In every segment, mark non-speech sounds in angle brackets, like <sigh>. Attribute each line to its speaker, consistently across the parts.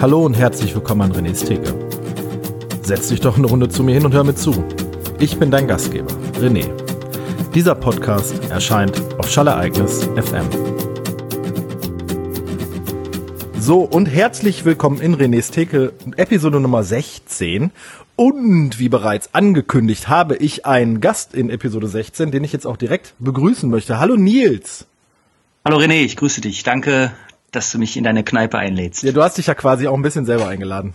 Speaker 1: Hallo und herzlich willkommen an René's Theke. Setz dich doch eine Runde zu mir hin und hör mir zu. Ich bin dein Gastgeber, René. Dieser Podcast erscheint auf Schallereignis FM. So, und herzlich willkommen in René's Theke, Episode Nummer 16. Und wie bereits angekündigt, habe ich einen Gast in Episode 16, den ich jetzt auch direkt begrüßen möchte. Hallo Nils.
Speaker 2: Hallo René, ich grüße dich. Danke, dass du mich in deine Kneipe einlädst.
Speaker 1: Ja, du hast dich ja quasi auch ein bisschen selber eingeladen.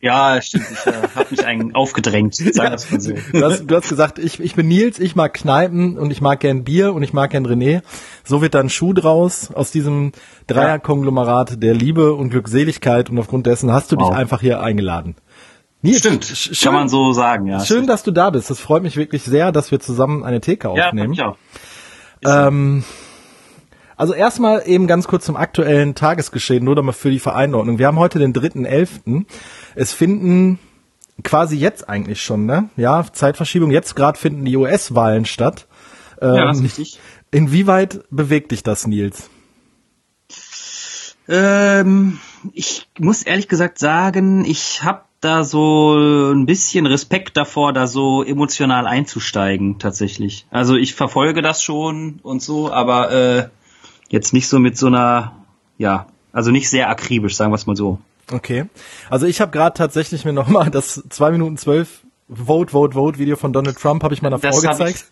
Speaker 2: Ja, stimmt. Ich äh, habe mich einen aufgedrängt. Sag <laughs> ja, so.
Speaker 1: Du hast, du hast gesagt, ich, ich bin Nils, ich mag Kneipen und ich mag gern Bier und ich mag gern René. So wird dann Schuh draus aus diesem Dreierkonglomerat der Liebe und Glückseligkeit und aufgrund dessen hast du
Speaker 2: Wow.
Speaker 1: dich einfach hier eingeladen.
Speaker 2: Nils, stimmt, sch kann man so sagen, ja.
Speaker 1: Schön, dass du da bist. Das freut mich wirklich sehr, dass wir zusammen eine Theke
Speaker 2: ja,
Speaker 1: aufnehmen.
Speaker 2: ich auch.
Speaker 1: Ähm, also erstmal eben ganz kurz zum aktuellen Tagesgeschehen, nur damit für die Vereinordnung. Wir haben heute den 3.11. Es finden quasi jetzt eigentlich schon, ne? Ja, Zeitverschiebung. Jetzt gerade finden die US-Wahlen statt.
Speaker 2: Ja, das ist
Speaker 1: Ähm,
Speaker 2: richtig.
Speaker 1: inwieweit bewegt dich das, Nils?
Speaker 2: Ähm, ich muss ehrlich gesagt sagen, ich habe da so ein bisschen Respekt davor, da so emotional einzusteigen, tatsächlich. Also ich verfolge das schon und so, aber äh, jetzt nicht so mit so einer, ja, also nicht sehr akribisch, sagen wir es mal so.
Speaker 1: Okay. Also ich habe gerade tatsächlich mir nochmal das 2 Minuten 12 Vote, Vote, Vote Video von Donald Trump habe ich meiner
Speaker 2: Das
Speaker 1: Frau gezeigt.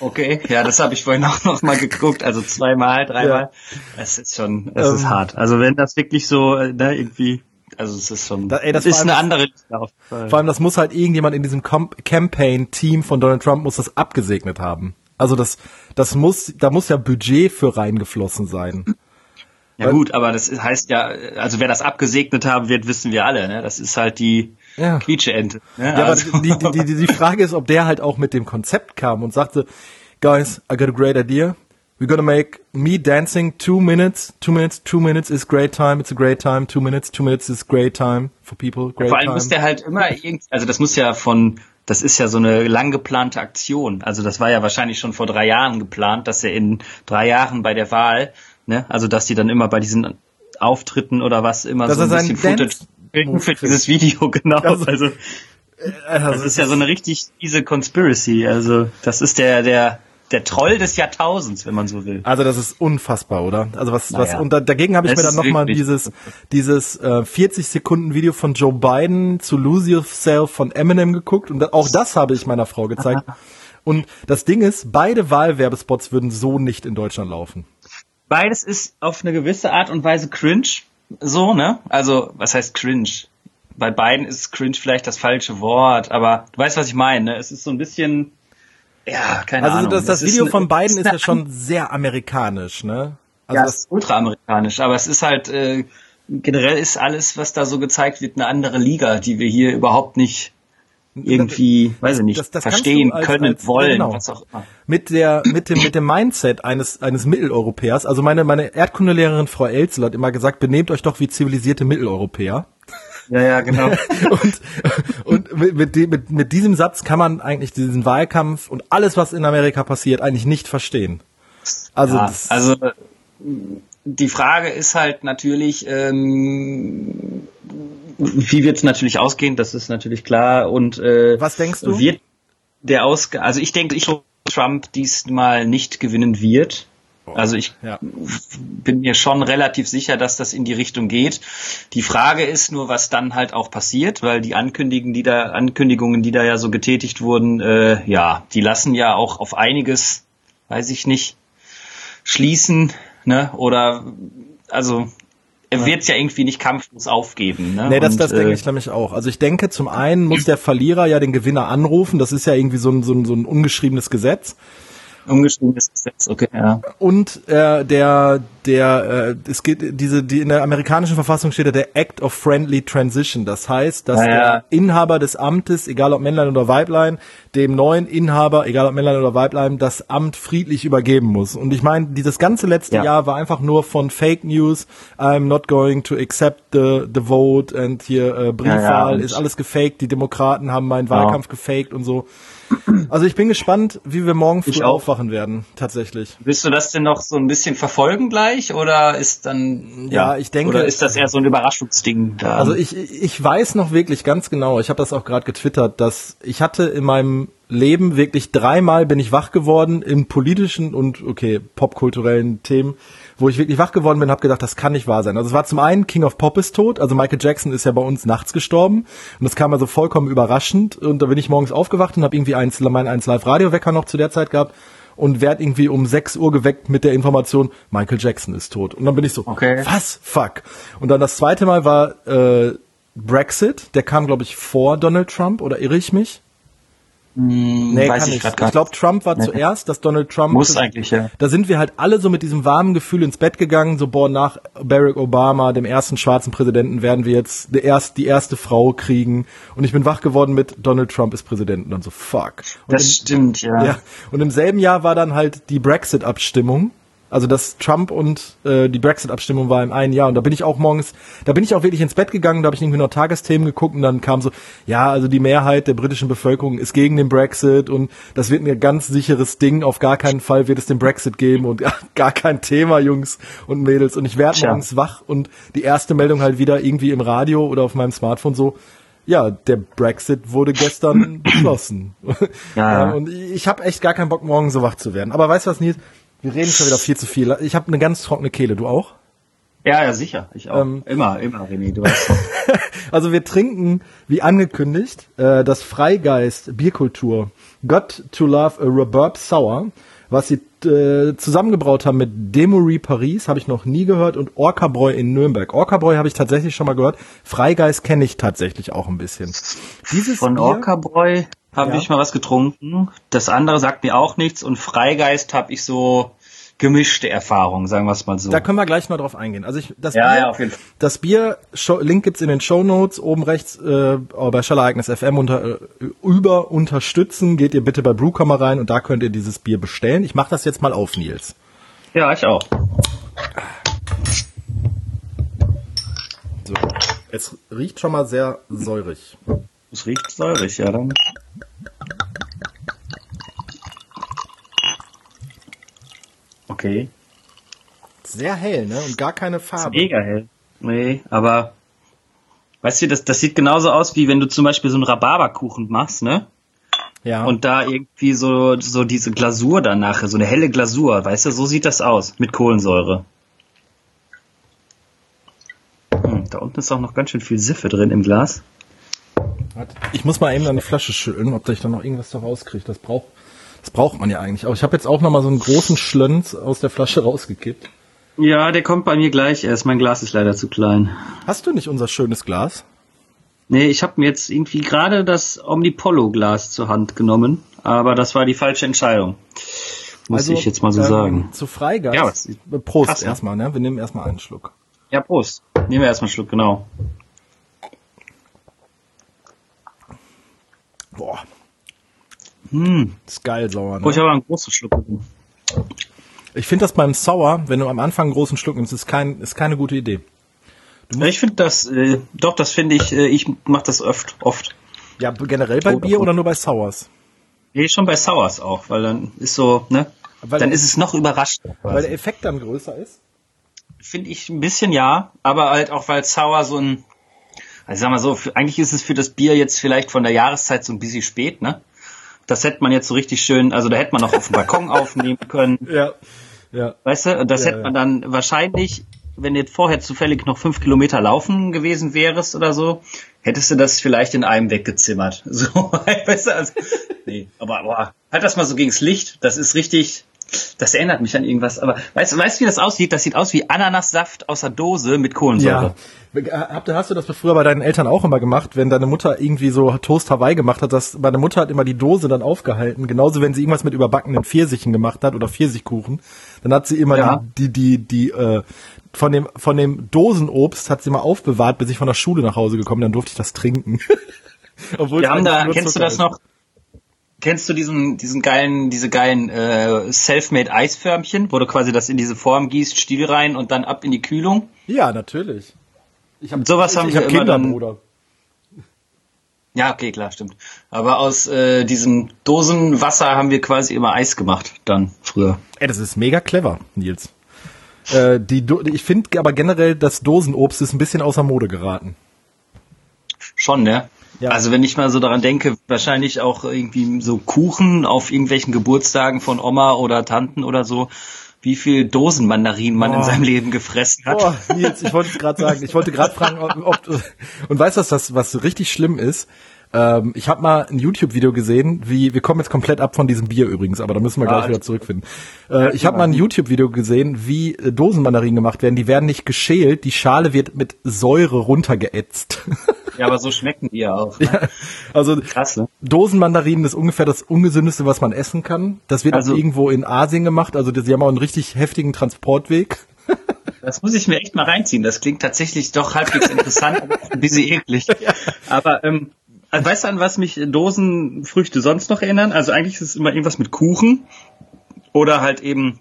Speaker 2: Okay, ja, das habe ich vorhin auch noch mal geguckt, also zweimal, dreimal. Es ist schon, es ist
Speaker 1: Ähm.
Speaker 2: hart. Also wenn das wirklich so, äh, ne, irgendwie, also es ist schon,
Speaker 1: Da- ey, das
Speaker 2: ist
Speaker 1: allem
Speaker 2: eine andere Liste.
Speaker 1: Vor allem, das muss halt irgendjemand in diesem Com Campaign-Team von Donald Trump muss das abgesegnet haben. Also das, das muss, da muss ja Budget für reingeflossen sein.
Speaker 2: Ja gut, aber das heißt ja, also wer das abgesegnet haben wird, wissen wir alle, ne? Das ist halt die
Speaker 1: Ja.
Speaker 2: Quietscheente. Ne?
Speaker 1: Ja,
Speaker 2: also,
Speaker 1: aber die, die, die, die Frage ist, ob der halt auch mit dem Konzept kam und sagte, guys, I got a great idea. We're gonna make me dancing two minutes, two minutes, two minutes is great time, it's a great time, two minutes, two minutes is great time for people, great
Speaker 2: vor allem
Speaker 1: time.
Speaker 2: muss der halt immer irgendwie, also das muss ja von, das ist ja so eine lang geplante Aktion. Also das war ja wahrscheinlich schon vor drei Jahren geplant, dass er in drei Jahren bei der Wahl, ne, also dass die dann immer bei diesen Auftritten oder was immer
Speaker 1: Dass
Speaker 2: so ein bisschen Footage
Speaker 1: Dance-
Speaker 2: kriegen für dieses Video, <laughs> genau.
Speaker 1: Also-
Speaker 2: Also das ist ja so eine richtig fiese Conspiracy. Also das ist der, der, der Troll des Jahrtausends, wenn man so will.
Speaker 1: Also das ist unfassbar, oder? Also was, was
Speaker 2: Naja.
Speaker 1: und da, dagegen habe ich
Speaker 2: Es
Speaker 1: mir dann
Speaker 2: ist
Speaker 1: noch mal
Speaker 2: wirklich-
Speaker 1: dieses dieses äh, 40 Sekunden Video von Joe Biden zu Lose Yourself von Eminem geguckt und auch das habe ich meiner Frau gezeigt. <laughs> Und das Ding ist, beide Wahlwerbespots würden so nicht in Deutschland laufen.
Speaker 2: Beides ist auf eine gewisse Art und Weise cringe. So, ne? Also, was heißt cringe? Bei beiden ist cringe vielleicht das falsche Wort, aber du weißt, was ich meine. Ne? Es ist so ein bisschen, ja, keine
Speaker 1: Also
Speaker 2: Ahnung.
Speaker 1: das, das
Speaker 2: ist
Speaker 1: Video
Speaker 2: eine-
Speaker 1: von beiden
Speaker 2: es
Speaker 1: ist ja schon sehr amerikanisch, ne? Also
Speaker 2: ja,
Speaker 1: das,
Speaker 2: ist ultraamerikanisch, aber es ist halt äh, generell ist alles, was da so gezeigt wird, eine andere Liga, die wir hier überhaupt nicht irgendwie, weiß ich nicht,
Speaker 1: das- das
Speaker 2: verstehen
Speaker 1: als-
Speaker 2: können,
Speaker 1: als-
Speaker 2: wollen,
Speaker 1: genau.
Speaker 2: was auch immer.
Speaker 1: mit der mit dem mit dem Mindset eines eines Mitteleuropäers. Also meine meine Erdkundelehrerin Frau Elzel hat immer gesagt, benehmt euch doch wie zivilisierte Mitteleuropäer.
Speaker 2: Ja, ja, genau. <laughs>
Speaker 1: und und mit, mit, mit, diesem Satz kann man eigentlich diesen Wahlkampf und alles, was in Amerika passiert, eigentlich nicht verstehen. Also,
Speaker 2: Ja, also die Frage ist halt natürlich, ähm, wie wird es natürlich ausgehen, das ist natürlich klar. Und äh,
Speaker 1: Was denkst du?
Speaker 2: Wird der Ausgang, also ich denke, ich Trump diesmal nicht gewinnen wird. Also ich
Speaker 1: ja.
Speaker 2: bin mir schon relativ sicher, dass das in die Richtung geht. Die Frage ist nur, was dann halt auch passiert, weil die Ankündigungen, die da Ankündigungen, die da ja so getätigt wurden, äh, ja, die lassen ja auch auf einiges, weiß ich nicht, schließen, ne? Oder also er wird es ja irgendwie nicht kampflos aufgeben. Ne?
Speaker 1: Nee, das,
Speaker 2: Und,
Speaker 1: das denke
Speaker 2: äh,
Speaker 1: ich nämlich auch. Also ich denke, zum einen muss der Verlierer ja den Gewinner anrufen. Das ist ja irgendwie so ein, so ein, so ein ungeschriebenes Gesetz.
Speaker 2: Ungeschriebenes Gesetz, okay, ja.
Speaker 1: Und äh, der, der, äh, es geht diese, die in der amerikanischen Verfassung steht ja der Act of Friendly Transition. Das heißt, dass
Speaker 2: Ja, ja.
Speaker 1: der Inhaber des Amtes, egal ob Männlein oder Weiblein, dem neuen Inhaber, egal ob Männlein oder Weiblein, das Amt friedlich übergeben muss. Und ich meine, dieses ganze letzte
Speaker 2: Ja.
Speaker 1: Jahr war einfach nur von Fake News. I'm not going to accept the the vote and hier äh, Briefwahl ist alles gefaked. Die Demokraten haben meinen Wahlkampf gefaked und so. Also ich bin gespannt, wie wir morgen früh aufwachen werden, tatsächlich.
Speaker 2: Willst du das denn noch so ein bisschen verfolgen gleich? oder ist dann
Speaker 1: ja, ich denke
Speaker 2: oder ist das eher so ein Überraschungsding da?
Speaker 1: Also ich ich weiß noch wirklich ganz genau, ich habe das auch gerade getwittert, dass ich hatte in meinem Leben wirklich dreimal bin ich wach geworden in politischen und okay, popkulturellen Themen, wo ich wirklich wach geworden bin, habe gedacht, das kann nicht wahr sein. Also es war zum einen King of Pop ist tot, also Michael Jackson ist ja bei uns nachts gestorben und das kam also vollkommen überraschend und da bin ich morgens aufgewacht und habe irgendwie eins mein eins Live Radio Wecker noch zu der Zeit gehabt und werd irgendwie um 6 Uhr geweckt mit der Information, Michael Jackson ist tot. Und dann bin ich so, okay. was? Fuck. Und dann das zweite Mal war äh, Brexit, der kam, glaube ich, vor Donald Trump, oder irre ich mich?
Speaker 2: Hm, nee, weiß kann ich,
Speaker 1: ich. Ich glaube, Trump war nee. zuerst, dass Donald Trump.
Speaker 2: Muss das, eigentlich, ja.
Speaker 1: Da sind wir halt alle so mit diesem warmen Gefühl ins Bett gegangen, so, boah, nach Barack Obama, dem ersten schwarzen Präsidenten, werden wir jetzt die, erst, die erste Frau kriegen. Und ich bin wach geworden mit Donald Trump ist Präsident und dann so, fuck.
Speaker 2: Und das im, stimmt, ja. ja.
Speaker 1: Und im selben Jahr war dann halt die Brexit-Abstimmung. Also das Trump und äh, die Brexit-Abstimmung war im einen Jahr und da bin ich auch morgens, da bin ich auch wirklich ins Bett gegangen, da habe ich irgendwie noch Tagesthemen geguckt und dann kam so, ja, also die Mehrheit der britischen Bevölkerung ist gegen den Brexit und das wird ein ganz sicheres Ding, auf gar keinen Fall wird es den Brexit geben und ja, <laughs> gar kein Thema, Jungs und Mädels. Und ich werde morgens wach und die erste Meldung halt wieder irgendwie im Radio oder auf meinem Smartphone so, ja, der Brexit wurde gestern <clears throat> beschlossen. <laughs> Ja. und ich habe echt gar keinen Bock, morgen so wach zu werden. Aber weißt du was, Nils? Wir reden schon wieder viel zu viel. Ich habe eine ganz trockene Kehle. Du auch?
Speaker 2: Ja, ja, sicher. Ich auch. Ähm, immer, immer, René. Du weißt. <laughs>
Speaker 1: also wir trinken, wie angekündigt, äh, das Freigeist Bierkultur Got to Love a Reverb Sour, was sie äh, zusammengebraut haben mit Demory Paris, habe ich noch nie gehört, und Orca in Nürnberg. Orca habe ich tatsächlich schon mal gehört. Freigeist kenne ich tatsächlich auch ein bisschen.
Speaker 2: Dieses Von Bier, Orca habe ja. ich mal was getrunken. Das andere sagt mir auch nichts und Freigeist habe ich so gemischte Erfahrungen, sagen wir es mal so.
Speaker 1: Da können wir gleich mal drauf eingehen. Also ich das
Speaker 2: ja,
Speaker 1: Bier,
Speaker 2: ja, auf jeden Fall.
Speaker 1: das Bier Show, Link gibt's in den Show Notes oben rechts äh, bei Schallereignis FM unter äh, über unterstützen geht ihr bitte bei Brewkammer rein und da könnt ihr dieses Bier bestellen. Ich mache das jetzt mal auf, Nils.
Speaker 2: Ja, ich auch.
Speaker 1: So, es riecht schon mal sehr säurig.
Speaker 2: Es riecht säurig, ja dann. Okay.
Speaker 1: Sehr hell, ne? Und gar keine Farbe.
Speaker 2: mega hell. Nee, aber weißt du, das, das sieht genauso aus, wie wenn du zum Beispiel so einen Rhabarberkuchen machst, ne? Ja. Und da irgendwie so, so diese Glasur danach, so eine helle Glasur, weißt du, so sieht das aus, mit Kohlensäure. Hm, da unten ist auch noch ganz schön viel Siffe drin im Glas.
Speaker 1: Ich muss mal eben an die Flasche schütteln, ob ich da noch irgendwas da rauskriege. Das braucht, das braucht man ja eigentlich. Aber ich habe jetzt auch noch mal so einen großen Schlönz aus der Flasche rausgekippt.
Speaker 2: Ja, der kommt bei mir gleich erst. Mein Glas ist leider zu klein.
Speaker 1: Hast du nicht unser schönes Glas?
Speaker 2: Nee, ich habe mir jetzt irgendwie gerade das Omnipollo-Glas zur Hand genommen, aber das war die falsche Entscheidung. Muss also, ich jetzt mal so ähm, sagen.
Speaker 1: Zu Freigeist. Ja, Prost erstmal, ne? Wir nehmen erstmal einen Schluck.
Speaker 2: Ja, Prost. Nehmen wir erstmal einen Schluck, genau.
Speaker 1: Boah. Hm. ist geil sauer.
Speaker 2: Ne? Oh, ich habe einen großen Schluck.
Speaker 1: Ich finde das beim Sauer, wenn du am Anfang einen großen Schluck nimmst, ist, kein, ist keine gute Idee.
Speaker 2: ich finde das, äh, doch, das finde ich, äh, ich mache das oft, oft.
Speaker 1: Ja, generell bei Bier oder nur bei Sours?
Speaker 2: Nee, schon bei Sours auch, weil dann ist so, ne? Weil dann ist es noch überraschend.
Speaker 1: Weil der Effekt dann größer ist?
Speaker 2: Finde ich ein bisschen ja, aber halt auch weil Sour so ein, also sag mal so, für, eigentlich ist es für das Bier jetzt vielleicht von der Jahreszeit so ein bisschen spät, ne? Das hätte man jetzt so richtig schön, also da hätte man noch auf dem <laughs> Balkon aufnehmen können.
Speaker 1: Ja. Ja.
Speaker 2: Weißt du, das ja, hätte man dann wahrscheinlich, wenn du jetzt vorher zufällig noch fünf Kilometer laufen gewesen wärst oder so, hättest du das vielleicht in einem weggezimmert. <laughs> So, weißt du, also, nee, aber boah, halt das mal so gegens Licht, das ist richtig, das erinnert mich an irgendwas. Aber weißt du, weißt, wie das aussieht? Das sieht aus wie Ananassaft aus der Dose mit Kohlensäure.
Speaker 1: Ja. Hast du das früher bei deinen Eltern auch immer gemacht, wenn deine Mutter irgendwie so Toast Hawaii gemacht hat? dass meine Mutter hat immer die Dose dann aufgehalten. Genauso, wenn sie irgendwas mit überbackenen Pfirsichen gemacht hat oder Pfirsichkuchen, dann hat sie immer ja. die, die, die, die, äh, von dem, von dem Dosenobst hat sie mal aufbewahrt, bis ich von der Schule nach Hause gekommen, dann durfte ich das trinken. <laughs>
Speaker 2: Obwohl Wir haben da, kennst du das noch? Kennst du diesen, diesen geilen, diese geilen äh, Selfmade Eisförmchen, wo du quasi das in diese Form gießt, Stiel rein und dann ab in die Kühlung?
Speaker 1: Ja, natürlich.
Speaker 2: Ich hab, sowas ich, haben ich wir hab immer Kinder, dann. Bruder. Ja, okay, klar, stimmt. Aber aus äh, diesem Dosenwasser haben wir quasi immer Eis gemacht, dann früher.
Speaker 1: Ey, das ist mega clever, Nils. Äh, die, Do- ich finde aber generell, das Dosenobst ist ein bisschen außer Mode geraten.
Speaker 2: Schon, ne?
Speaker 1: Ja.
Speaker 2: Also wenn ich mal so daran denke, wahrscheinlich auch irgendwie so Kuchen auf irgendwelchen Geburtstagen von Oma oder Tanten oder so, wie viel Dosen Mandarinen man
Speaker 1: Oh.
Speaker 2: in seinem Leben gefressen hat.
Speaker 1: Boah, Nils, ich wollte es gerade sagen. Ich wollte gerade fragen, ob, ob und weißt du, was das, was richtig schlimm ist? Ähm, ich habe mal ein YouTube-Video gesehen, wie wir kommen jetzt komplett ab von diesem Bier übrigens, aber da müssen wir gleich
Speaker 2: Ah,
Speaker 1: wieder zurückfinden. Äh, ich habe mal ein YouTube-Video gesehen, wie äh, Dosenmandarinen gemacht werden. Die werden nicht geschält, die Schale wird mit Säure runtergeätzt. <laughs>
Speaker 2: Ja, aber so schmecken die ja auch. Ne? <laughs>
Speaker 1: also
Speaker 2: Krass, ne?
Speaker 1: Dosenmandarinen ist ungefähr das ungesündeste, was man essen kann. Das wird
Speaker 2: Also-
Speaker 1: auch irgendwo in Asien gemacht. Also die haben auch einen richtig heftigen Transportweg. <laughs>
Speaker 2: Das muss ich mir echt mal reinziehen. Das klingt tatsächlich doch halbwegs interessant, aber ein bisschen eklig. <laughs> Aber ähm, weißt du, an was mich Dosenfrüchte sonst noch erinnern? Also eigentlich ist es immer irgendwas mit Kuchen oder halt eben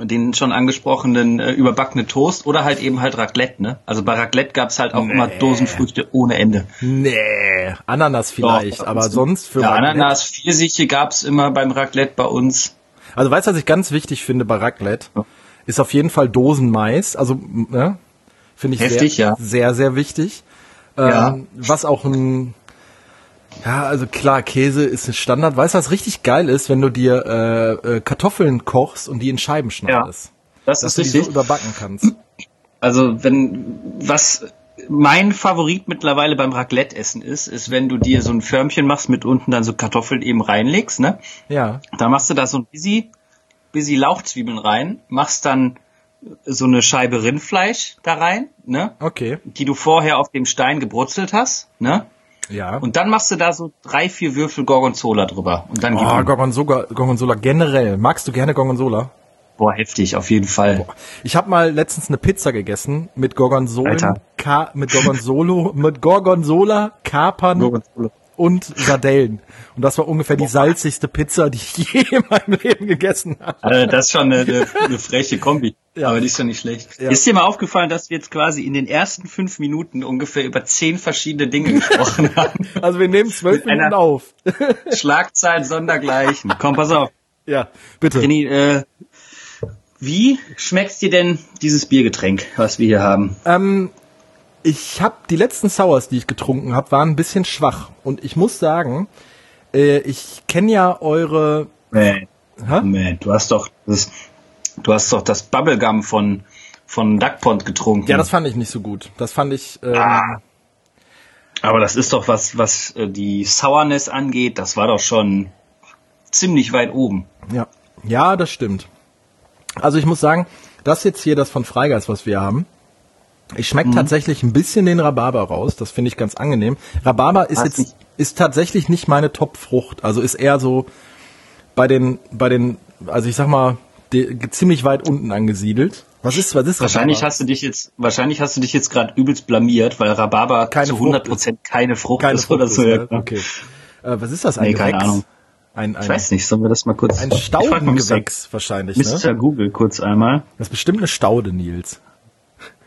Speaker 2: den schon angesprochenen äh, überbackene Toast oder halt eben halt Raclette, ne? Also bei Raclette gab's halt auch immer Dosenfrüchte ohne Ende.
Speaker 1: Nee, Ananas vielleicht,
Speaker 2: Doch,
Speaker 1: aber sonst für
Speaker 2: ja,
Speaker 1: Raclette-
Speaker 2: Ananas, Pfirsiche gab's immer beim Raclette bei uns.
Speaker 1: Also weißt du, was ich ganz wichtig finde bei Raclette? Ist auf jeden Fall Dosenmais. Also, ne? Finde ich
Speaker 2: Heftig,
Speaker 1: sehr,
Speaker 2: ja.
Speaker 1: sehr, sehr wichtig. Ähm,
Speaker 2: Ja.
Speaker 1: Was auch ein, ja, also klar, Käse ist ein Standard. Weißt du, was richtig geil ist, wenn du dir äh, äh, Kartoffeln kochst und die in Scheiben schneidest?
Speaker 2: Das
Speaker 1: Dass
Speaker 2: ist
Speaker 1: du die so
Speaker 2: richtig.
Speaker 1: überbacken kannst.
Speaker 2: Also wenn was mein Favorit mittlerweile beim Raclette-Essen ist, ist, wenn du dir so ein Förmchen machst, mit unten dann so Kartoffeln eben reinlegst, ne?
Speaker 1: Ja.
Speaker 2: Da machst du da so ein busy, busy Lauchzwiebeln rein, machst dann so eine Scheibe Rindfleisch da rein, ne?
Speaker 1: Okay.
Speaker 2: Die du vorher auf dem Stein gebrutzelt hast, ne?
Speaker 1: Ja.
Speaker 2: Und dann machst du da so drei, vier Würfel Gorgonzola drüber. Und dann
Speaker 1: oh. Gorgonzola, Gorgonzola generell. Magst du gerne Gorgonzola?
Speaker 2: Boah, heftig, auf jeden Fall.
Speaker 1: Ich habe mal letztens eine Pizza gegessen mit. Ka mit Gorgonzolo, mit Gorgonzola, Kapern
Speaker 2: Gorgonzola.
Speaker 1: Und Sardellen. Und das war ungefähr die salzigste Pizza, die ich je in meinem Leben gegessen habe.
Speaker 2: Also das ist schon eine, eine, freche Kombi.
Speaker 1: Ja.
Speaker 2: Aber die ist schon nicht schlecht.
Speaker 1: Ja.
Speaker 2: Ist dir mal aufgefallen, dass wir jetzt quasi in den ersten fünf Minuten ungefähr über zehn verschiedene Dinge gesprochen <laughs> haben?
Speaker 1: Also wir nehmen zwölf Minuten auf. <laughs>
Speaker 2: Schlagzeilen sondergleichen. Komm, pass auf.
Speaker 1: ja, bitte.
Speaker 2: René, äh, wie schmeckt dir denn dieses Biergetränk, was wir hier haben?
Speaker 1: Ähm, ich habe die letzten Sours, die ich getrunken habe, waren ein bisschen schwach. Und ich muss sagen, äh, ich kenne ja eure.
Speaker 2: Nee, du hast doch das, du hast doch das Bubblegum von von Duckpond getrunken.
Speaker 1: Ja, das fand ich nicht so gut. Das fand ich. Ähm,
Speaker 2: Ah. Aber das ist doch was, was äh, die Sourness angeht, das war doch schon ziemlich weit oben.
Speaker 1: Ja, ja, das stimmt. Also ich muss sagen, das jetzt hier, das von Freigeist, was wir haben, ich schmecke
Speaker 2: Mhm.
Speaker 1: tatsächlich ein bisschen den Rhabarber raus. Das finde ich ganz angenehm. Rhabarber ist jetzt ist tatsächlich nicht meine Top-Frucht. Also ist eher so bei den bei den, also ich sag mal, die, ziemlich weit unten angesiedelt. Was ist was ist
Speaker 2: Wahrscheinlich
Speaker 1: Rhabarber?
Speaker 2: hast du dich jetzt, wahrscheinlich hast du dich jetzt gerade übelst blamiert, weil Rhabarber
Speaker 1: Keine
Speaker 2: zu
Speaker 1: Frucht
Speaker 2: 100 Prozent keine Frucht
Speaker 1: keine
Speaker 2: ist
Speaker 1: Frucht
Speaker 2: oder
Speaker 1: ist,
Speaker 2: so.
Speaker 1: ne?
Speaker 2: ja, klar.
Speaker 1: Okay. Äh, was ist das? Ein
Speaker 2: Nee, keine
Speaker 1: Gewächs?
Speaker 2: Ahnung.
Speaker 1: Ein, ein,
Speaker 2: Ich weiß nicht, sollen wir das mal kurz?
Speaker 1: ein Staudengewächs wahrscheinlich,
Speaker 2: Mr.
Speaker 1: ne?
Speaker 2: Mr. Google kurz einmal.
Speaker 1: Das ist bestimmt eine Staude, Nils.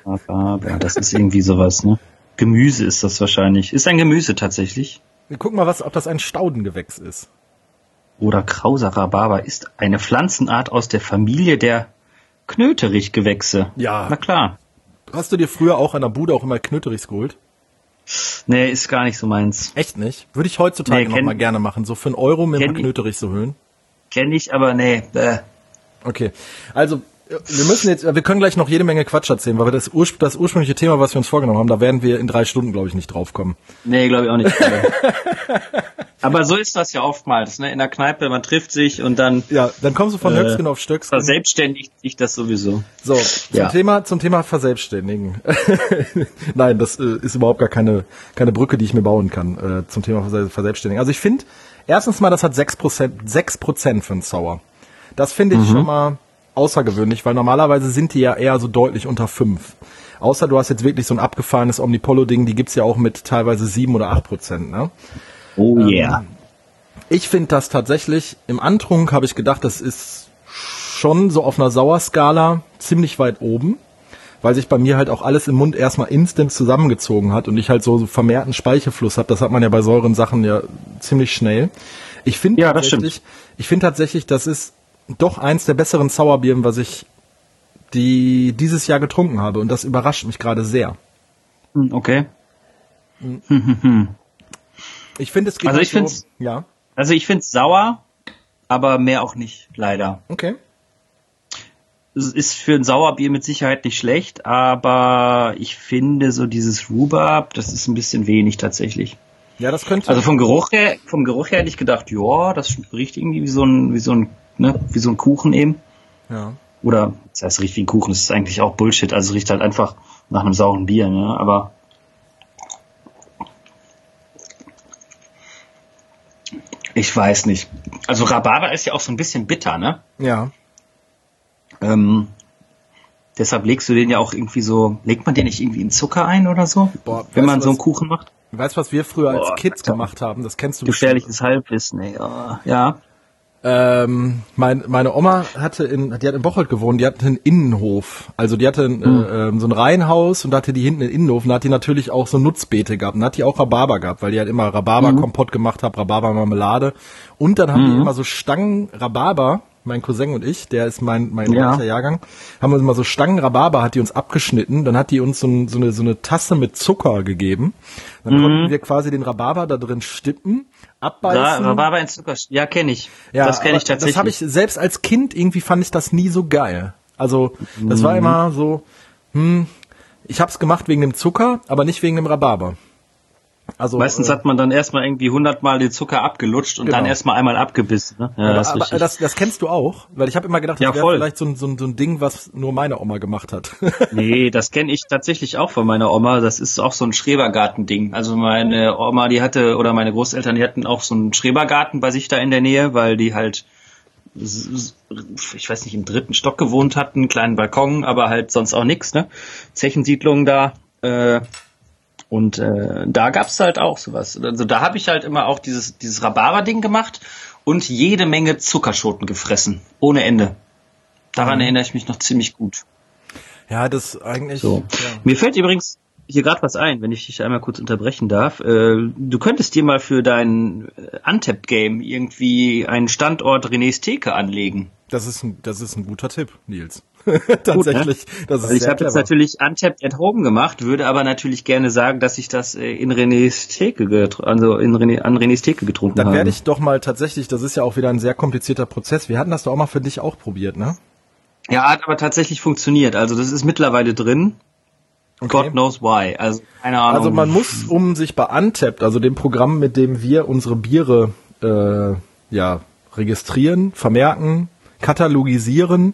Speaker 2: Rhabarber, das ist irgendwie sowas, ne? Gemüse ist das wahrscheinlich. Ist ein Gemüse tatsächlich.
Speaker 1: Wir gucken mal, was, ob das ein Staudengewächs ist.
Speaker 2: Oder krauser Rhabarber ist eine Pflanzenart aus der Familie der Knöterichgewächse.
Speaker 1: Ja.
Speaker 2: Na klar.
Speaker 1: Hast du dir früher auch an der Bude auch immer Knöterichs geholt?
Speaker 2: Nee, ist gar nicht so meins.
Speaker 1: Echt nicht? Würde ich heutzutage
Speaker 2: Nee,
Speaker 1: noch
Speaker 2: kenn-
Speaker 1: mal gerne machen. So für einen Euro mir
Speaker 2: kenn
Speaker 1: mal
Speaker 2: ich.
Speaker 1: Knöterichs zu holen.
Speaker 2: Kenn ich, aber nee. Äh.
Speaker 1: Okay. Also, wir müssen jetzt, wir können gleich noch jede Menge Quatsch erzählen, weil wir das, urspr das ursprüngliche Thema, was wir uns vorgenommen haben, da werden wir in drei Stunden, glaube ich, nicht drauf kommen.
Speaker 2: Nee, glaube ich auch nicht. <laughs> aber so ist das ja oftmals, ne? In der Kneipe, man trifft sich und dann
Speaker 1: Ja, dann kommst du von
Speaker 2: Äh,
Speaker 1: Höchstgen auf Stöcksken.
Speaker 2: verselbstständigt sich das sowieso.
Speaker 1: So, zum
Speaker 2: Ja.
Speaker 1: Thema, zum Thema Verselbstständigen. <laughs> Nein, das äh, ist überhaupt gar keine, keine Brücke, die ich mir bauen kann, äh, zum Thema Verse- Verselbstständigen. Also ich finde, erstens mal, das hat 6%, 6% für ein Sauer. Das finde ich schon mal außergewöhnlich, weil normalerweise sind die ja eher so deutlich unter 5. Außer du hast jetzt wirklich so ein abgefahrenes Omnipollo-Ding, die gibt's ja auch mit teilweise 7 oder 8%, ne?
Speaker 2: Oh yeah.
Speaker 1: Ich finde das tatsächlich, im Antrunk habe ich gedacht, das ist schon so auf einer Sauerskala ziemlich weit oben, weil sich bei mir halt auch alles im Mund erstmal instant zusammengezogen hat und ich halt so, vermehrten Speichelfluss habe. Das hat man ja bei säuren Sachen ja ziemlich schnell. Ich finde
Speaker 2: Ja,
Speaker 1: tatsächlich, ich finde tatsächlich, das ist doch eins der besseren Sauerbieren, was ich die dieses Jahr getrunken habe und das überrascht mich gerade sehr.
Speaker 2: Hm, Okay. <laughs>
Speaker 1: Ich finde es geht
Speaker 2: Also
Speaker 1: halt
Speaker 2: ich find's-
Speaker 1: so, ja,
Speaker 2: Also ich find's sauer, aber mehr auch nicht, leider.
Speaker 1: okay.
Speaker 2: Es ist für ein Sauerbier mit Sicherheit nicht schlecht, aber ich finde so dieses Rhubarb, das ist ein bisschen wenig tatsächlich.
Speaker 1: Ja, das könnte
Speaker 2: Also vom Geruch her, vom Geruch her hätte ich gedacht, ja, das riecht irgendwie wie so ein, wie so ein, ne, wie so ein Kuchen eben.
Speaker 1: ja.
Speaker 2: Oder, das heißt, riecht wie ein Kuchen, das ist eigentlich auch Bullshit, also es riecht halt einfach nach einem sauren Bier, ne, aber ich weiß nicht. Also Rhabarber ist ja auch so ein bisschen bitter, ne?
Speaker 1: Ja.
Speaker 2: Ähm, deshalb legst du den ja auch irgendwie so, legt man den nicht irgendwie in Zucker ein oder so?
Speaker 1: Boah,
Speaker 2: wenn man
Speaker 1: du
Speaker 2: so einen
Speaker 1: was-
Speaker 2: Kuchen macht?
Speaker 1: Weißt du, was wir früher als
Speaker 2: Boah,
Speaker 1: Kids
Speaker 2: Alter.
Speaker 1: gemacht haben? Das kennst du bestimmt.
Speaker 2: Gefährliches Halbwissen, ey. Ja.
Speaker 1: Ähm, mein, meine Oma hatte in, die hat in Bocholt gewohnt, die hatte einen Innenhof. Also die hatte ein, äh, ähm, so ein Reihenhaus und da hatte die hinten einen Innenhof und da hat die natürlich auch so Nutzbeete gehabt. Und da hat die auch Rhabarber gehabt, weil die halt immer Rhabarber-Kompott gemacht hat, Rhabarber-Marmelade. Und dann haben die immer so Stangen Rhabarber, mein Cousin und ich, der ist mein, mein
Speaker 2: Ja.
Speaker 1: Jahrgang, haben uns immer so Stangen Rhabarber, hat die uns abgeschnitten, dann hat die uns so, ein, so, eine, so eine Tasse mit Zucker gegeben. Dann konnten wir quasi den Rhabarber da drin stippen, Abbeißen.
Speaker 2: Rhabarber in Zucker. Ja, kenne ich.
Speaker 1: Ja,
Speaker 2: das kenne ich tatsächlich.
Speaker 1: Das habe ich selbst als Kind irgendwie fand ich das nie so geil. Also das
Speaker 2: Mhm.
Speaker 1: war immer so, hm, ich habe es gemacht wegen dem Zucker, aber nicht wegen dem Rhabarber. Also
Speaker 2: Meistens
Speaker 1: äh,
Speaker 2: hat man dann erstmal irgendwie hundertmal den Zucker abgelutscht und
Speaker 1: Genau.
Speaker 2: dann erstmal einmal abgebissen. Ne? Ja,
Speaker 1: aber,
Speaker 2: das
Speaker 1: aber das, das kennst du auch, weil ich habe immer gedacht, das
Speaker 2: Ja,
Speaker 1: wäre vielleicht so ein, so, ein, so ein Ding, was nur meine Oma gemacht hat. <laughs>
Speaker 2: nee, das kenne ich tatsächlich auch von meiner Oma. Das ist auch so ein Schrebergarten-Ding. Also meine Oma, die hatte, oder meine Großeltern, die hatten auch so einen Schrebergarten bei sich da in der Nähe, weil die halt, ich weiß nicht, im dritten Stock gewohnt hatten, einen kleinen Balkon, aber halt sonst auch nix, ne? Zechensiedlungen da. Äh, und äh, da gab's halt auch sowas. Also da habe ich halt immer auch dieses, dieses Rhabarber-Ding gemacht und jede Menge Zuckerschoten gefressen. Ohne Ende. Daran erinnere ich mich noch ziemlich gut.
Speaker 1: ja, das eigentlich.
Speaker 2: So.
Speaker 1: Ja.
Speaker 2: Mir fällt übrigens hier gerade was ein, wenn ich dich einmal kurz unterbrechen darf. Äh, du könntest dir mal für dein äh, Untapped-Game irgendwie einen Standort Renés Theke anlegen.
Speaker 1: Das ist ein, das ist ein guter Tipp, Nils. <laughs> Tatsächlich, das ist
Speaker 2: Weil ich habe jetzt natürlich Untapped at Home gemacht, würde aber natürlich gerne sagen, dass ich das äh, in Renés Theke, also in René, an Renés Theke getrunken
Speaker 1: Dann
Speaker 2: habe.
Speaker 1: werde ich doch mal tatsächlich, das ist ja auch wieder ein sehr komplizierter Prozess. Wir hatten das doch auch mal für dich auch probiert, ne?
Speaker 2: Ja, hat aber tatsächlich funktioniert. Also das ist mittlerweile drin. God knows why. Also keine Ahnung.
Speaker 1: Also man muss, um sich bei Untapped, also dem Programm, mit dem wir unsere Biere äh, ja registrieren, vermerken, katalogisieren,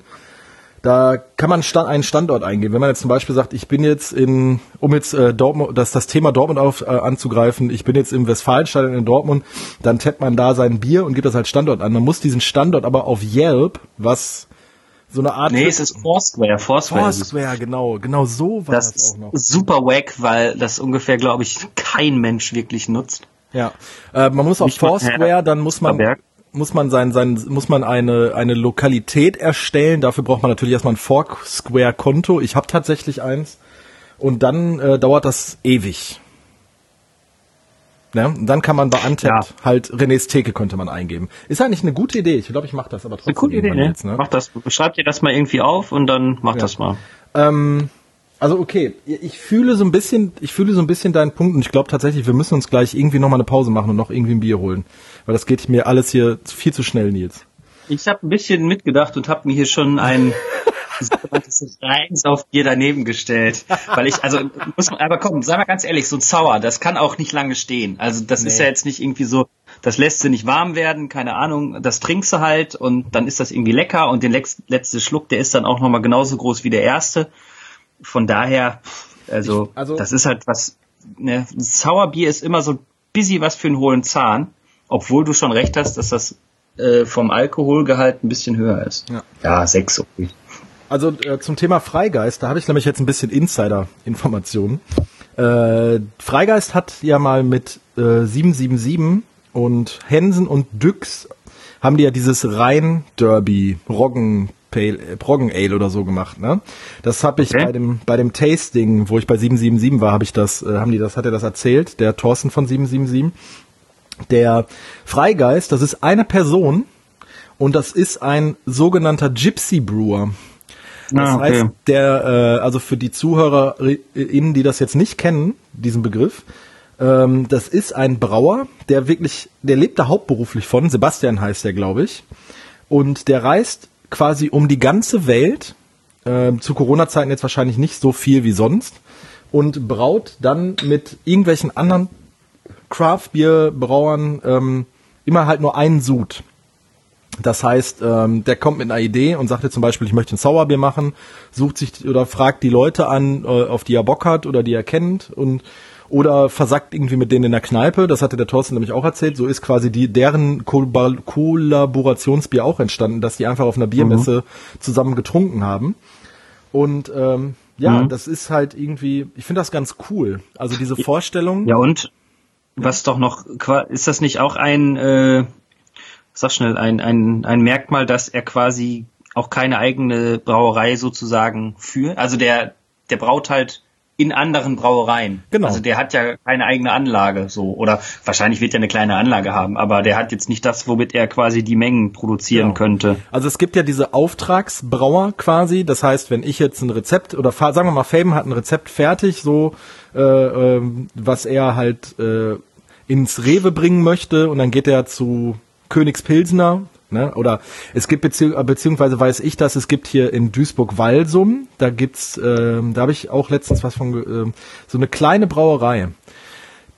Speaker 1: da kann man einen Standort eingeben. Wenn man jetzt zum Beispiel sagt, ich bin jetzt in, um jetzt äh, Dortmund, das, das Thema Dortmund auf, äh, anzugreifen, ich bin jetzt im Westfalenstadion in Dortmund, dann tappt man da sein Bier und gibt das als Standort an. Man muss diesen Standort aber auf Yelp, was so eine Art
Speaker 2: nee, es ist Foursquare. Foursquare.
Speaker 1: Foursquare, genau, genau so war
Speaker 2: Das
Speaker 1: das,
Speaker 2: ist
Speaker 1: auch noch.
Speaker 2: super wack, weil das ungefähr, glaube ich, kein Mensch wirklich nutzt.
Speaker 1: Ja, äh, man muss auf Foursquare, dann muss man. Muss man sein sein muss man eine eine Lokalität erstellen. Dafür braucht man natürlich erstmal ein Foursquare Konto. Ich habe tatsächlich eins und dann äh, dauert das ewig. Ja, und dann kann man bei Untapped
Speaker 2: Ja.
Speaker 1: halt Renés Theke könnte man eingeben. Ist eigentlich eine gute Idee. Ich glaube, ich mache das aber trotzdem
Speaker 2: Eine coole Idee, ne?
Speaker 1: jetzt, ne?
Speaker 2: Mach das, schreib dir das mal irgendwie auf und dann mach das mal.
Speaker 1: Ähm, also okay, ich fühle so ein bisschen, ich fühle so ein bisschen deinen Punkt und ich glaube tatsächlich, wir müssen uns gleich irgendwie noch mal eine Pause machen und noch irgendwie ein Bier holen, weil das geht mir alles hier viel zu schnell, Nils.
Speaker 2: Ich habe ein bisschen mitgedacht und habe mir hier schon ein <laughs> sogenanntes Reinsaufbier daneben gestellt, weil ich also muss man aber komm, sei mal ganz ehrlich, so ein Sauer, das kann auch nicht lange stehen. Also das ist
Speaker 1: Nee.
Speaker 2: ja jetzt nicht irgendwie so, das lässt sie nicht warm werden, keine Ahnung, das trinkst du halt und dann ist das irgendwie lecker und den letzte Schluck, der ist dann auch noch mal genauso groß wie der erste. Von daher, also,
Speaker 1: Ich- also-
Speaker 2: das ist halt was, ne, Sauerbier ist immer so ein bisschen was für einen hohlen Zahn, obwohl du schon recht hast, dass das äh, vom Alkoholgehalt ein bisschen höher ist.
Speaker 1: Ja.
Speaker 2: Ja, sechs, okay.
Speaker 1: Also äh, zum Thema Freigeist, da habe ich nämlich jetzt ein bisschen Insider-Informationen. Äh, Freigeist hat ja mal mit äh, 777 und Hensen und Düx haben die ja dieses Rhein-Derby Roggen Pale, äh, Roggen Ale oder so gemacht, ne? Das habe ich
Speaker 2: Okay.
Speaker 1: bei dem bei dem Tasting, wo ich bei 777 war, habe ich das äh, haben die das hat er das erzählt, der Thorsten von 777. Der Freigeist, das ist eine Person und das ist ein sogenannter Gypsy Brewer. Das ah, okay. heißt, der, äh, also für die ZuhörerInnen, die das jetzt nicht kennen, diesen Begriff, ähm, das ist ein Brauer, der wirklich, der lebt da hauptberuflich von, Sebastian heißt der, glaube ich. Und der reist quasi um die ganze Welt, äh, zu Corona-Zeiten jetzt wahrscheinlich nicht so viel wie sonst, und braut dann mit irgendwelchen anderen Craft-Bier-Brauern ähm, immer halt nur einen Sud. Das heißt, ähm, der kommt mit einer Idee und sagt jetzt zum Beispiel, ich möchte ein Sauerbier machen, sucht sich oder fragt die Leute an, äh, auf die er Bock hat oder die er kennt und oder versackt irgendwie mit denen in der Kneipe. Das hatte der Thorsten nämlich auch erzählt. So ist quasi die deren Ko Kollaborationsbier auch entstanden, dass die einfach auf einer Biermesse mhm. zusammen getrunken haben. Und ähm, ja, mhm. das ist halt irgendwie, ich finde das ganz cool. Also diese Vorstellung.
Speaker 2: Ja und was doch noch, ist das nicht auch ein, äh, sag schnell, ein, ein, ein Merkmal, dass er quasi auch keine eigene Brauerei sozusagen führt? Also der, der braut halt in anderen Brauereien. Genau. Also der hat ja keine eigene Anlage so oder wahrscheinlich wird er eine kleine Anlage haben, aber der hat jetzt nicht das, womit er quasi die Mengen produzieren genau. könnte.
Speaker 1: Also es gibt ja diese Auftragsbrauer quasi, das heißt, wenn ich jetzt ein Rezept oder sagen wir mal Faben hat ein Rezept fertig, so äh, äh, was er halt äh, ins Rewe bringen möchte und dann geht er zu Königspilsner Ne? Oder es gibt bezieh beziehungsweise weiß ich, dass es gibt hier in Duisburg-Walsum, da gibt's, äh, da habe ich auch letztens was von äh, so eine kleine Brauerei.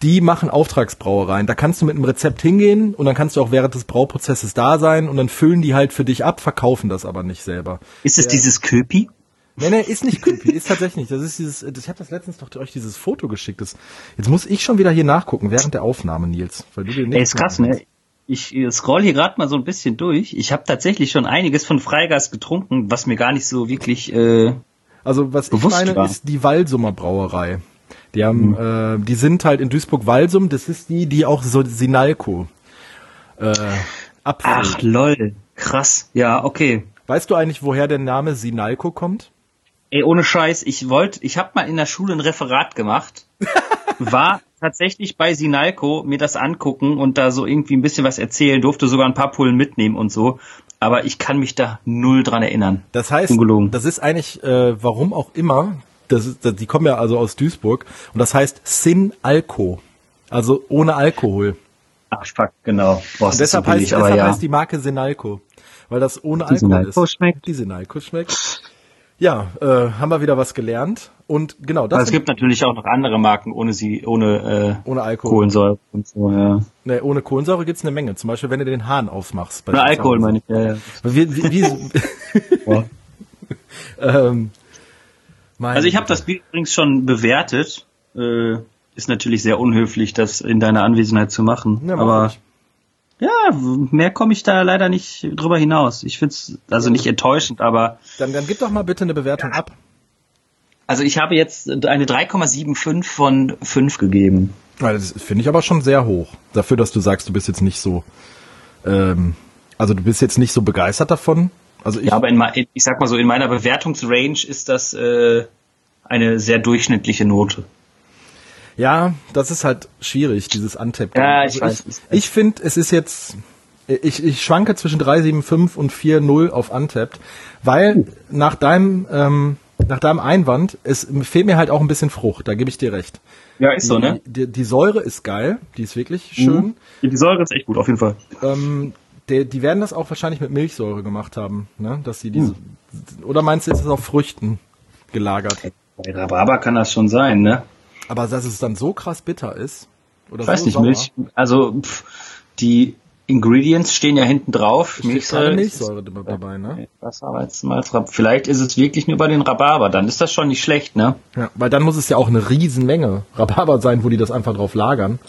Speaker 1: Die machen Auftragsbrauereien. Da kannst du mit einem Rezept hingehen und dann kannst du auch während des Brauprozesses da sein und dann füllen die halt für dich ab, verkaufen das aber nicht selber.
Speaker 2: Ist es dieses Köpi?
Speaker 1: Nee, nee, ist nicht creepy, ist tatsächlich nicht. Das ist dieses, ich habe das letztens doch euch dieses Foto geschickt. Das, jetzt muss ich schon wieder hier nachgucken, während der Aufnahme, Nils.
Speaker 2: Weil du dir nicht Ey, ist krass, ne? Ich scroll hier gerade mal so ein bisschen durch. Ich habe tatsächlich schon einiges von Freigas getrunken, was mir gar nicht so wirklich. Äh,
Speaker 1: also was ich meine, war. ist die Walsumer Brauerei. Die haben, mhm. äh, die sind halt in Duisburg-Walsum. Das ist die, die auch so Sinalco
Speaker 2: äh, abfüllt. Ach lol, krass. Ja, okay.
Speaker 1: Weißt du eigentlich, woher der Name Sinalco kommt?
Speaker 2: Ey, ohne Scheiß, ich wollte, ich habe mal in der Schule ein Referat gemacht. War tatsächlich bei Sinalco mir das angucken und da so irgendwie ein bisschen was erzählen, durfte sogar ein paar Pullen mitnehmen und so. Aber ich kann mich da null dran erinnern.
Speaker 1: Das heißt, Ungelogen. das ist eigentlich, äh, warum auch immer, das ist, das, die kommen ja also aus Duisburg und das heißt Sinalco. Also ohne Alkohol.
Speaker 2: Ach, fuck, genau.
Speaker 1: Boah, deshalb, so billig, heißt, deshalb ja. heißt die Marke Sinalco. Weil das ohne die Alkohol Sinalco ist. Schmeckt. Die Sinalco schmeckt. Ja, äh, haben wir wieder was gelernt. Und genau
Speaker 2: das. Aber es gibt natürlich auch noch andere Marken ohne sie, ohne,
Speaker 1: äh, ohne Alkohol.
Speaker 2: Kohlensäure und so, ja.
Speaker 1: Nee, ohne Kohlensäure gibt's eine Menge. Zum Beispiel, wenn du den Hahn aufmachst.
Speaker 2: Bei Alkohol meine ich, ja, ja. Wie, wie, wie, <laughs> ähm, also ich habe das Bier übrigens schon bewertet. Äh, ist natürlich sehr unhöflich, das in deiner Anwesenheit zu machen. Ja, aber ich. Ja, mehr komme ich da leider nicht drüber hinaus. Ich find's also nicht enttäuschend, aber.
Speaker 1: Dann, dann gib doch mal bitte eine Bewertung ab.
Speaker 2: Also ich habe jetzt eine 3,75 von 5 gegeben.
Speaker 1: Das finde ich aber schon sehr hoch. Dafür, dass du sagst, du bist jetzt nicht so, ähm, also du bist jetzt nicht so begeistert davon. Also
Speaker 2: ich, ja, aber in, ich sag mal so, in meiner Bewertungsrange ist das äh, eine sehr durchschnittliche Note.
Speaker 1: Ja, das ist halt schwierig, dieses Untapped.
Speaker 2: Ja, ich also
Speaker 1: weiß. Ich, ich finde, es ist jetzt, ich, ich schwanke zwischen 3,75 und 4,0 auf Untapped, weil nach deinem, ähm, nach deinem Einwand, es fehlt mir halt auch ein bisschen Frucht, da gebe ich dir recht.
Speaker 2: Ja, ist so, ne?
Speaker 1: Die, die, Säure ist geil, die ist wirklich mhm. schön.
Speaker 2: Mhm. Die Säure ist echt gut, auf jeden Fall.
Speaker 1: Ähm, die, die werden das auch wahrscheinlich mit Milchsäure gemacht haben, ne? Dass sie diese, mhm. oder meinst du, ist das auf Früchten gelagert?
Speaker 2: Bei Rhabarber kann das schon sein, ne?
Speaker 1: Aber dass es dann so krass bitter ist?
Speaker 2: Oder ich weiß so nicht, sauer? Milch, also pff, die Ingredients stehen ja hinten drauf.
Speaker 1: Milchsäure, Milchsäure dabei, ne?
Speaker 2: Das aber jetzt mal, vielleicht ist es wirklich nur bei den Rhabarber, dann ist das schon nicht schlecht, ne?
Speaker 1: Ja, weil dann muss es ja auch eine Riesenmenge Rhabarber sein, wo die das einfach drauf lagern.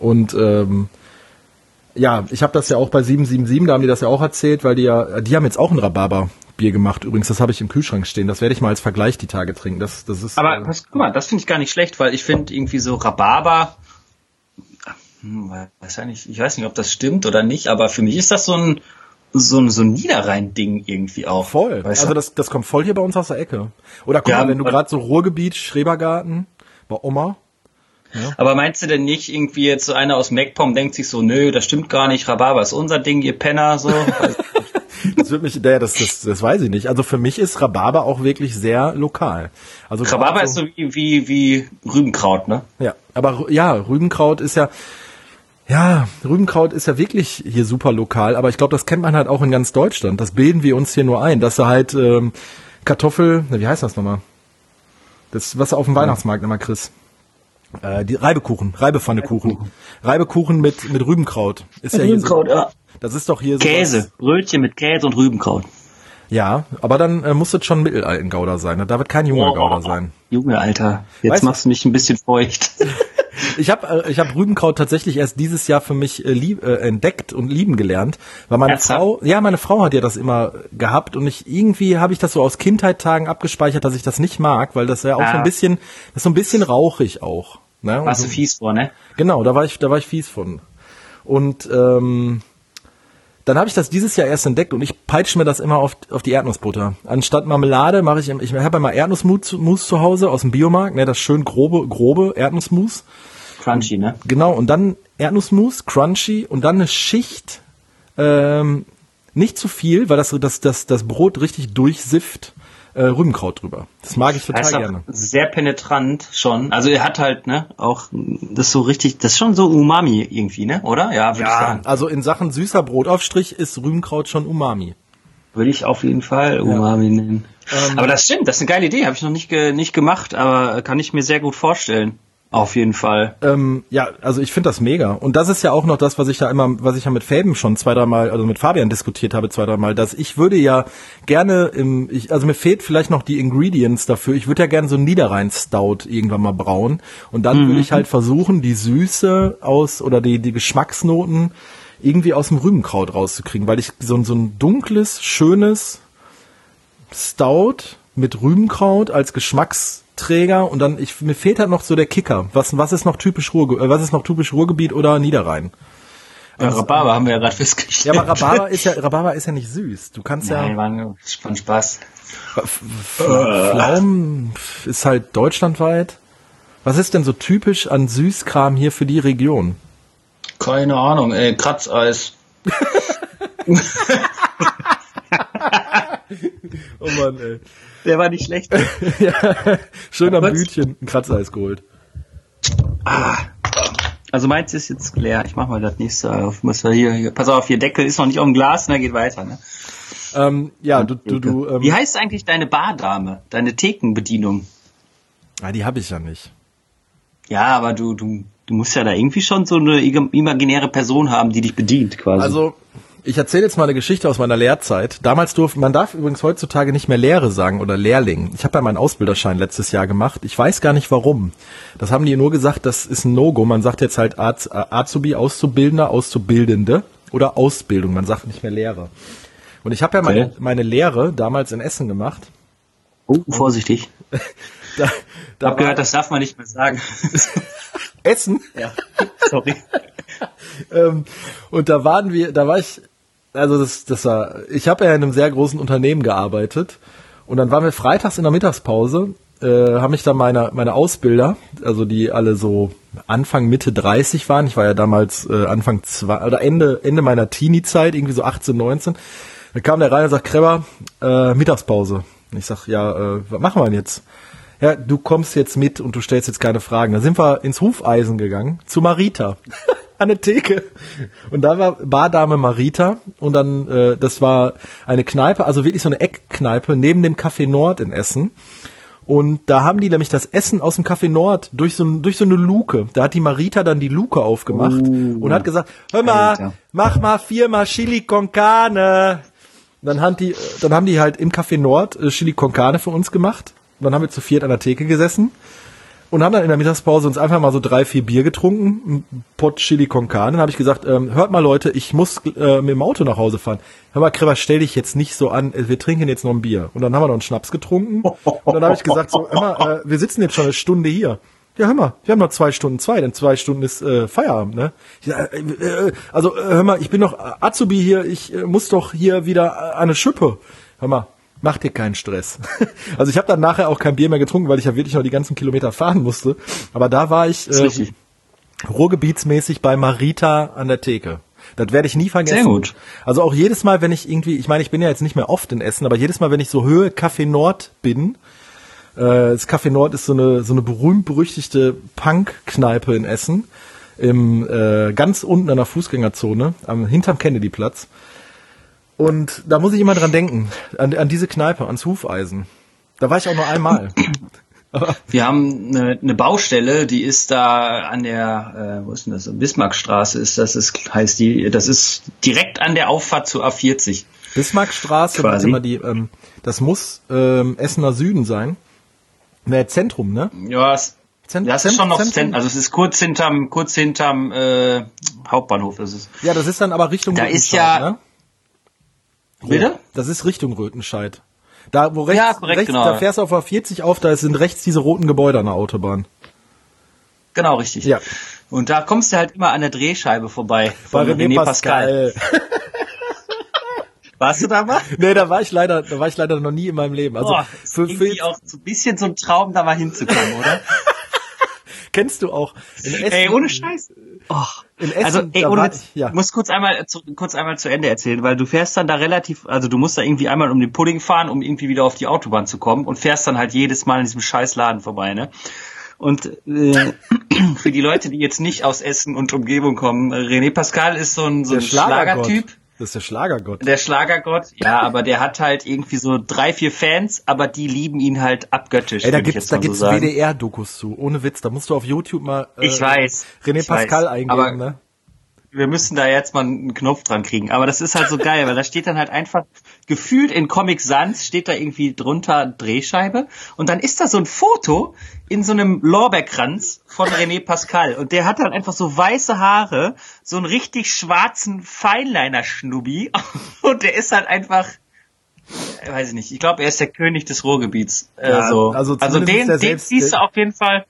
Speaker 1: Und ähm, ja, ich habe das ja auch bei 777, da haben die das ja auch erzählt, weil die ja, die haben jetzt auch ein Rhabarber-Bier gemacht. Übrigens, das habe ich im Kühlschrank stehen. Das werde ich mal als Vergleich die Tage trinken. Das, das ist.
Speaker 2: Aber äh, das, guck mal, das finde ich gar nicht schlecht, weil ich finde irgendwie so Rhabarber hm, nicht, ich weiß nicht, ob das stimmt oder nicht, aber für mich ist das so ein so ein, so ein Niederrhein-Ding irgendwie auch.
Speaker 1: Voll. Weißt also das, das kommt voll hier bei uns aus der Ecke. Oder guck ja, mal, wenn du gerade so Ruhrgebiet, Schrebergarten, bei Oma.
Speaker 2: Ja. Aber meinst du denn nicht irgendwie jetzt so einer aus MacPom denkt sich so, nö, das stimmt gar nicht, Rhabarber ist unser Ding, ihr Penner, so? <laughs>
Speaker 1: das wird mich, ja, das, das, das weiß ich nicht. Also für mich ist Rhabarber auch wirklich sehr lokal. Also
Speaker 2: Rhabarber ist so wie, wie, wie Rübenkraut, ne?
Speaker 1: Ja, aber ja, Rübenkraut ist ja, ja, Rübenkraut ist ja wirklich hier super lokal, aber ich glaube, das kennt man halt auch in ganz Deutschland. Das bilden wir uns hier nur ein, dass du halt ähm, Kartoffel, wie heißt das nochmal? Das, was auf dem Weihnachtsmarkt immer kriegst. Äh, die Reibekuchen, Reibepfannekuchen. Reibekuchen mit, mit Rübenkraut. Ist ja
Speaker 2: Rübenkraut, so, ja.
Speaker 1: Das ist doch hier so.
Speaker 2: Käse, Brötchen mit Käse und Rübenkraut.
Speaker 1: Ja, aber dann äh, muss es schon mittelalten Gouda sein. Ne? Da wird kein junger oh, Gouda sein.
Speaker 2: Junge, Alter. Jetzt weißt machst du mich ein bisschen feucht. <laughs>
Speaker 1: Ich habe äh, ich hab Rübenkraut tatsächlich erst dieses Jahr für mich äh, lieb, äh, entdeckt und lieben gelernt, weil meine Ernsthaft? Frau, ja, meine Frau hat ja das immer gehabt und ich irgendwie habe ich das so aus Kindheittagen abgespeichert, dass ich das nicht mag, weil das ja auch ja. so ein bisschen, das ist so ein bisschen rauchig auch.
Speaker 2: Ne? Warst du fies vor, ne?
Speaker 1: Genau, da war ich, da war ich fies von. Und ähm, dann habe ich das dieses Jahr erst entdeckt und ich peitsche mir das immer auf, auf die Erdnussbutter. Anstatt Marmelade mache ich, ich habe immer Erdnussmus zu Hause aus dem Biomarkt, ne, das schön grobe, grobe Erdnussmus.
Speaker 2: Crunchy, ne?
Speaker 1: Genau, und dann Erdnussmus, crunchy und dann eine Schicht, ähm, nicht zu viel, weil das, das, das, das Brot richtig durchsifft äh, Rübenkraut drüber. Das mag ich total gerne.
Speaker 2: Sehr penetrant schon. Also er hat halt, ne, auch das so richtig, das ist schon so Umami irgendwie, ne, oder?
Speaker 1: Ja, würde ja, ich sagen. Also in Sachen süßer Brotaufstrich ist Rübenkraut schon Umami.
Speaker 2: Würde ich auf jeden Fall Umami ja. nennen. Ähm, aber das stimmt, das ist eine geile Idee, habe ich noch nicht, ge nicht gemacht, aber kann ich mir sehr gut vorstellen. Auf jeden Fall.
Speaker 1: Ähm, ja, also ich finde das mega. Und das ist ja auch noch das, was ich ja immer, was ich ja mit Faben schon zwei, dreimal, also mit Fabian diskutiert habe, zwei, dreimal, dass ich würde ja gerne im, ich, also mir fehlt vielleicht noch die Ingredients dafür. Ich würde ja gerne so einen Niederrhein-Stout irgendwann mal brauen. Und dann mhm. würde ich halt versuchen, die Süße aus oder die, die Geschmacksnoten irgendwie aus dem Rübenkraut rauszukriegen, weil ich so, so ein dunkles, schönes Stout mit Rübenkraut als Geschmacks Träger und dann ich mir fehlt halt noch so der Kicker. Was was ist noch typisch Ruhr äh, was ist noch typisch Ruhrgebiet oder Niederrhein?
Speaker 2: Ja, also, Rhabarber haben wir ja gerade festgestellt.
Speaker 1: Ja, aber Rhabarber ist ja Rhabarber ist ja nicht süß. Du kannst
Speaker 2: Nein,
Speaker 1: ja
Speaker 2: Nein, von Spaß.
Speaker 1: Pflaumen ist halt deutschlandweit. Was ist denn so typisch an Süßkram hier für die Region?
Speaker 2: Keine Ahnung, ey, Kratzeis. <laughs> <laughs> oh Mann, ey. Der war nicht schlecht. <laughs> ja,
Speaker 1: schön am Bütchen ein Kratzeis geholt.
Speaker 2: Ah. Also meins ist jetzt leer. Ich mach mal das nächste auf. Muss hier, hier, pass auf, hier Deckel ist noch nicht auf dem Glas, ne, geht weiter, ne?
Speaker 1: Ähm, ja, du, du, du.
Speaker 2: Ähm, Wie heißt eigentlich deine Bardame, deine Thekenbedienung?
Speaker 1: Ah, die habe ich ja nicht.
Speaker 2: Ja, aber du, du, du musst ja da irgendwie schon so eine imaginäre Person haben, die dich bedient, quasi.
Speaker 1: Also ich erzähle jetzt mal eine Geschichte aus meiner Lehrzeit. Damals durfte, man darf übrigens heutzutage nicht mehr Lehre sagen oder Lehrling. Ich habe ja meinen Ausbilderschein letztes Jahr gemacht. Ich weiß gar nicht warum. Das haben die nur gesagt, das ist ein No-Go. Man sagt jetzt halt Az äh, Azubi, Auszubildender, Auszubildende oder Ausbildung. Man sagt nicht mehr Lehre. Und ich habe ja meine, meine Lehre damals in Essen gemacht.
Speaker 2: Oh, vorsichtig. <laughs> da, da ich habe gehört, das darf man nicht mehr sagen. <laughs>
Speaker 1: Essen?
Speaker 2: Ja, sorry. <laughs>
Speaker 1: ähm, und da waren wir, da war ich also das, das war, ich habe ja in einem sehr großen Unternehmen gearbeitet und dann waren wir freitags in der Mittagspause, äh, haben mich dann meine, meine Ausbilder, also die alle so Anfang, Mitte 30 waren, ich war ja damals äh, Anfang zwei, oder Ende, Ende meiner Teenie-Zeit, irgendwie so 18, 19, dann kam der rein und sagt, Kreber, äh, Mittagspause. Und ich sag, ja, äh, was machen wir denn jetzt? Ja, du kommst jetzt mit und du stellst jetzt keine Fragen. Dann sind wir ins Hufeisen gegangen, zu Marita. <laughs> <laughs> an der Theke. Und da war Bardame Marita und dann, äh, das war eine Kneipe, also wirklich so eine Eckkneipe neben dem Café Nord in Essen. Und da haben die nämlich das Essen aus dem Café Nord durch so, durch so eine Luke. Da hat die Marita dann die Luke aufgemacht uh, und hat gesagt, hör mal, Alter. mach mal viermal Chili con Carne. Dann haben die, dann haben die halt im Café Nord äh, Chili con Carne für uns gemacht. Und dann haben wir zu viert an der Theke gesessen und haben dann in der Mittagspause uns einfach mal so drei, vier Bier getrunken, ein Pot Chili con Carne. Dann habe ich gesagt, ähm, hört mal Leute, ich muss äh, mit dem Auto nach Hause fahren. Hör mal, Kreber, stell dich jetzt nicht so an, wir trinken jetzt noch ein Bier. Und dann haben wir noch einen Schnaps getrunken. Und dann habe ich gesagt, so, hör mal, äh, wir sitzen jetzt schon eine Stunde hier. Ja, hör mal, wir haben noch zwei Stunden zwei, denn zwei Stunden ist äh, Feierabend, ne? Ja, äh, äh, also äh, hör mal, ich bin noch Azubi hier, ich äh, muss doch hier wieder eine Schippe. Hör mal, mach dir keinen Stress. <laughs> Also ich habe dann nachher auch kein Bier mehr getrunken, weil ich ja wirklich noch die ganzen Kilometer fahren musste. Aber da war ich äh, ruhrgebietsmäßig bei Marita an der Theke. Das werde ich nie vergessen.
Speaker 2: Sehr gut.
Speaker 1: Also auch jedes Mal, wenn ich irgendwie, ich meine, ich bin ja jetzt nicht mehr oft in Essen, aber jedes Mal, wenn ich so Höhe Café Nord bin, äh, das Café Nord ist so eine so eine berühmt-berüchtigte Punk-Kneipe in Essen, im äh, ganz unten an der Fußgängerzone, am hinterm Kennedyplatz. Und da muss ich immer dran denken, an, an diese Kneipe, ans Hufeisen. Da war ich auch nur einmal. <clears throat>
Speaker 2: Wir haben eine, eine Baustelle, die ist da an der, äh, wo ist denn das? Bismarckstraße ist das, ist, heißt die, das ist direkt an der Auffahrt zur A40.
Speaker 1: Bismarckstraße, das ist immer die, ähm, das muss ähm, Essener Süden sein. Ne, Zentrum, ne?
Speaker 2: Ja, es, Zent das ist schon noch Zentrum, also es ist kurz hinterm, kurz hinterm äh, Hauptbahnhof. Ist.
Speaker 1: Ja, das ist dann aber Richtung
Speaker 2: da ist ja, ne?
Speaker 1: Bitte? Das ist Richtung Rötenscheid. Da, wo rechts,
Speaker 2: ja, korrekt,
Speaker 1: rechts
Speaker 2: genau.
Speaker 1: da fährst du auf A40 auf, da sind rechts diese roten Gebäude an der Autobahn.
Speaker 2: Genau, richtig.
Speaker 1: Ja.
Speaker 2: Und da kommst du halt immer an der Drehscheibe vorbei
Speaker 1: von René, René Pascal. Pascal. <laughs>
Speaker 2: Warst du da mal?
Speaker 1: Nee, da war ich leider, da war ich leider noch nie in meinem Leben. Also
Speaker 2: Boah, für, für auch so ein bisschen so ein Traum, da mal hinzukommen, oder? <laughs>
Speaker 1: Kennst du auch?
Speaker 2: In Essen, ey, ohne Scheiß. Oh. In Essen, also, ey, ohne, ich, ja. muss kurz einmal, zu, kurz einmal zu Ende erzählen, weil du fährst dann da relativ, also du musst da irgendwie einmal um den Pudding fahren, um irgendwie wieder auf die Autobahn zu kommen und fährst dann halt jedes Mal in diesem scheiß Laden vorbei, ne? Und äh, für die Leute, die jetzt nicht aus Essen und Umgebung kommen, René Pascal ist so ein, so ein Schlagertyp.
Speaker 1: Das ist der Schlagergott.
Speaker 2: Der Schlagergott, ja, aber der hat halt irgendwie so drei, vier Fans, aber die lieben ihn halt abgöttisch.
Speaker 1: Ey, da gibt's, da gibt's so WDR-Dokus zu, ohne Witz. Da musst du auf YouTube mal
Speaker 2: äh, ich weiß,
Speaker 1: René
Speaker 2: ich
Speaker 1: Pascal
Speaker 2: weiß,
Speaker 1: eingeben, ne?
Speaker 2: Wir müssen da jetzt mal einen Knopf dran kriegen. Aber das ist halt so geil, weil da steht dann halt einfach gefühlt in Comic Sans steht da irgendwie drunter Drehscheibe und dann ist da so ein Foto in so einem Lorbeerkranz von René Pascal und der hat dann einfach so weiße Haare, so einen richtig schwarzen Feinliner-Schnubbi <laughs> und der ist halt einfach weiß ich nicht. Ich glaube, er ist der König des Ruhrgebiets.
Speaker 1: Ja,
Speaker 2: äh, so.
Speaker 1: Also,
Speaker 2: also den, den siehst du auf jeden Fall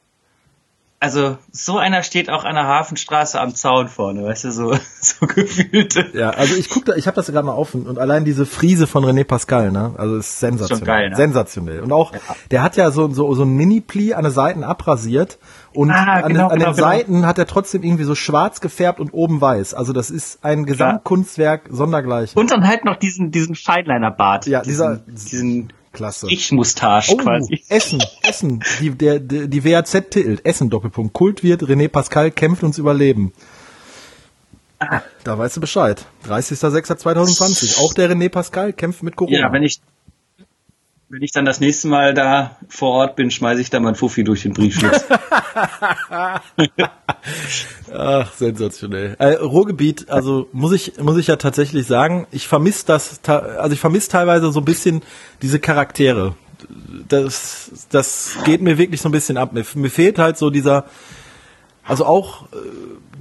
Speaker 2: also so einer steht auch an der Hafenstraße am Zaun vorne, weißt du, so, <laughs> so gefühlt.
Speaker 1: Ja, also ich guck da, ich habe das gerade mal offen und allein diese Friese von René Pascal, ne, also ist sensationell.
Speaker 2: Schon geil, ne?
Speaker 1: Sensationell. Und auch, ja. der hat ja so, so, so ein Mini-Pli an den Seiten abrasiert und
Speaker 2: ah,
Speaker 1: an,
Speaker 2: genau,
Speaker 1: den, an
Speaker 2: genau,
Speaker 1: den Seiten hat er trotzdem irgendwie so schwarz gefärbt und oben weiß. Also das ist ein Gesamtkunstwerk sondergleichen.
Speaker 2: Und dann halt noch diesen, diesen Feinliner-Bart.
Speaker 1: Ja, dieser,
Speaker 2: diesen,
Speaker 1: Klasse.
Speaker 2: Ich-Mustache
Speaker 1: oh,
Speaker 2: quasi.
Speaker 1: Essen, Essen. Die, der, die, die WAZ titelt. Essen, Doppelpunkt. Kult wird, René Pascal kämpft ums Überleben.
Speaker 2: Ah.
Speaker 1: Da weißt du Bescheid. 30.06.2020. Auch der René Pascal kämpft mit Corona.
Speaker 2: Ja, wenn ich, wenn ich dann das nächste Mal da vor Ort bin, schmeiße ich da mein Fuffi durch den Briefschlitz. <laughs>
Speaker 1: Ach, sensationell. Äh, Ruhrgebiet, also muss ich muss ich ja tatsächlich sagen, ich vermisse das, also ich vermisse teilweise so ein bisschen diese Charaktere. Das das geht mir wirklich so ein bisschen ab. Mir, mir fehlt halt so dieser, also auch äh,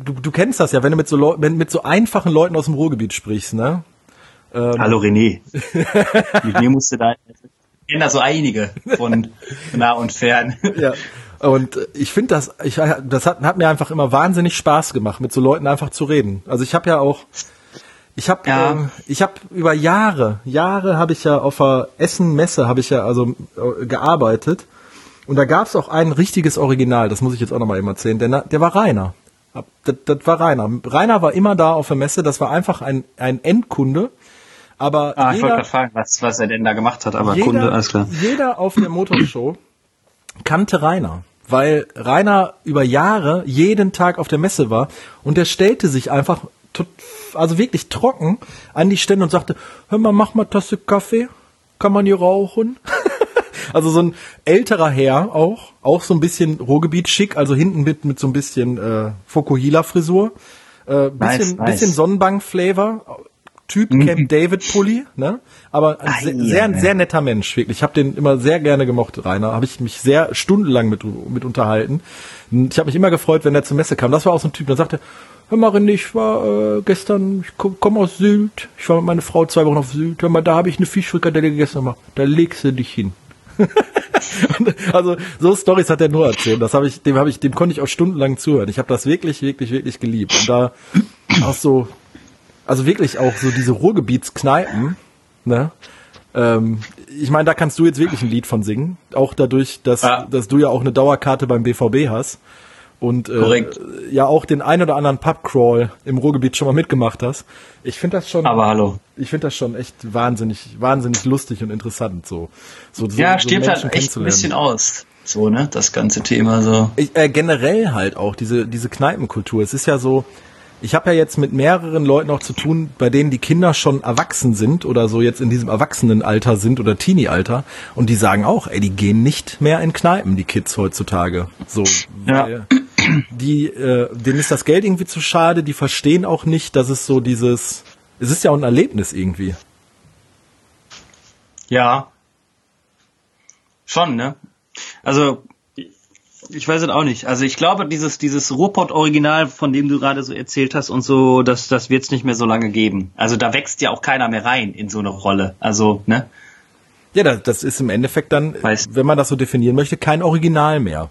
Speaker 1: du, du kennst das ja, wenn du mit so Leu wenn mit so einfachen Leuten aus dem Ruhrgebiet sprichst, ne?
Speaker 2: Ähm, Hallo René. mit mir musste da ich kenne da so einige von nah und fern.
Speaker 1: Ja. Und ich finde das, ich, das hat, hat mir einfach immer wahnsinnig Spaß gemacht, mit so Leuten einfach zu reden. Also ich habe ja auch, ich habe,
Speaker 2: Ja.
Speaker 1: äh, ich habe über Jahre, Jahre habe ich ja auf der Essen Messe habe ich ja also äh, gearbeitet und da gab es auch ein richtiges Original. Das muss ich jetzt auch noch mal eben erzählen. Der, der war Rainer. Das, das war Rainer. Rainer war immer da auf der Messe. Das war einfach ein ein Endkunde. Aber
Speaker 2: Ah, ich wollte
Speaker 1: jeder,
Speaker 2: gerade fragen, was, was er denn da gemacht hat, aber
Speaker 1: jeder,
Speaker 2: Kunde, alles klar.
Speaker 1: Jeder auf der Motorshow kannte Rainer, weil Rainer über Jahre jeden Tag auf der Messe war und der stellte sich einfach, also wirklich trocken an die Stände und sagte, hör mal, mach mal Tasse Kaffee, kann man hier rauchen? <laughs> also so ein älterer Herr auch, auch so ein bisschen Ruhrgebiet schick, also hinten mit, mit so ein bisschen äh, Fokuhila-Frisur, äh, bisschen,
Speaker 2: Nice, nice.
Speaker 1: bisschen Sonnenbank-Flavor, Typ Camp David Pulli, ne? Aber ein
Speaker 2: Ah,
Speaker 1: sehr,
Speaker 2: ja,
Speaker 1: sehr, sehr netter Mensch, wirklich. Ich habe den immer sehr gerne gemocht, Rainer. Habe ich mich sehr stundenlang mit, mit unterhalten. Ich habe mich immer gefreut, wenn er zur Messe kam. Das war auch so ein Typ, der sagte, hör mal René, ich war äh, gestern, ich komme komm aus Sylt. Ich war mit meiner Frau zwei Wochen auf Sylt. Hör mal, da habe ich eine Fischfrikadelle gegessen. Hör mal, Da legst du dich hin. <laughs> Also so Stories hat er nur erzählt. Das habe ich, dem habe ich, dem konnte ich auch stundenlang zuhören. Ich habe das wirklich, wirklich, wirklich geliebt. Und da auch so, also wirklich auch so diese Ruhrgebietskneipen, ne? Ähm, ich meine, da kannst du jetzt wirklich ein Lied von singen. Auch dadurch, dass,
Speaker 2: Ja.
Speaker 1: dass du ja auch eine Dauerkarte beim BVB hast. und äh, ja auch den ein oder anderen Pubcrawl im Ruhrgebiet schon mal mitgemacht hast. Ich finde das schon.
Speaker 2: Aber hallo.
Speaker 1: Ich finde das schon echt wahnsinnig, wahnsinnig lustig und interessant so. so,
Speaker 2: so ja, stirbt so halt echt ein bisschen aus. So, ne, das ganze Thema so.
Speaker 1: Ich, äh, generell halt auch diese diese Kneipenkultur. Es ist ja so, ich habe ja jetzt mit mehreren Leuten auch zu tun, bei denen die Kinder schon erwachsen sind oder so jetzt in diesem Erwachsenenalter sind oder Teenie-Alter und die sagen auch, ey, die gehen nicht mehr in Kneipen, die Kids heutzutage. So, ja. die, äh, denen ist das Geld irgendwie zu schade, die verstehen auch nicht, dass es so dieses, es ist ja auch ein Erlebnis irgendwie.
Speaker 2: Ja. Schon, ne? Also ich weiß es auch nicht. Also ich glaube, dieses, dieses Ruhrpott-Original, von dem du gerade so erzählt hast und so, das, das wird es nicht mehr so lange geben. Also da wächst ja auch keiner mehr rein in so eine Rolle. Also, ne?
Speaker 1: Ja, das, das ist im Endeffekt dann, weiß. wenn man das so definieren möchte, kein Original mehr.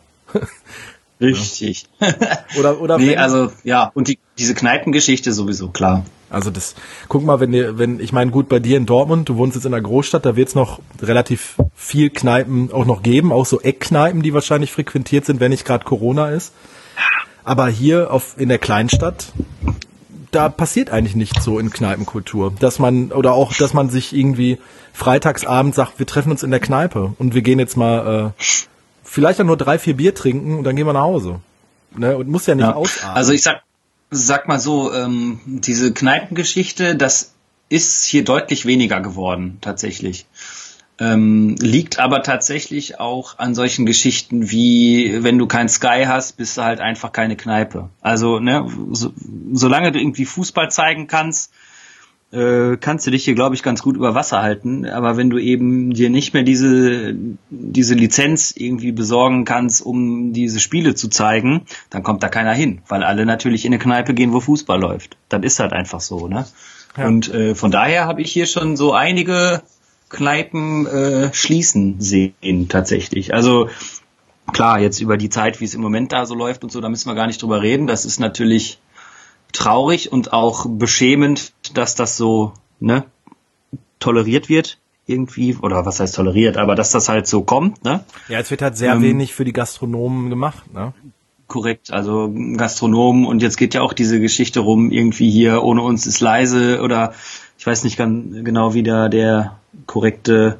Speaker 2: Richtig. <laughs>
Speaker 1: oder, oder
Speaker 2: nee, also, ja, und die, diese Kneipengeschichte sowieso, klar.
Speaker 1: Also das, guck mal, wenn dir, wenn, ich meine, gut, bei dir in Dortmund, du wohnst jetzt in einer Großstadt, da wird es noch relativ viel Kneipen auch noch geben, auch so Eckkneipen, die wahrscheinlich frequentiert sind, wenn nicht gerade Corona ist. Aber hier auf, in der Kleinstadt, da passiert eigentlich nicht so in Kneipenkultur, dass man, oder auch, dass man sich irgendwie freitagsabend sagt, wir treffen uns in der Kneipe und wir gehen jetzt mal, äh, vielleicht dann nur drei, vier Bier trinken und dann gehen wir nach Hause. Ne? Und muss ja nicht ja. ausatmen.
Speaker 2: Also ich sag, sag mal so, ähm, diese Kneipengeschichte, das ist hier deutlich weniger geworden, tatsächlich. Ähm, liegt aber tatsächlich auch an solchen Geschichten wie, wenn du kein Sky hast, bist du halt einfach keine Kneipe. Also, ne, so, solange du irgendwie Fußball zeigen kannst, äh, kannst du dich hier, glaube ich, ganz gut über Wasser halten. Aber wenn du eben dir nicht mehr diese, diese Lizenz irgendwie besorgen kannst, um diese Spiele zu zeigen, dann kommt da keiner hin, weil alle natürlich in eine Kneipe gehen, wo Fußball läuft. Das ist halt einfach so, ne? Ja. Und äh, von daher habe ich hier schon so einige Kneipen äh, schließen sehen tatsächlich. Also klar, jetzt über die Zeit, wie es im Moment da so läuft und so, da müssen wir gar nicht drüber reden. Das ist natürlich traurig und auch beschämend, dass das so ne, toleriert wird irgendwie oder was heißt toleriert, aber dass das halt so kommt, ne?
Speaker 1: Ja, es wird halt sehr ähm, wenig für die Gastronomen gemacht, ne?
Speaker 2: Korrekt, also Gastronomen und jetzt geht ja auch diese Geschichte rum, irgendwie hier ohne uns ist leise oder ich weiß nicht ganz genau, wie da der korrekte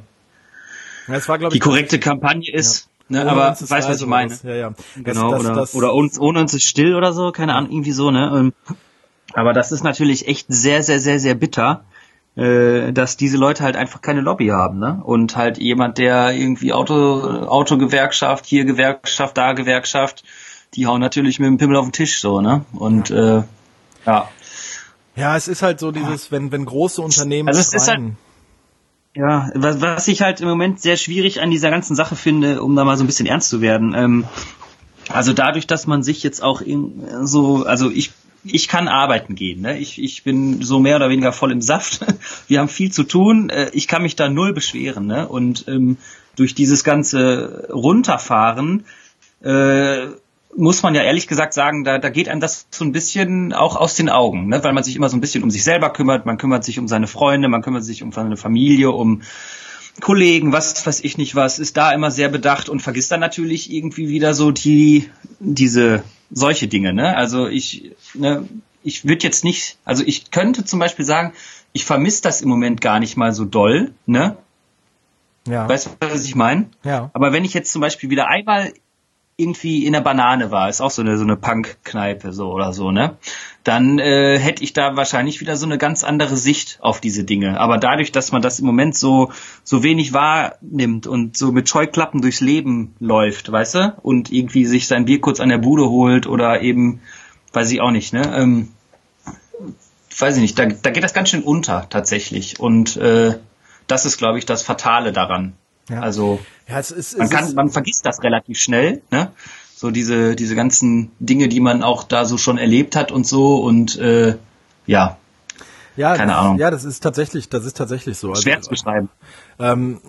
Speaker 1: ja, war,
Speaker 2: die korrekte Kampagne ist. Ne, aber weißt du, was ich meine?
Speaker 1: Ja, ja.
Speaker 2: Genau, das, oder, das, oder uns, ohne uns ist still oder so, keine Ahnung, irgendwie so, ne? Aber das ist natürlich echt sehr, sehr, sehr, sehr bitter, äh, dass diese Leute halt einfach keine Lobby haben, ne? Und halt jemand, der irgendwie Auto, Autogewerkschaft, hier Gewerkschaft, da Gewerkschaft, die hauen natürlich mit dem Pimmel auf den Tisch so, ne? Und äh, ja.
Speaker 1: Ja, es ist halt so dieses, wenn, wenn große Unternehmen also es ist halt,
Speaker 2: ja, was, was ich halt im Moment sehr schwierig an dieser ganzen Sache finde, um da mal so ein bisschen ernst zu werden. Ähm, also dadurch, dass man sich jetzt auch in, so, also ich ich kann arbeiten gehen. Ne? Ich, ich bin so mehr oder weniger voll im Saft. <laughs> Wir haben viel zu tun. Äh, ich kann mich da null beschweren. Ne? Und ähm, durch dieses ganze Runterfahren äh, muss man ja ehrlich gesagt sagen, da, da geht einem das so ein bisschen auch aus den Augen, ne? weil man sich immer so ein bisschen um sich selber kümmert, man kümmert sich um seine Freunde, man kümmert sich um seine Familie, um Kollegen, was weiß ich nicht was, ist da immer sehr bedacht und vergisst dann natürlich irgendwie wieder so die, diese, solche Dinge, ne? Also ich, ne, ich würde jetzt nicht, also ich könnte zum Beispiel sagen, ich vermisse das im Moment gar nicht mal so doll, ne? Ja. Weißt du, was ich meine?
Speaker 1: Ja.
Speaker 2: Aber wenn ich jetzt zum Beispiel wieder einmal irgendwie in der Banane war, ist auch so eine so eine Punk-Kneipe so oder so, ne? Dann äh, hätte ich da wahrscheinlich wieder so eine ganz andere Sicht auf diese Dinge. Aber dadurch, dass man das im Moment so so wenig wahrnimmt und so mit Scheuklappen durchs Leben läuft, weißt du, und irgendwie sich sein Bier kurz an der Bude holt oder eben, weiß ich auch nicht, ne? Ähm, weiß ich nicht, da, da geht das ganz schön unter tatsächlich. Und äh, das ist, glaube ich, das Fatale daran. Ja. Also ja, es ist, man kann, man vergisst das relativ schnell, ne? So diese diese ganzen Dinge, die man auch da so schon erlebt hat und so und äh, ja.
Speaker 1: Ja, keine Ahnung. Ja, das ist tatsächlich, das ist tatsächlich so.
Speaker 2: Also, Schwer zu beschreiben.
Speaker 1: Ähm,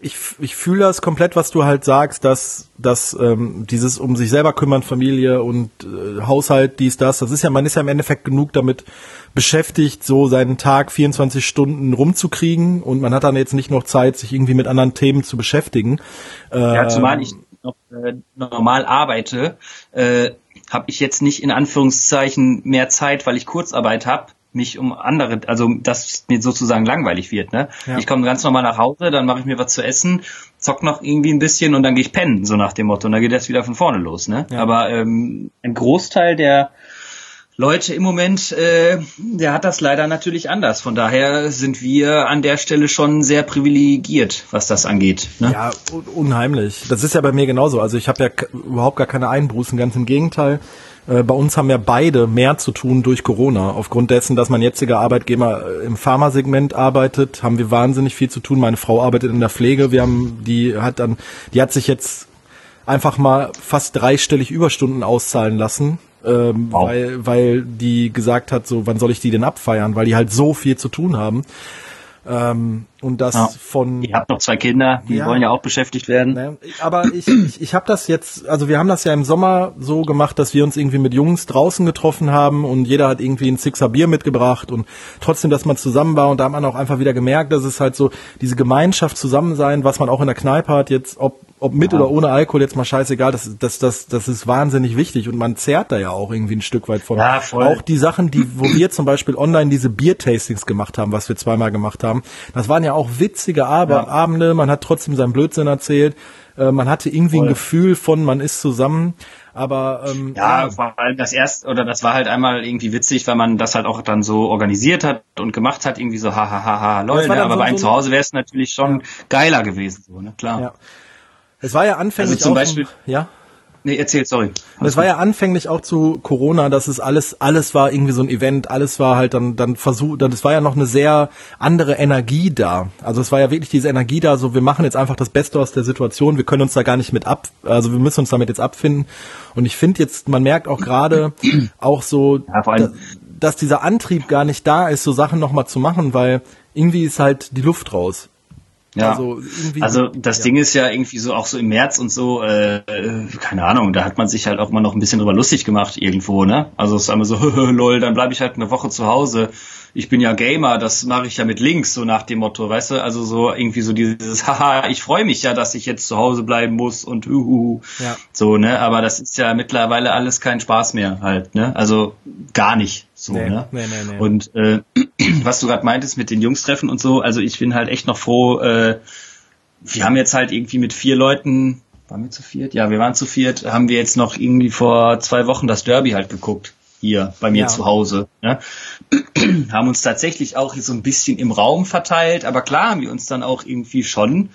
Speaker 1: ich, ich fühle das komplett, was du halt sagst, dass, dass ähm, dieses um sich selber kümmern, Familie und äh, Haushalt, dies, das, das ist ja, man ist ja im Endeffekt genug damit beschäftigt, so seinen Tag 24 Stunden rumzukriegen und man hat dann jetzt nicht noch Zeit, sich irgendwie mit anderen Themen zu beschäftigen.
Speaker 2: Äh, ja, zumal ich, noch äh, normal arbeite, äh, habe ich jetzt nicht in Anführungszeichen mehr Zeit, weil ich Kurzarbeit habe, mich um andere, also dass mir sozusagen langweilig wird. Ne? Ja. Ich komme ganz normal nach Hause, dann mache ich mir was zu essen, zock noch irgendwie ein bisschen und dann gehe ich pennen, so nach dem Motto. Und dann geht das wieder von vorne los. Ne? Ja. Aber ähm, ein Großteil der Leute im Moment, äh, der hat das leider natürlich anders. Von daher sind wir an der Stelle schon sehr privilegiert, was das angeht. Ne?
Speaker 1: Ja, unheimlich. Das ist ja bei mir genauso. Also ich habe ja überhaupt gar keine Einbußen, ganz im Gegenteil. Äh, bei uns haben ja beide mehr zu tun durch Corona. Aufgrund dessen, dass mein jetziger Arbeitgeber äh, im Pharmasegment arbeitet, haben wir wahnsinnig viel zu tun. Meine Frau arbeitet in der Pflege. Wir haben, die hat dann, die hat sich jetzt einfach mal fast dreistellig Überstunden auszahlen lassen, ähm, wow. weil, weil die gesagt hat, so, wann soll ich die denn abfeiern, weil die halt so viel zu tun haben. Ähm, und das ja. von.
Speaker 2: Ihr habt noch zwei Kinder, die ja, wollen ja auch beschäftigt werden. Ne,
Speaker 1: aber ich, ich, ich habe das jetzt, also wir haben das ja im Sommer so gemacht, dass wir uns irgendwie mit Jungs draußen getroffen haben und jeder hat irgendwie ein Sixer Bier mitgebracht und trotzdem, dass man zusammen war und da hat man auch einfach wieder gemerkt, dass es halt so diese Gemeinschaft zusammen sein, was man auch in der Kneipe hat, jetzt ob ob mit ja. oder ohne Alkohol jetzt mal scheißegal, das, das, das, das ist wahnsinnig wichtig und man zehrt da ja auch irgendwie ein Stück weit von. Ja, voll. Auch die Sachen, die, wo wir zum Beispiel online diese Bier-Tastings gemacht haben, was wir zweimal gemacht haben, das waren ja auch witzige Ab ja. Abende, man hat trotzdem seinen Blödsinn erzählt, äh, man hatte irgendwie voll. ein Gefühl von, man ist zusammen. Aber ähm,
Speaker 2: ja, vor allem das erste oder das war halt einmal irgendwie witzig, weil man das halt auch dann so organisiert hat und gemacht hat, irgendwie so hahaha ha, ha, ha, lol, ne? aber so, bei einem so zu Hause wäre es natürlich schon ja. geiler gewesen, so, ne? Klar. Ja.
Speaker 1: Es war ja anfänglich
Speaker 2: also zum Beispiel,
Speaker 1: auch, ja.
Speaker 2: Nee, erzähl, sorry.
Speaker 1: Es war ja anfänglich auch zu Corona, dass es alles, alles war irgendwie so ein Event, alles war halt dann, dann versucht, dann, es war ja noch eine sehr andere Energie da. Also es war ja wirklich diese Energie da, so wir machen jetzt einfach das Beste aus der Situation, wir können uns da gar nicht mit ab, also wir müssen uns damit jetzt abfinden. Und ich finde jetzt, man merkt auch gerade <clears throat> auch so, ja, da, dass dieser Antrieb gar nicht da ist, so Sachen nochmal zu machen, weil irgendwie ist halt die Luft raus.
Speaker 2: Ja, also, also das ja. Ding ist ja irgendwie so auch so im März und so, äh, keine Ahnung, da hat man sich halt auch mal noch ein bisschen drüber lustig gemacht irgendwo, ne? Also es ist einmal so, <laughs> lol, dann bleibe ich halt eine Woche zu Hause. Ich bin ja Gamer, das mache ich ja mit Links, so nach dem Motto, weißt du? Also so irgendwie so dieses, <laughs> haha, ich freue mich ja, dass ich jetzt zu Hause bleiben muss und uhu. Ja. So, ne? Aber das ist ja mittlerweile alles kein Spaß mehr halt, ne? Also gar nicht. So, nee, ne? Nee, nee, nee. Und äh, <clears throat> was du gerade meintest mit den Jungs treffen und so, also ich bin halt echt noch froh, äh, wir haben jetzt halt irgendwie mit vier Leuten, waren wir zu viert? Ja, wir waren zu viert, haben wir jetzt noch irgendwie vor zwei Wochen das Derby halt geguckt hier bei mir ja. zu Hause. Ne? <clears throat> haben uns tatsächlich auch so ein bisschen im Raum verteilt, aber klar haben wir uns dann auch irgendwie schon,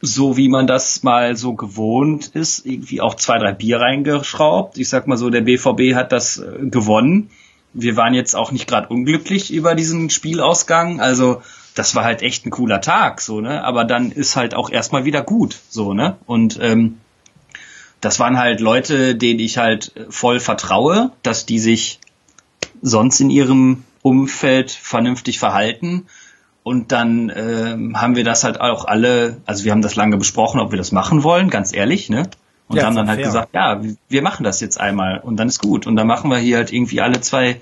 Speaker 2: so wie man das mal so gewohnt ist, irgendwie auch zwei, drei Bier reingeschraubt. Ich sag mal so, der BVB hat das äh, gewonnen wir waren jetzt auch nicht gerade unglücklich über diesen Spielausgang. Also das war halt echt ein cooler Tag, so ne. Aber dann ist halt auch erstmal wieder gut, so ne. Und ähm, das waren halt Leute, denen ich halt voll vertraue, dass die sich sonst in ihrem Umfeld vernünftig verhalten. Und dann ähm, haben wir das halt auch alle, also wir haben das lange besprochen, ob wir das machen wollen, ganz ehrlich, ne? Und ja, haben dann halt fair. gesagt, ja, wir machen das jetzt einmal und dann ist gut. Und dann machen wir hier halt irgendwie alle zwei,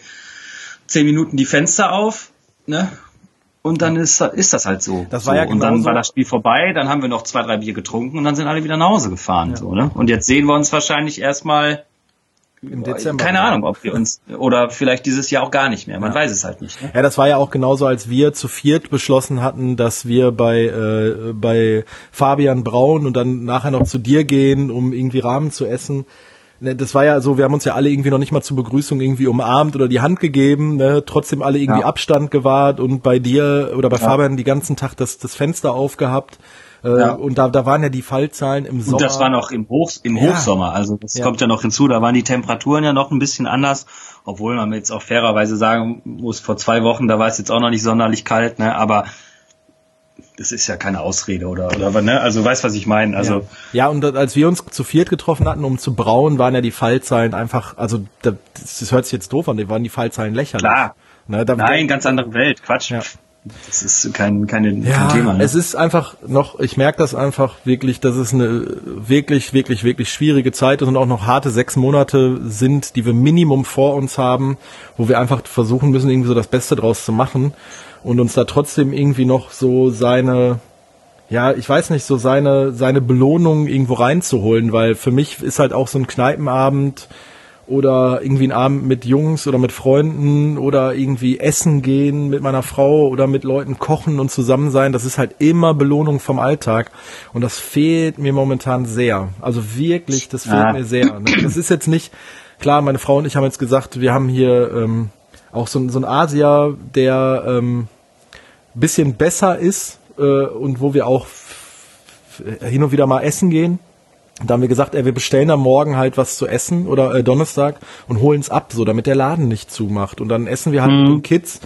Speaker 2: zehn Minuten die Fenster auf, ne? Und dann ist, ist das halt so.
Speaker 1: Das war so. ja
Speaker 2: Und dann war das Spiel vorbei, dann haben wir noch zwei, drei Bier getrunken und dann sind alle wieder nach Hause gefahren. Ja. So, ne? Und jetzt sehen wir uns wahrscheinlich erstmal im Dezember. Keine Ahnung, ob wir uns oder vielleicht dieses Jahr auch gar nicht mehr. Man ja. weiß es halt nicht.
Speaker 1: Ne? Ja, das war ja auch genauso, als wir zu viert beschlossen hatten, dass wir bei äh, bei Fabian Braun und dann nachher noch zu dir gehen, um irgendwie Rahmen zu essen. Ne, das war ja so, wir haben uns ja alle irgendwie noch nicht mal zur Begrüßung irgendwie umarmt oder die Hand gegeben, ne? trotzdem alle irgendwie ja. Abstand gewahrt und bei dir oder bei. Fabian die ganzen Tag das, das Fenster aufgehabt. Äh, ja. Und da, da waren ja die Fallzahlen im Sommer.
Speaker 2: Und das war noch im, Hoch, im. Hochsommer. Also das kommt ja noch hinzu. Da waren die Temperaturen ja noch ein bisschen anders. Obwohl man jetzt auch fairerweise sagen muss, vor zwei Wochen, da war es jetzt auch noch nicht sonderlich kalt, ne? Aber das ist ja keine Ausrede oder oder ne? Also weißt was ich meine? Also
Speaker 1: ja. ja und als wir uns zu viert getroffen hatten, um zu brauen, waren ja die Fallzahlen einfach, also das, das hört sich jetzt doof an, die waren die Fallzahlen lächerlich.
Speaker 2: Klar. Ne, da, Nein, ganz andere Welt, Quatsch. Ja. Das ist kein, keine,
Speaker 1: ja, kein Thema. Ne? Es ist einfach noch, ich merke das einfach wirklich, dass es eine wirklich, wirklich, wirklich schwierige Zeit ist und auch noch harte sechs Monate sind, die wir Minimum vor uns haben, wo wir einfach versuchen müssen, irgendwie so das Beste draus zu machen und uns da trotzdem irgendwie noch so seine, ja, ich weiß nicht, so seine, seine Belohnung irgendwo reinzuholen, weil für mich ist halt auch so ein Kneipenabend oder irgendwie ein Abend mit Jungs oder mit Freunden oder irgendwie essen gehen mit meiner Frau oder mit Leuten kochen und zusammen sein, das ist halt immer Belohnung vom Alltag und das fehlt mir momentan sehr. Also wirklich, das fehlt ah. mir sehr. Ne? Das ist jetzt nicht, klar, meine Frau und ich haben jetzt gesagt, wir haben hier ähm, auch so, so ein Asia, der ähm, bisschen besser ist äh, und wo wir auch hin und wieder mal essen gehen. Da haben wir gesagt, ey, wir bestellen am Morgen halt was zu essen oder äh, Donnerstag und holen es ab, so damit der Laden nicht zumacht. Und dann essen wir halt mhm. mit den Kids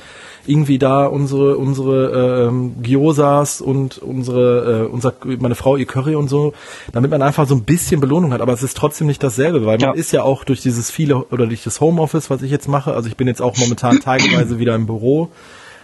Speaker 1: irgendwie da unsere unsere ähm, Gyosas und unsere äh, unser meine Frau ihr Curry und so, damit man einfach so ein bisschen Belohnung hat. Aber es ist trotzdem nicht dasselbe, weil man ist ja auch durch dieses viele oder durch das Homeoffice, was ich jetzt mache. Also ich bin jetzt auch momentan <clears throat> teilweise wieder im Büro,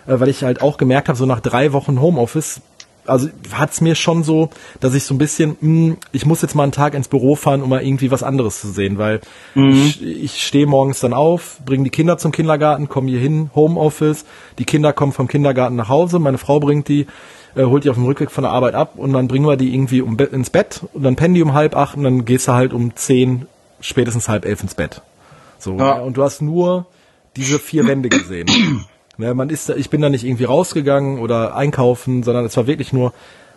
Speaker 1: äh, weil ich halt auch gemerkt habe, so nach drei Wochen Homeoffice also hat's mir schon so, dass ich so ein bisschen, mh, hm, ich muss jetzt mal einen Tag ins Büro fahren, um mal irgendwie was anderes zu sehen, weil mhm. ich, ich stehe morgens dann auf, bringe die Kinder zum Kindergarten, komme hier hin, Homeoffice, die Kinder kommen vom Kindergarten nach Hause, meine Frau bringt die, äh, holt die auf dem Rückweg von der Arbeit ab und dann bringen wir die irgendwie um, ins Bett und dann pennen die um halb acht und dann gehst du halt um zehn, spätestens halb elf ins Bett. So, ja. und du hast nur diese vier Wände gesehen. <clears throat> Ne, man ist, ich bin da nicht irgendwie rausgegangen oder einkaufen, sondern es war wirklich nur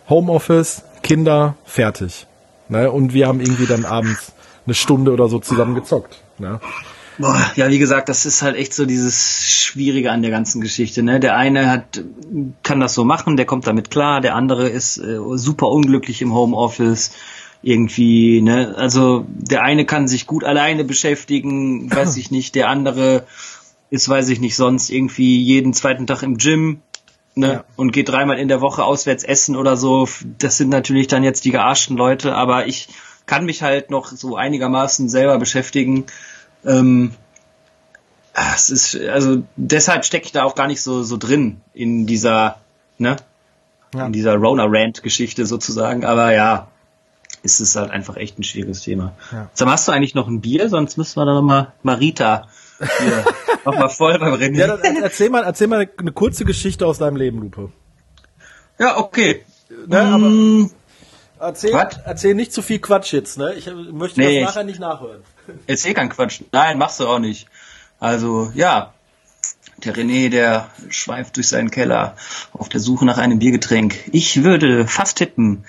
Speaker 1: Homeoffice, Kinder, fertig. Ne, und wir haben irgendwie dann abends eine Stunde oder so zusammen gezockt. Ne?
Speaker 2: Boah, ja, wie gesagt, das ist halt echt so dieses Schwierige an der ganzen Geschichte. Ne? Der eine hat, kann das so machen, der kommt damit klar, der andere ist äh, super unglücklich im Homeoffice irgendwie, ne, also der eine kann sich gut alleine beschäftigen, weiß <laughs> ich nicht, der andere ist, weiß ich nicht, sonst irgendwie jeden zweiten Tag im Gym ne, ja. und geht dreimal in der Woche auswärts essen oder so. Das sind natürlich dann jetzt die gearschten Leute, aber ich kann mich halt noch so einigermaßen selber beschäftigen. Ähm, es ist, also deshalb stecke ich da auch gar nicht so, so drin in dieser, ne, ja. in dieser Rona-Rant-Geschichte sozusagen, aber ja, ist es halt einfach echt ein schwieriges Thema. Ja. Sag, hast du eigentlich noch ein Bier? Sonst müssen wir da nochmal Marita hier nochmal voll beim Rennen.
Speaker 1: Ja, dann erzähl mal, erzähl mal eine kurze Geschichte aus deinem Leben, Lupe.
Speaker 2: Ja, okay.
Speaker 1: Ne, aber mm. erzähl, erzähl nicht zu viel Quatsch jetzt, ne? Ich möchte nee, das nachher nicht nachhören.
Speaker 2: Erzähl kein Quatsch. Nein, machst du auch nicht. Also, ja. Der René, der schweift durch seinen Keller auf der Suche nach einem Biergetränk. Ich würde fast tippen.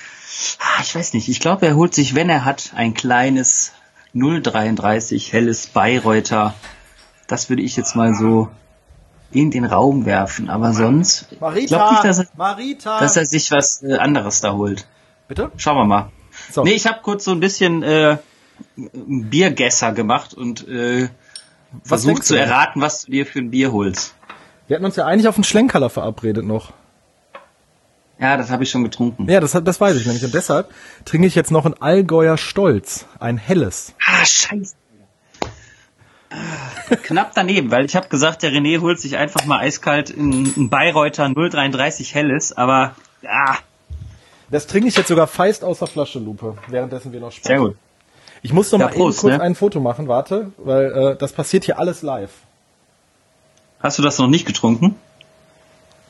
Speaker 2: Ah, ich weiß nicht. Ich glaube, er holt sich, wenn er hat, ein kleines 033 helles Bayreuther das würde ich jetzt mal so in den Raum werfen. Aber sonst
Speaker 1: Marita, glaube
Speaker 2: nicht, dass er,
Speaker 1: Marita.
Speaker 2: dass er sich was äh, anderes da holt.
Speaker 1: Bitte?
Speaker 2: Schauen wir mal. So. Nee, ich habe kurz so ein bisschen äh, Biergässer gemacht und äh, versucht zu erraten, was du dir für ein Bier holst.
Speaker 1: Wir hatten uns ja eigentlich auf einen Schlenkerler verabredet noch.
Speaker 2: Ja, das habe ich schon getrunken.
Speaker 1: Ja, das, das weiß ich nämlich. Und deshalb trinke ich jetzt noch ein Allgäuer Stolz, ein helles.
Speaker 2: Ah, scheiße. Knapp daneben, weil ich habe gesagt, der René holt sich einfach mal eiskalt in Bayreuther 033 helles, aber ja.
Speaker 1: Das trinke ich jetzt sogar feist aus der Flasche, Lupe, währenddessen wir noch sprechen.
Speaker 2: Sehr gut.
Speaker 1: Ich muss noch ja, mal Prost, eben kurz ne? ein Foto machen, warte, weil äh, das passiert hier alles live.
Speaker 2: Hast du das noch nicht getrunken?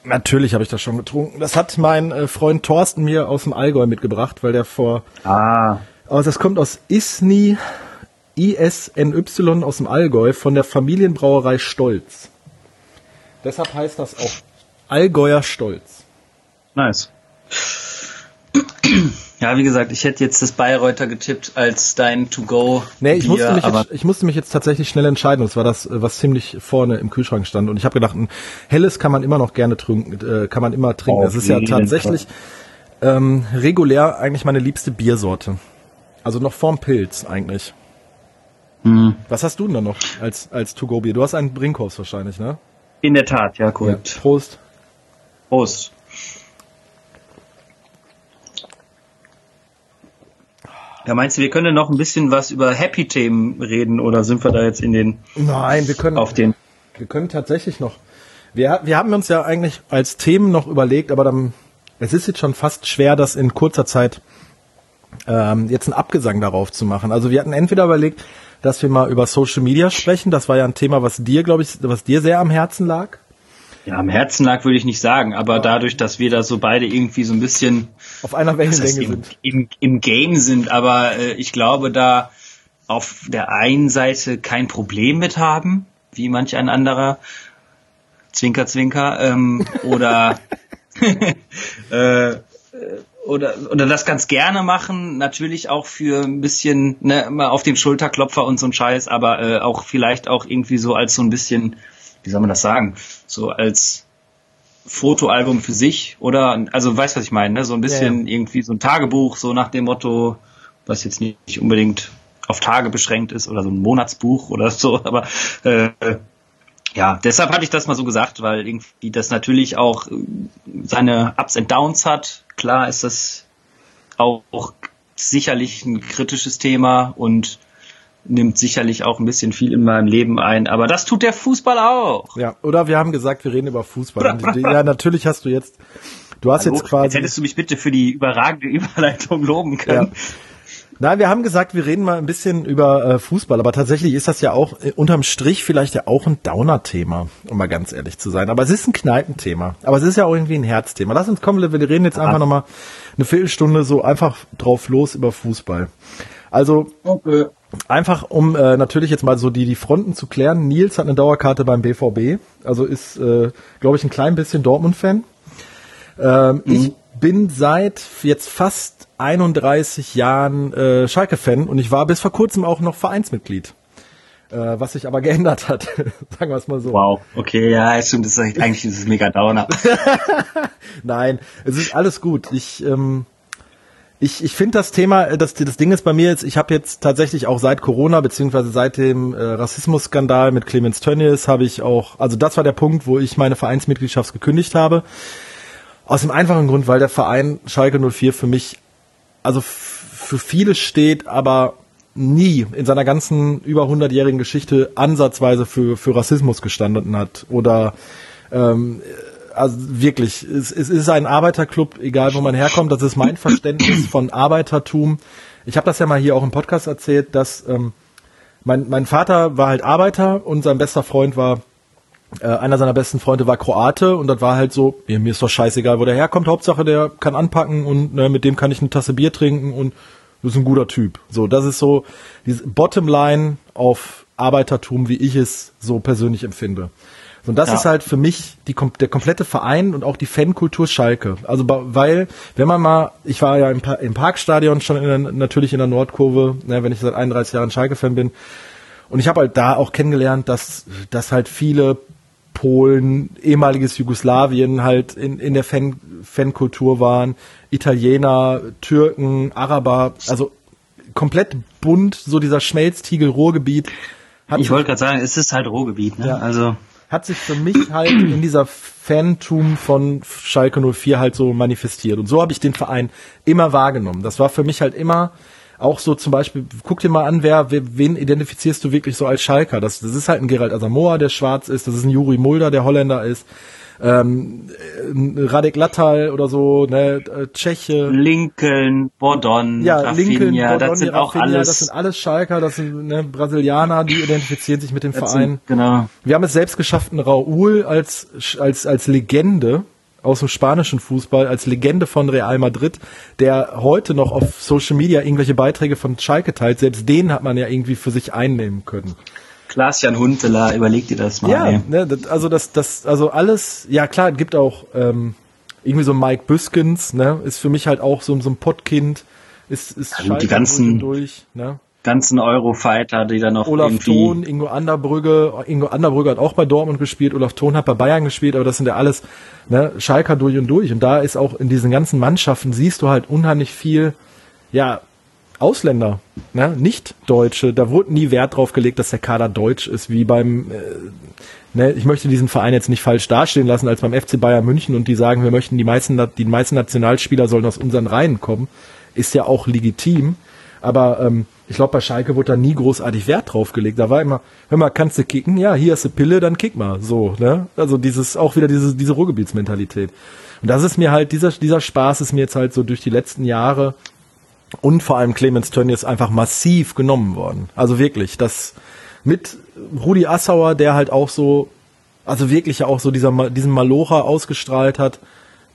Speaker 1: Natürlich habe ich das schon getrunken. Das hat mein äh, Freund Thorsten mir aus dem Allgäu mitgebracht, weil der vor.
Speaker 2: Ah.
Speaker 1: Also das kommt aus Isny ISNY aus dem Allgäu von der Familienbrauerei Stolz. Deshalb heißt das auch Allgäuer Stolz.
Speaker 2: Nice. Ja, wie gesagt, ich hätte jetzt das Bayreuther getippt als dein To-Go.
Speaker 1: Nee, ich, musste mich jetzt, ich musste mich jetzt tatsächlich schnell entscheiden. Das war das, was ziemlich vorne im Kühlschrank stand. Und ich habe gedacht, ein helles kann man immer noch gerne trinken. Äh, kann man immer trinken. Es ist ja tatsächlich ähm, regulär eigentlich meine liebste Biersorte. Also noch vorm Pilz eigentlich. Mhm. Was hast du denn da noch als, als To-Go-Bier? Du hast einen Brinkhoff wahrscheinlich, ne?
Speaker 2: In der Tat, ja, korrekt.
Speaker 1: Ja, Prost.
Speaker 2: Prost. Ja, meinst du, wir können noch ein bisschen was über Happy-Themen reden oder sind wir da jetzt in den...
Speaker 1: Nein, wir können...
Speaker 2: Auf den...
Speaker 1: Wir können tatsächlich noch... Wir, wir haben uns ja eigentlich als Themen noch überlegt, aber dann... Es ist jetzt schon fast schwer, das in kurzer Zeit ähm, jetzt einen Abgesang darauf zu machen. Also wir hatten entweder überlegt, dass wir mal über Social Media sprechen. Das war ja ein Thema, was dir, glaube ich, was dir sehr am Herzen lag.
Speaker 2: Ja, am Herzen lag würde ich nicht sagen, aber dadurch, dass wir da so beide irgendwie so ein bisschen
Speaker 1: auf einer Wellenlänge sind.
Speaker 2: Im, im, Im Game sind, aber äh, ich glaube, da auf der einen Seite kein Problem mit haben, wie manch ein anderer, Zwinker, Zwinker, ähm, oder <laughs> <laughs> äh, oder oder das ganz gerne machen, natürlich auch für ein bisschen ne, mal auf den Schulterklopfer und so ein Scheiß, aber äh, auch vielleicht auch irgendwie so als so ein bisschen, wie soll man das sagen, so als Fotoalbum für sich oder also weißt was ich meine, ne? so ein bisschen ja, ja. irgendwie so ein Tagebuch, so nach dem Motto, was jetzt nicht unbedingt auf Tage beschränkt ist oder so ein Monatsbuch oder <laughs> so, aber äh, ja, deshalb hatte ich das mal so gesagt, weil irgendwie das natürlich auch äh, seine Ups and Downs hat. Klar ist das auch, sicherlich ein kritisches Thema und nimmt sicherlich auch ein bisschen viel in meinem Leben ein, aber das tut der Fußball auch.
Speaker 1: Ja, oder wir haben gesagt, wir reden über Fußball. <laughs> ja, natürlich hast du jetzt, du hast Hallo, jetzt quasi. Jetzt
Speaker 2: hättest du mich bitte für die überragende Überleitung loben können. Ja.
Speaker 1: Nein, wir haben gesagt, wir reden mal ein bisschen über äh, Fußball, aber tatsächlich ist das ja auch äh, unterm Strich vielleicht ja auch ein Downer-Thema, um mal ganz ehrlich zu sein. Aber es ist ein Kneipenthema. Aber es ist ja auch irgendwie ein Herzthema. Lass uns kommen, wir reden jetzt einfach nochmal eine Viertelstunde so einfach drauf los über Fußball. Also okay. einfach um äh, natürlich jetzt mal so die, die Fronten zu klären. Nils hat eine Dauerkarte beim BVB, also ist, äh, glaube ich, ein klein bisschen Dortmund-Fan. Ähm, mhm. Ich bin seit jetzt fast 31 Jahren äh, Schalke-Fan und ich war bis vor kurzem auch noch Vereinsmitglied. Äh, was sich aber <laughs> geändert hat, <laughs> sagen wir es mal so.
Speaker 2: Wow, okay, ja, stimmt, das ist eigentlich dieses mega Downer. <laughs>
Speaker 1: Nein, es ist alles gut. Ich, ähm, ich, ich finde das Thema, äh, das, das Ding ist bei mir jetzt, ich habe jetzt tatsächlich auch seit Corona, beziehungsweise seit dem äh, Rassismusskandal mit Clemens Tönnies, habe ich auch, also das war der Punkt, wo ich meine Vereinsmitgliedschaft gekündigt habe. Aus dem einfachen Grund, weil der Verein Schalke 04 für mich, also für viele steht, aber nie in seiner ganzen über 100-jährigen Geschichte ansatzweise für, für Rassismus gestanden hat oder ähm, also wirklich, es, es ist ein Arbeiterclub, egal wo man herkommt, das ist mein Verständnis von Arbeitertum. Ich habe das ja mal hier auch im Podcast erzählt, dass ähm, mein, mein Vater war halt Arbeiter und sein bester Freund war äh, einer seiner besten Freunde war Kroate und das war halt so, mir, mir ist doch scheißegal, wo der herkommt, Hauptsache der kann anpacken und ne, mit dem kann ich eine Tasse Bier trinken und das ist ein guter Typ. So, das ist so diese Bottomline auf Arbeitertum, wie ich es so persönlich empfinde. Und das ja. ist halt für mich die, der komplette Verein und auch die Fankultur Schalke. Also weil, wenn man mal, ich war ja im, im Parkstadion schon in der, natürlich in der Nordkurve, ne, wenn ich seit 31 Jahren Schalke-Fan bin. Und ich habe halt da auch kennengelernt, dass, dass halt viele Polen, ehemaliges Jugoslawien halt in, in der Fan, Fankultur waren, Italiener, Türken, Araber, also komplett bunt, so dieser Schmelztiegel Ruhrgebiet.
Speaker 2: ich wollte gerade sagen, es ist halt Ruhrgebiet, ne? Ja. Also
Speaker 1: hat sich für mich halt in dieser Fantum von Schalke 04 halt so manifestiert. Und so habe ich den Verein immer wahrgenommen. Das war für mich halt immer auch so zum Beispiel, guck dir mal an, wer, wen identifizierst du wirklich so als Schalker? Das, das ist halt ein Gerald Asamoah, der schwarz ist, das ist ein Juri Mulder, der Holländer ist, ähm, Radek Lattal oder so, ne, äh, Tscheche.
Speaker 2: Lincoln, Bordon,
Speaker 1: ja, Rafinha, Lincoln, Bordon, das sind auch alles. Das sind alles Schalker, das sind ne, Brasilianer, die identifizieren sich mit dem Verein. Sind,
Speaker 2: genau.
Speaker 1: Wir haben es selbst geschafft, einen Raúl als, als, als Legende aus dem spanischen Fußball als Legende von Real Madrid, der heute noch auf Social Media irgendwelche Beiträge von Schalke teilt. Selbst den hat man ja irgendwie für sich einnehmen können.
Speaker 2: Klaas-Jan Huntelaar, überleg dir das mal.
Speaker 1: Ja, ne, also das, das, also alles, ja klar, es gibt auch ähm, irgendwie so Mike Büskens, ne, ist für mich halt auch so, so ein Pottkind, ist, ist
Speaker 2: also die ganzen, durch, ne? Ganzen Eurofighter, die da noch
Speaker 1: Olaf irgendwie... Thon, Ingo Anderbrügge, Ingo Anderbrügge hat auch bei Dortmund gespielt, Olaf Thon hat bei Bayern gespielt, aber das sind ja alles ne, Schalker durch und durch. Und da ist auch in diesen ganzen Mannschaften siehst du halt unheimlich viel, ja, Ausländer, ne, nicht Deutsche. Da wurde nie Wert drauf gelegt, dass der Kader deutsch ist, wie beim, äh, ne, ich möchte diesen Verein jetzt nicht falsch dastehen lassen als beim FC Bayern München und die sagen, wir möchten die meisten, die meisten Nationalspieler sollen aus unseren Reihen kommen, ist ja auch legitim. Aber ähm, ich glaube, bei Schalke wurde da nie großartig Wert drauf gelegt. Da war immer, hör mal, kannst du kicken? Ja, hier hast du Pille, dann kick mal. So, ne? Also dieses, auch wieder diese, diese Ruhrgebietsmentalität. Und das ist mir halt, dieser, dieser Spaß ist mir jetzt halt so durch die letzten Jahre und vor allem Clemens Tönnies einfach massiv genommen worden. Also wirklich, das mit Rudi Assauer, der halt auch so, also wirklich ja auch so dieser, diesen Malocha ausgestrahlt hat,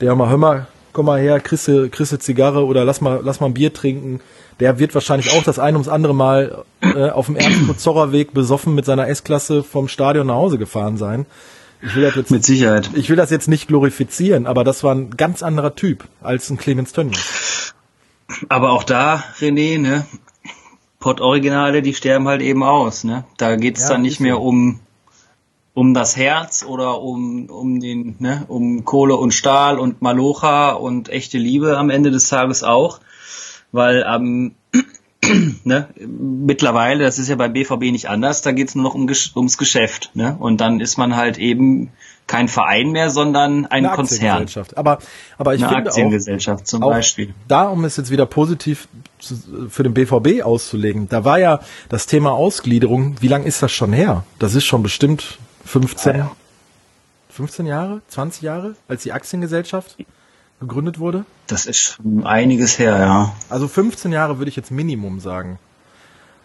Speaker 1: der mal, hör mal, komm mal her, kriegst du, kriegst du Zigarre oder lass mal, lass mal ein Bier trinken. Der wird wahrscheinlich auch das ein ums andere Mal äh, auf dem Ernst-Zorrer-Weg besoffen mit seiner S-Klasse vom Stadion nach Hause gefahren sein. Ich will das jetzt,
Speaker 2: Mit Sicherheit.
Speaker 1: ich will das jetzt nicht glorifizieren, aber das war ein ganz anderer Typ als ein Clemens Tönnies.
Speaker 2: Aber auch da, René, ne? Pott-Originale, die sterben halt eben aus, ne? Da geht's
Speaker 1: Ja,
Speaker 2: dann nicht mehr
Speaker 1: so.
Speaker 2: um um das Herz oder um um den ne um Kohle und Stahl und Malocha und echte Liebe am Ende des Tages auch, weil am <clears throat> ne, mittlerweile, das ist ja beim BVB nicht anders, da geht's nur noch um, ums Geschäft. Ne? Und dann ist man halt eben kein Verein mehr, sondern ein
Speaker 1: Eine
Speaker 2: Konzern.
Speaker 1: Aktiengesellschaft. Aber, aber ich
Speaker 2: Eine
Speaker 1: finde auch,
Speaker 2: Aktiengesellschaft zum
Speaker 1: auch
Speaker 2: Beispiel.
Speaker 1: da, um es jetzt wieder positiv für den BVB auszulegen, da war ja das Thema Ausgliederung, wie lang ist das schon her? Das ist schon bestimmt 15,
Speaker 2: Ja, ja.
Speaker 1: 15 Jahre, 20 Jahre, als die Aktiengesellschaft gegründet wurde?
Speaker 2: Das ist schon einiges her, ja.
Speaker 1: Also 15 Jahre würde ich jetzt Minimum sagen.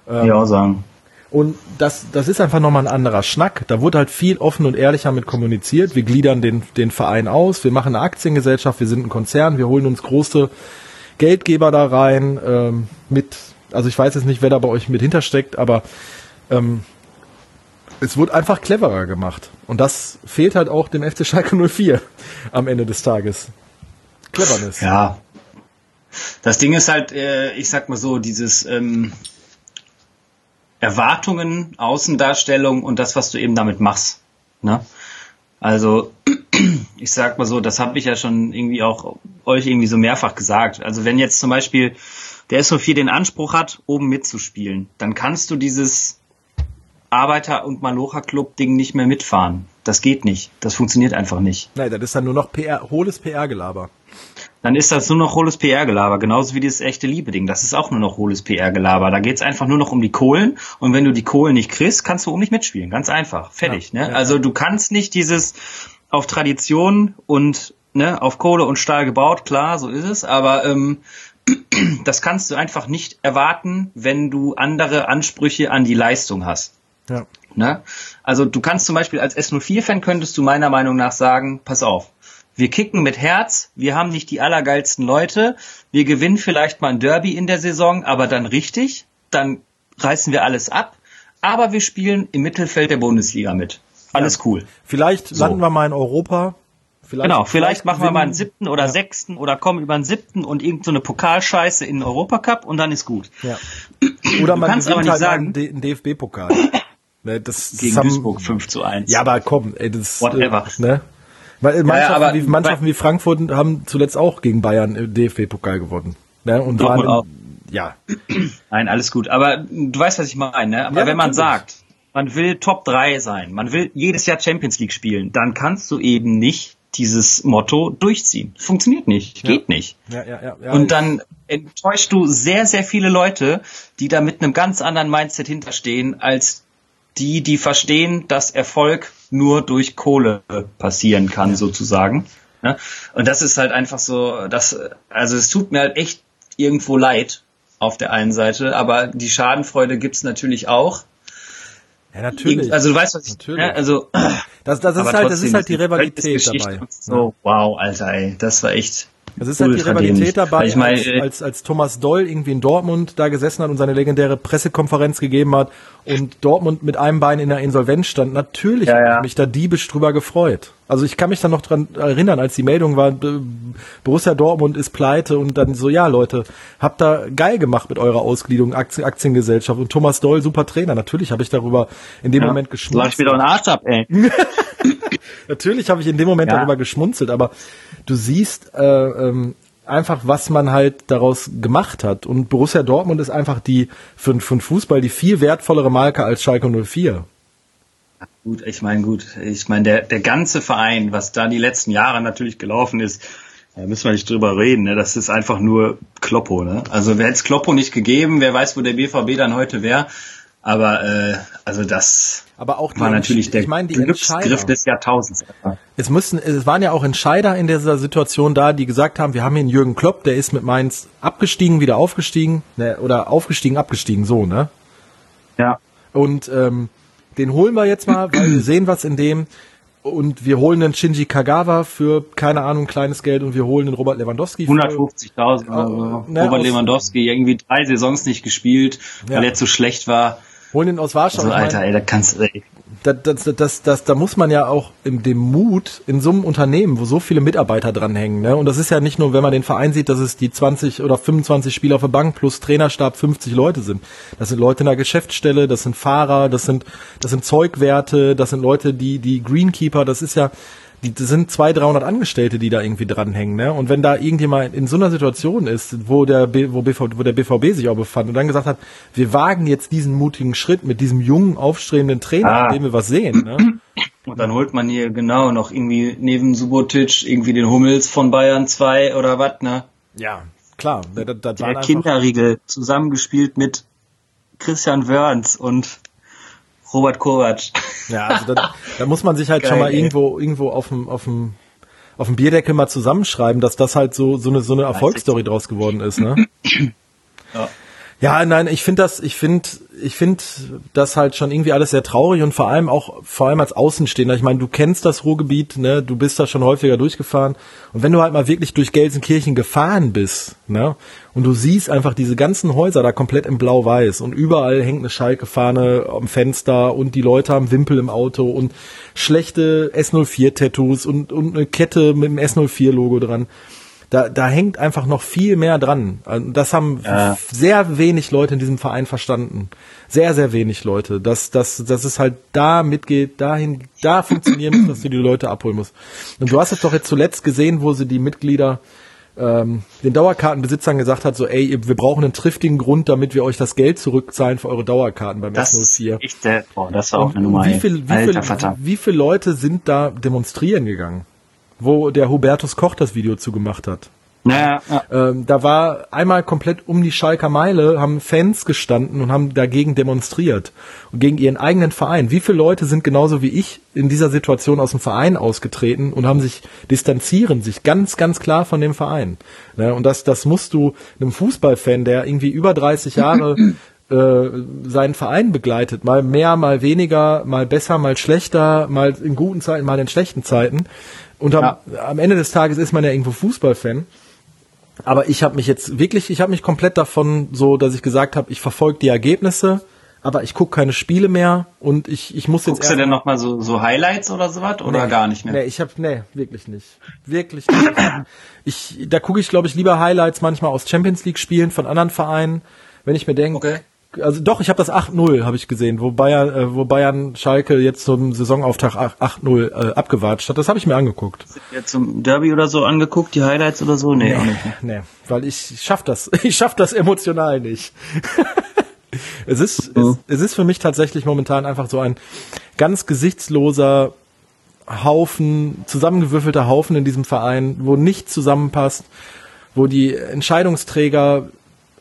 Speaker 2: Ähm, ja, sagen.
Speaker 1: Und das, das ist einfach nochmal ein anderer Schnack. Da wurde halt viel offen und ehrlicher mit kommuniziert. Wir gliedern den, den Verein aus, wir machen eine Aktiengesellschaft, wir sind ein Konzern, wir holen uns große Geldgeber da rein, ähm, mit, also ich weiß jetzt nicht, wer da bei euch mit hintersteckt, aber ähm, es wurde einfach cleverer gemacht. Und das fehlt halt auch dem FC Schalke 04 am Ende des Tages. Cleverness.
Speaker 2: Ja. Das Ding ist halt, äh, ich sag mal so, dieses ähm, Erwartungen, Außendarstellung und das, was du eben damit machst. Ne? Also <clears throat> ich sag mal so, das habe ich ja schon irgendwie auch euch irgendwie so mehrfach gesagt. Also wenn jetzt zum Beispiel der SO4 den Anspruch hat, oben mitzuspielen, dann kannst du dieses Arbeiter- und Malocha-Club-Ding nicht mehr mitfahren. Das geht nicht. Das funktioniert einfach nicht.
Speaker 1: Nein, das ist dann nur noch PR, hohles PR-Gelaber.
Speaker 2: Dann ist das nur noch hohles PR-Gelaber, genauso wie dieses echte Liebe-Ding. Das ist auch nur noch hohles PR-Gelaber. Da geht's einfach nur noch um die Kohlen und wenn du die Kohlen nicht kriegst, kannst du oben nicht mitspielen. Ganz einfach. Fertig.
Speaker 1: Ja,
Speaker 2: ne?
Speaker 1: ja,
Speaker 2: also du kannst nicht dieses auf Tradition und ne, auf Kohle und Stahl gebaut, klar, so ist es, aber ähm, <clears throat> das kannst du einfach nicht erwarten, wenn du andere Ansprüche an die Leistung hast.
Speaker 1: Ja.
Speaker 2: Ne? Also du kannst zum Beispiel als S04-Fan könntest du meiner Meinung nach sagen, pass auf, wir kicken mit Herz, wir haben nicht die allergeilsten Leute, wir gewinnen vielleicht mal ein Derby in der Saison, aber dann richtig, dann reißen wir alles ab, aber wir spielen im Mittelfeld der Bundesliga mit. Alles cool.
Speaker 1: Vielleicht
Speaker 2: So.
Speaker 1: landen wir mal in Europa. Vielleicht,
Speaker 2: Genau, vielleicht machen wir mal einen siebten oder
Speaker 1: Ja.
Speaker 2: sechsten oder kommen über einen siebten und irgend so eine Pokalscheiße in den Europacup und dann ist gut.
Speaker 1: Ja. Oder man
Speaker 2: kannst aber
Speaker 1: halt
Speaker 2: nicht sagen-
Speaker 1: einen DFB-Pokal. <coughs> Ne, das
Speaker 2: Gegen
Speaker 1: haben-
Speaker 2: Duisburg 5 zu 1.
Speaker 1: Ja, aber komm, ey, das
Speaker 2: Whatever.
Speaker 1: Äh, ne? Weil Mannschaften,
Speaker 2: aber-
Speaker 1: wie, Mannschaften wie Frankfurt haben zuletzt auch gegen Bayern im DFB-Pokal gewonnen. Ne? Und
Speaker 2: Dortmund
Speaker 1: waren,
Speaker 2: auch.
Speaker 1: ja, <clears throat>
Speaker 2: Nein, alles gut. Aber du weißt, was ich meine. Ne? Aber
Speaker 1: Ja,
Speaker 2: wenn man sagt, man will Top 3 sein, man will jedes Jahr Champions League spielen, dann kannst du eben nicht dieses Motto durchziehen. Funktioniert nicht, geht nicht.
Speaker 1: ja, ja, ja. ja
Speaker 2: Und dann enttäuschst du sehr, sehr viele Leute, die da mit einem ganz anderen Mindset hinterstehen, als die, die verstehen, dass Erfolg nur durch Kohle passieren kann, sozusagen. Ne? Und das ist halt einfach so, das, also es tut mir halt echt irgendwo leid auf der einen Seite, aber die Schadenfreude gibt's natürlich auch.
Speaker 1: ja, natürlich.
Speaker 2: Also du weißt, was ich,
Speaker 1: Natürlich.
Speaker 2: ne? also
Speaker 1: das, das ist halt, das ist halt die Rivalität dabei.
Speaker 2: So, wow, Alter, ey, das war echt.
Speaker 1: Es ist halt die Rivalität dabei,
Speaker 2: Weil ich meine,
Speaker 1: als,
Speaker 2: äh,
Speaker 1: als, als Thomas Doll irgendwie in Dortmund da gesessen hat und seine legendäre Pressekonferenz gegeben hat und Dortmund mit einem Bein in der Insolvenz stand. Natürlich
Speaker 2: Ja,
Speaker 1: habe
Speaker 2: ja.
Speaker 1: ich mich da diebisch drüber gefreut. Also ich kann mich dann noch dran erinnern, als die Meldung war, Borussia Dortmund ist pleite und dann so, ja Leute, habt da geil gemacht mit eurer Ausgliederung, Aktien, Aktiengesellschaft und Thomas Doll, super Trainer. Natürlich habe ich darüber in dem
Speaker 2: ja,
Speaker 1: Moment
Speaker 2: Sag
Speaker 1: geschmunzelt.
Speaker 2: ich wieder einen Arsch ab, ey. <laughs>
Speaker 1: Natürlich habe ich in dem Moment
Speaker 2: Ja.
Speaker 1: darüber geschmunzelt, aber du siehst äh, ähm, einfach, was man halt daraus gemacht hat. Und Borussia Dortmund ist einfach die für, für den Fußball die viel wertvollere Marke als Schalke 04.
Speaker 2: Gut, ich meine, gut, ich meine, der, der ganze Verein, was da die letzten Jahre natürlich gelaufen ist, da müssen wir nicht drüber reden, ne? das ist einfach nur Kloppo. Ne? Also wer hätte es Kloppo nicht gegeben, wer weiß, wo der BVB dann heute wäre. Aber äh, also das
Speaker 1: Aber auch die,
Speaker 2: war natürlich der
Speaker 1: ich meine, die
Speaker 2: Glücksgriff des Jahrtausends.
Speaker 1: Es müssen, es waren ja auch Entscheider in dieser Situation da, die gesagt haben, wir haben hier einen Jürgen Klopp, der ist mit Mainz abgestiegen, wieder aufgestiegen, ne, oder aufgestiegen, abgestiegen, so, ne?
Speaker 2: Ja.
Speaker 1: Und ähm, den holen wir jetzt mal, weil wir sehen was in dem. und wir holen den Shinji Kagawa für, keine Ahnung, kleines Geld und wir holen den Robert Lewandowski
Speaker 2: 150.000 oder so. Ne, Robert Lewandowski irgendwie drei Saisons nicht gespielt, ja. weil er zu schlecht war.
Speaker 1: Holen den aus Warschau.
Speaker 2: Also, Alter, ey, da kannst ey.
Speaker 1: Das, das, das, das, da muss man ja auch in dem Mut in so einem Unternehmen, wo so viele Mitarbeiter dranhängen, ne? Und das ist ja nicht nur, wenn man den Verein sieht, dass es die 20 oder 25 Spieler auf der Bank plus Trainerstab 50 Leute sind. Das sind Leute in der Geschäftsstelle, das sind Fahrer, das sind, das sind Zeugwerte, das sind Leute, die, die Greenkeeper, das ist ja, die, das sind zwei, 300 Angestellte, die da irgendwie dranhängen, ne? Und wenn da irgendjemand in so einer Situation ist, wo der, B, wo, BV, wo der BVB sich auch befand und dann gesagt hat, wir wagen jetzt diesen mutigen Schritt mit diesem jungen, aufstrebenden Trainer, ah. dem wir was sehen, ne? <clears throat>
Speaker 2: Und dann holt man hier genau noch irgendwie neben Subotic irgendwie den Hummels von Bayern 2 oder was, ne?
Speaker 1: Ja, klar.
Speaker 2: Das, das der Kinderriegel zusammengespielt mit Christian Wörns und Robert Kovac.
Speaker 1: Ja, also da, da muss man sich halt Geil, schon mal ey. irgendwo irgendwo auf dem auf dem auf dem Bierdeckel mal zusammenschreiben, dass das halt so so eine so eine Erfolgsstory draus geworden ist, ne? Ja. Ja, nein, ich finde das, ich finde, ich finde das halt schon irgendwie alles sehr traurig und vor allem auch, vor allem als Außenstehender. Ich meine, du kennst das Ruhrgebiet, ne, du bist da schon häufiger durchgefahren. Und wenn du halt mal wirklich durch Gelsenkirchen gefahren bist, ne, und du siehst einfach diese ganzen Häuser da komplett in Blau-Weiß und überall hängt eine Schalke-Fahne am Fenster und die Leute haben Wimpel im Auto und schlechte S04-Tattoos und, und eine Kette mit dem S04-Logo dran da, da hängt einfach noch viel mehr dran. Das haben ja. sehr wenig Leute in diesem Verein verstanden. Sehr, sehr wenig Leute. Dass, dass, dass es halt da mitgeht, dahin, da funktionieren muss, dass du die Leute abholen musst. Und du hast es doch jetzt zuletzt gesehen, wo sie die Mitglieder ähm, den Dauerkartenbesitzern gesagt hat, so ey, wir brauchen einen triftigen Grund, damit wir euch das Geld zurückzahlen für eure Dauerkarten beim
Speaker 2: das S04. Ist echt, boah, das war auch eine Nummer.
Speaker 1: Wie, viel, wie, Alter, viel, wie viele Leute sind da demonstrieren gegangen? Wo der Hubertus Koch das Video zugemacht hat.
Speaker 2: Naja, ja.
Speaker 1: ähm, da war einmal komplett um die Schalker Meile, haben Fans gestanden und haben dagegen demonstriert. Und gegen ihren eigenen Verein. Wie viele Leute sind genauso wie ich in dieser Situation aus dem Verein ausgetreten und haben sich distanzieren, sich ganz, ganz klar von dem Verein. Ne? Und das, das musst du einem Fußballfan, der irgendwie über 30 Jahre <laughs> äh, seinen Verein begleitet, mal mehr, mal weniger, mal besser, mal schlechter, mal in guten Zeiten, mal in schlechten Zeiten, und am, ja. am Ende des Tages ist man ja irgendwo Fußballfan. Aber ich habe mich jetzt wirklich, ich habe mich komplett davon so, dass ich gesagt habe, ich verfolge die Ergebnisse, aber ich gucke keine Spiele mehr und ich, ich muss
Speaker 2: jetzt. Guckst du denn noch mal so, so Highlights oder sowas oder nee, gar nicht mehr?
Speaker 1: Nee, ich habe nee, wirklich nicht. Wirklich nicht. ich, da gucke ich, glaube ich, lieber Highlights manchmal aus Champions League Spielen von anderen Vereinen, wenn ich mir denke, okay also doch, ich habe das 8-0 habe ich gesehen, wo Bayern, äh, wo Bayern Schalke jetzt zum Saisonauftakt 8-0 äh, abgewatscht hat. Das habe ich mir angeguckt.
Speaker 2: Jetzt zum Derby oder so angeguckt, die Highlights oder so? Nee, nee, auch nicht.
Speaker 1: nee weil ich schaff das, <laughs> ich schaff das emotional nicht. <laughs> es ist mhm. es, es ist für mich tatsächlich momentan einfach so ein ganz gesichtsloser Haufen, zusammengewürfelter Haufen in diesem Verein, wo nichts zusammenpasst, wo die Entscheidungsträger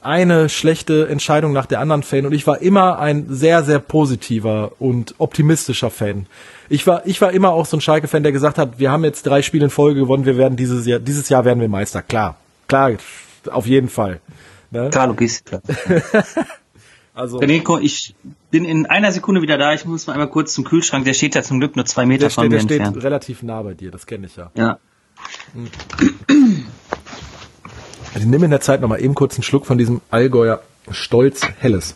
Speaker 1: eine schlechte Entscheidung nach der anderen Fan und ich war immer ein sehr, sehr positiver und optimistischer Fan. Ich war, ich war immer auch so ein Schalke-Fan, der gesagt hat, wir haben jetzt drei Spiele in Folge gewonnen, wir werden dieses Jahr, dieses Jahr werden wir Meister. Klar, klar, auf jeden Fall.
Speaker 2: Ne? Klar, logisch, klar. <laughs> also. Nico, ich bin in einer Sekunde wieder da. Ich muss mal einmal kurz zum Kühlschrank. Der steht ja zum Glück nur zwei Meter der
Speaker 1: von steht,
Speaker 2: mir
Speaker 1: der entfernt. steht relativ nah bei dir, das kenne ich ja.
Speaker 2: Ja.
Speaker 1: Hm. <clears throat> Also ich nehme in der Zeit nochmal eben kurz einen Schluck von diesem Allgäuer Stolz Helles.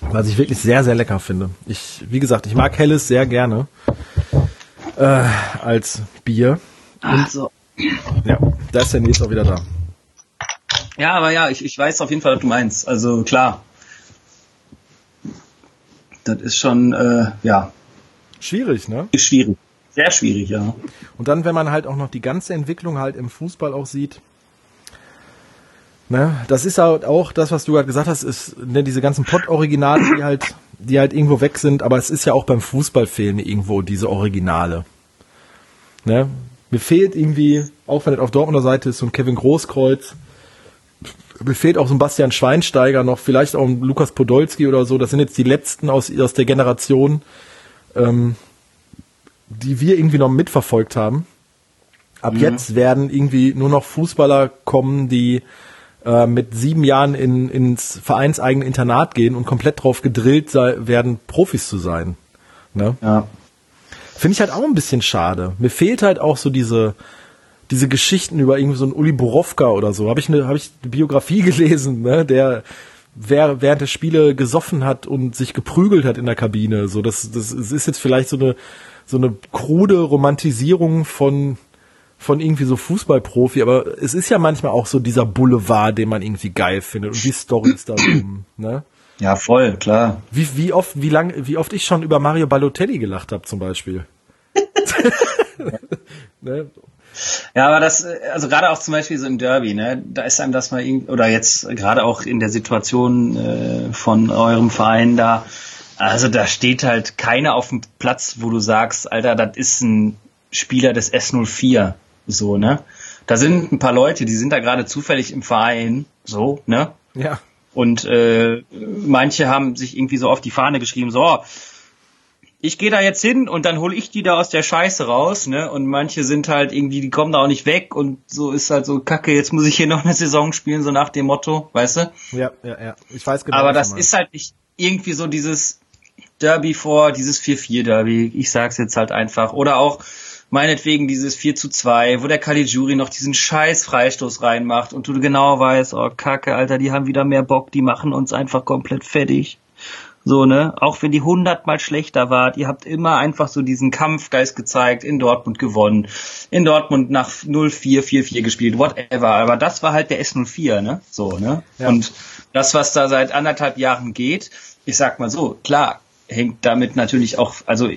Speaker 1: Was ich wirklich sehr, sehr lecker finde. Ich, wie gesagt, ich mag Helles sehr gerne äh, als Bier.
Speaker 2: Ach so.
Speaker 1: Ja, da ist der Nils auch wieder da.
Speaker 2: Ja, aber ja, ich, ich weiß auf jeden Fall, was du meinst. Also klar. Das ist schon, äh, ja.
Speaker 1: Schwierig, ne?
Speaker 2: Ist schwierig. Sehr schwierig, ja.
Speaker 1: Und dann, wenn man halt auch noch die ganze Entwicklung halt im Fußball auch sieht, Ne? Das ist halt auch das, was du gerade gesagt hast, ist ne, diese ganzen Pott-Originale, die halt, die halt irgendwo weg sind, aber es ist ja auch beim Fußball fehlen irgendwo diese Originale. Ne? Mir fehlt irgendwie, auch wenn es auf Dortmunder Seite ist, so ein Kevin Großkreuz, mir fehlt auch so ein Bastian Schweinsteiger noch, vielleicht auch ein Lukas Podolski oder so. Das sind jetzt die letzten aus, aus der Generation, ähm, die wir irgendwie noch mitverfolgt haben. Ab mhm. jetzt werden irgendwie nur noch Fußballer kommen, die äh, mit sieben Jahren in, ins vereinseigene Internat gehen und komplett drauf gedrillt sei, werden, Profis zu sein. Ne?
Speaker 2: Ja.
Speaker 1: Finde ich halt auch ein bisschen schade. Mir fehlt halt auch so diese, diese Geschichten über irgendwie so einen Uli Borowka oder so. Habe ich eine, habe ich eine Biografie <laughs> gelesen, ne, der wer während der Spiele gesoffen hat und sich geprügelt hat in der Kabine. So, das, das, das ist jetzt vielleicht so eine, so eine krude Romantisierung von, von irgendwie so Fußballprofi, aber es ist ja manchmal auch so dieser Boulevard, den man irgendwie geil findet und die Storys da drum, ne?
Speaker 2: Ja, voll, klar.
Speaker 1: Wie, wie oft, wie lang, wie oft ich schon über Mario Balotelli gelacht habe, zum Beispiel. <laughs>
Speaker 2: ne? Ja, aber das, also gerade auch zum Beispiel so im Derby, ne, da ist einem das mal irgendwie, oder jetzt gerade auch in der Situation äh, von eurem Verein da, also da steht halt keiner auf dem Platz, wo du sagst, Alter, das ist ein Spieler des S04, so, ne? Da sind ein paar Leute, die sind da gerade zufällig im Verein, so, ne?
Speaker 1: Ja.
Speaker 2: Und äh, manche haben sich irgendwie so auf die Fahne geschrieben, so, ich gehe da jetzt hin und dann hole ich die da aus der Scheiße raus, ne? Und manche sind halt irgendwie, die kommen da auch nicht weg und so ist halt so Kacke, jetzt muss ich hier noch eine Saison spielen, so nach dem Motto, weißt du?
Speaker 1: Ja, ja, ja. Ich weiß genau.
Speaker 2: Aber das ist halt nicht irgendwie so dieses Derby vor, dieses 4-4 -Derby, ich sag's jetzt halt einfach. Oder auch meinetwegen dieses 4 zu 2, wo der Caligiuri noch diesen scheiß Freistoß reinmacht und du genau weißt, oh Kacke, Alter, die haben wieder mehr Bock, die machen uns einfach komplett fertig. So, ne? Auch wenn die hundertmal schlechter wart, ihr habt immer einfach so diesen Kampfgeist gezeigt, in Dortmund gewonnen, in Dortmund nach 0-4, 4-4 gespielt, whatever. Aber das war halt der S04, ne? So, ne? Ja. Und das, was da seit anderthalb Jahren geht, ich sag mal so, klar, hängt damit natürlich auch, also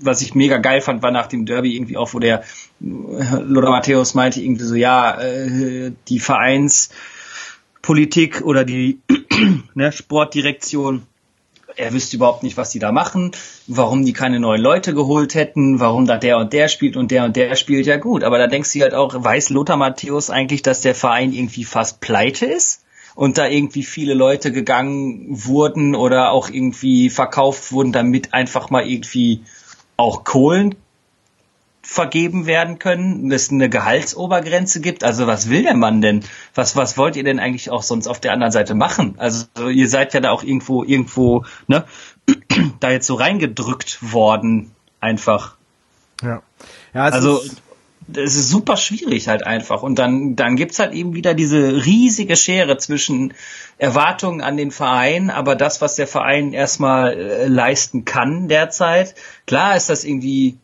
Speaker 2: was ich mega geil fand, war nach dem Derby irgendwie auch, wo der Lothar Matthäus meinte irgendwie so, ja, äh, die Vereinspolitik oder die <clears throat> ne, Sportdirektion er wüsste überhaupt nicht, was die da machen, warum die keine neuen Leute geholt hätten, warum da der und der spielt und der und der spielt ja gut. Aber da denkst du halt auch, weiß Lothar Matthäus eigentlich, dass der Verein irgendwie fast pleite ist? Und da irgendwie viele Leute gegangen wurden oder auch irgendwie verkauft wurden, damit einfach mal irgendwie auch Kohlen vergeben werden können, es eine Gehaltsobergrenze gibt. Also was will der Mann denn? Was, was wollt ihr denn eigentlich auch sonst auf der anderen Seite machen? Also ihr seid ja da auch irgendwo, irgendwo, ne, <clears throat> da jetzt so reingedrückt worden, einfach.
Speaker 1: Ja.
Speaker 2: ja also, es ist super schwierig halt einfach. Und dann, dann gibt's halt eben wieder diese riesige Schere zwischen Erwartungen an den Verein, aber das, was der Verein erstmal äh, leisten kann derzeit. Klar ist das irgendwie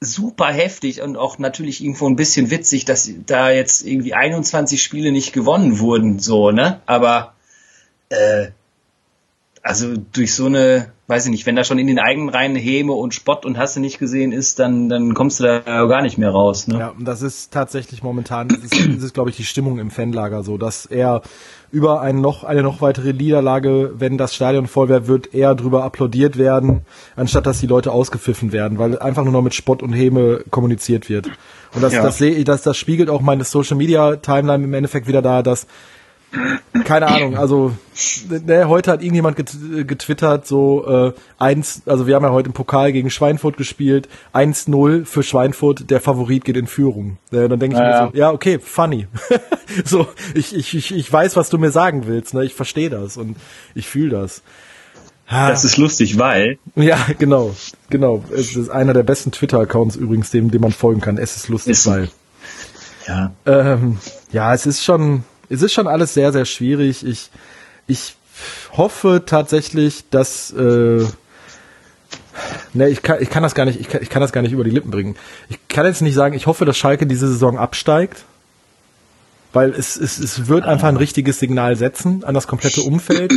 Speaker 2: super heftig und auch natürlich irgendwo ein bisschen witzig, dass da jetzt irgendwie 21 Spiele nicht gewonnen wurden, so, ne? Aber äh, also durch so eine, weiß ich nicht, wenn da schon in den eigenen Reihen Häme und Spott und Hasse nicht gesehen ist, dann, dann kommst du da gar nicht mehr raus. Ne?
Speaker 1: Ja, und das ist tatsächlich momentan, das ist, das ist glaube ich, die Stimmung im Fanlager so, dass er über ein noch, eine noch weitere Niederlage, wenn das Stadion voll wäre, wird eher drüber applaudiert werden, anstatt dass die Leute ausgepfiffen werden, weil einfach nur noch mit Spott und Häme kommuniziert wird. Und das, ja. das sehe ich, das, das spiegelt auch meine Social Media Timeline im Endeffekt wieder da, dass keine Ahnung, also ne, heute hat irgendjemand getwittert, so äh, eins, also wir haben ja heute im Pokal gegen Schweinfurt gespielt, 1-0 für Schweinfurt, der Favorit geht in Führung. Äh, dann denke ich ja, mir so, ja, okay, funny. <laughs> so, ich, ich, ich, ich weiß, was du mir sagen willst, ne? Ich verstehe das und ich fühle das.
Speaker 2: Das ist lustig, weil.
Speaker 1: Ja, genau, genau. Es ist einer der besten Twitter-Accounts übrigens, dem, dem man folgen kann. Es ist lustig, ist, weil.
Speaker 2: Ja.
Speaker 1: Ähm, ja, es ist schon, es ist schon alles sehr, sehr schwierig. Ich, ich hoffe tatsächlich, dass äh, ne, ich kann, ich kann das gar nicht, ich kann, ich kann das gar nicht über die Lippen bringen. Ich kann jetzt nicht sagen, ich hoffe, dass Schalke diese Saison absteigt weil es, es, es wird einfach ein richtiges Signal setzen an das komplette Umfeld.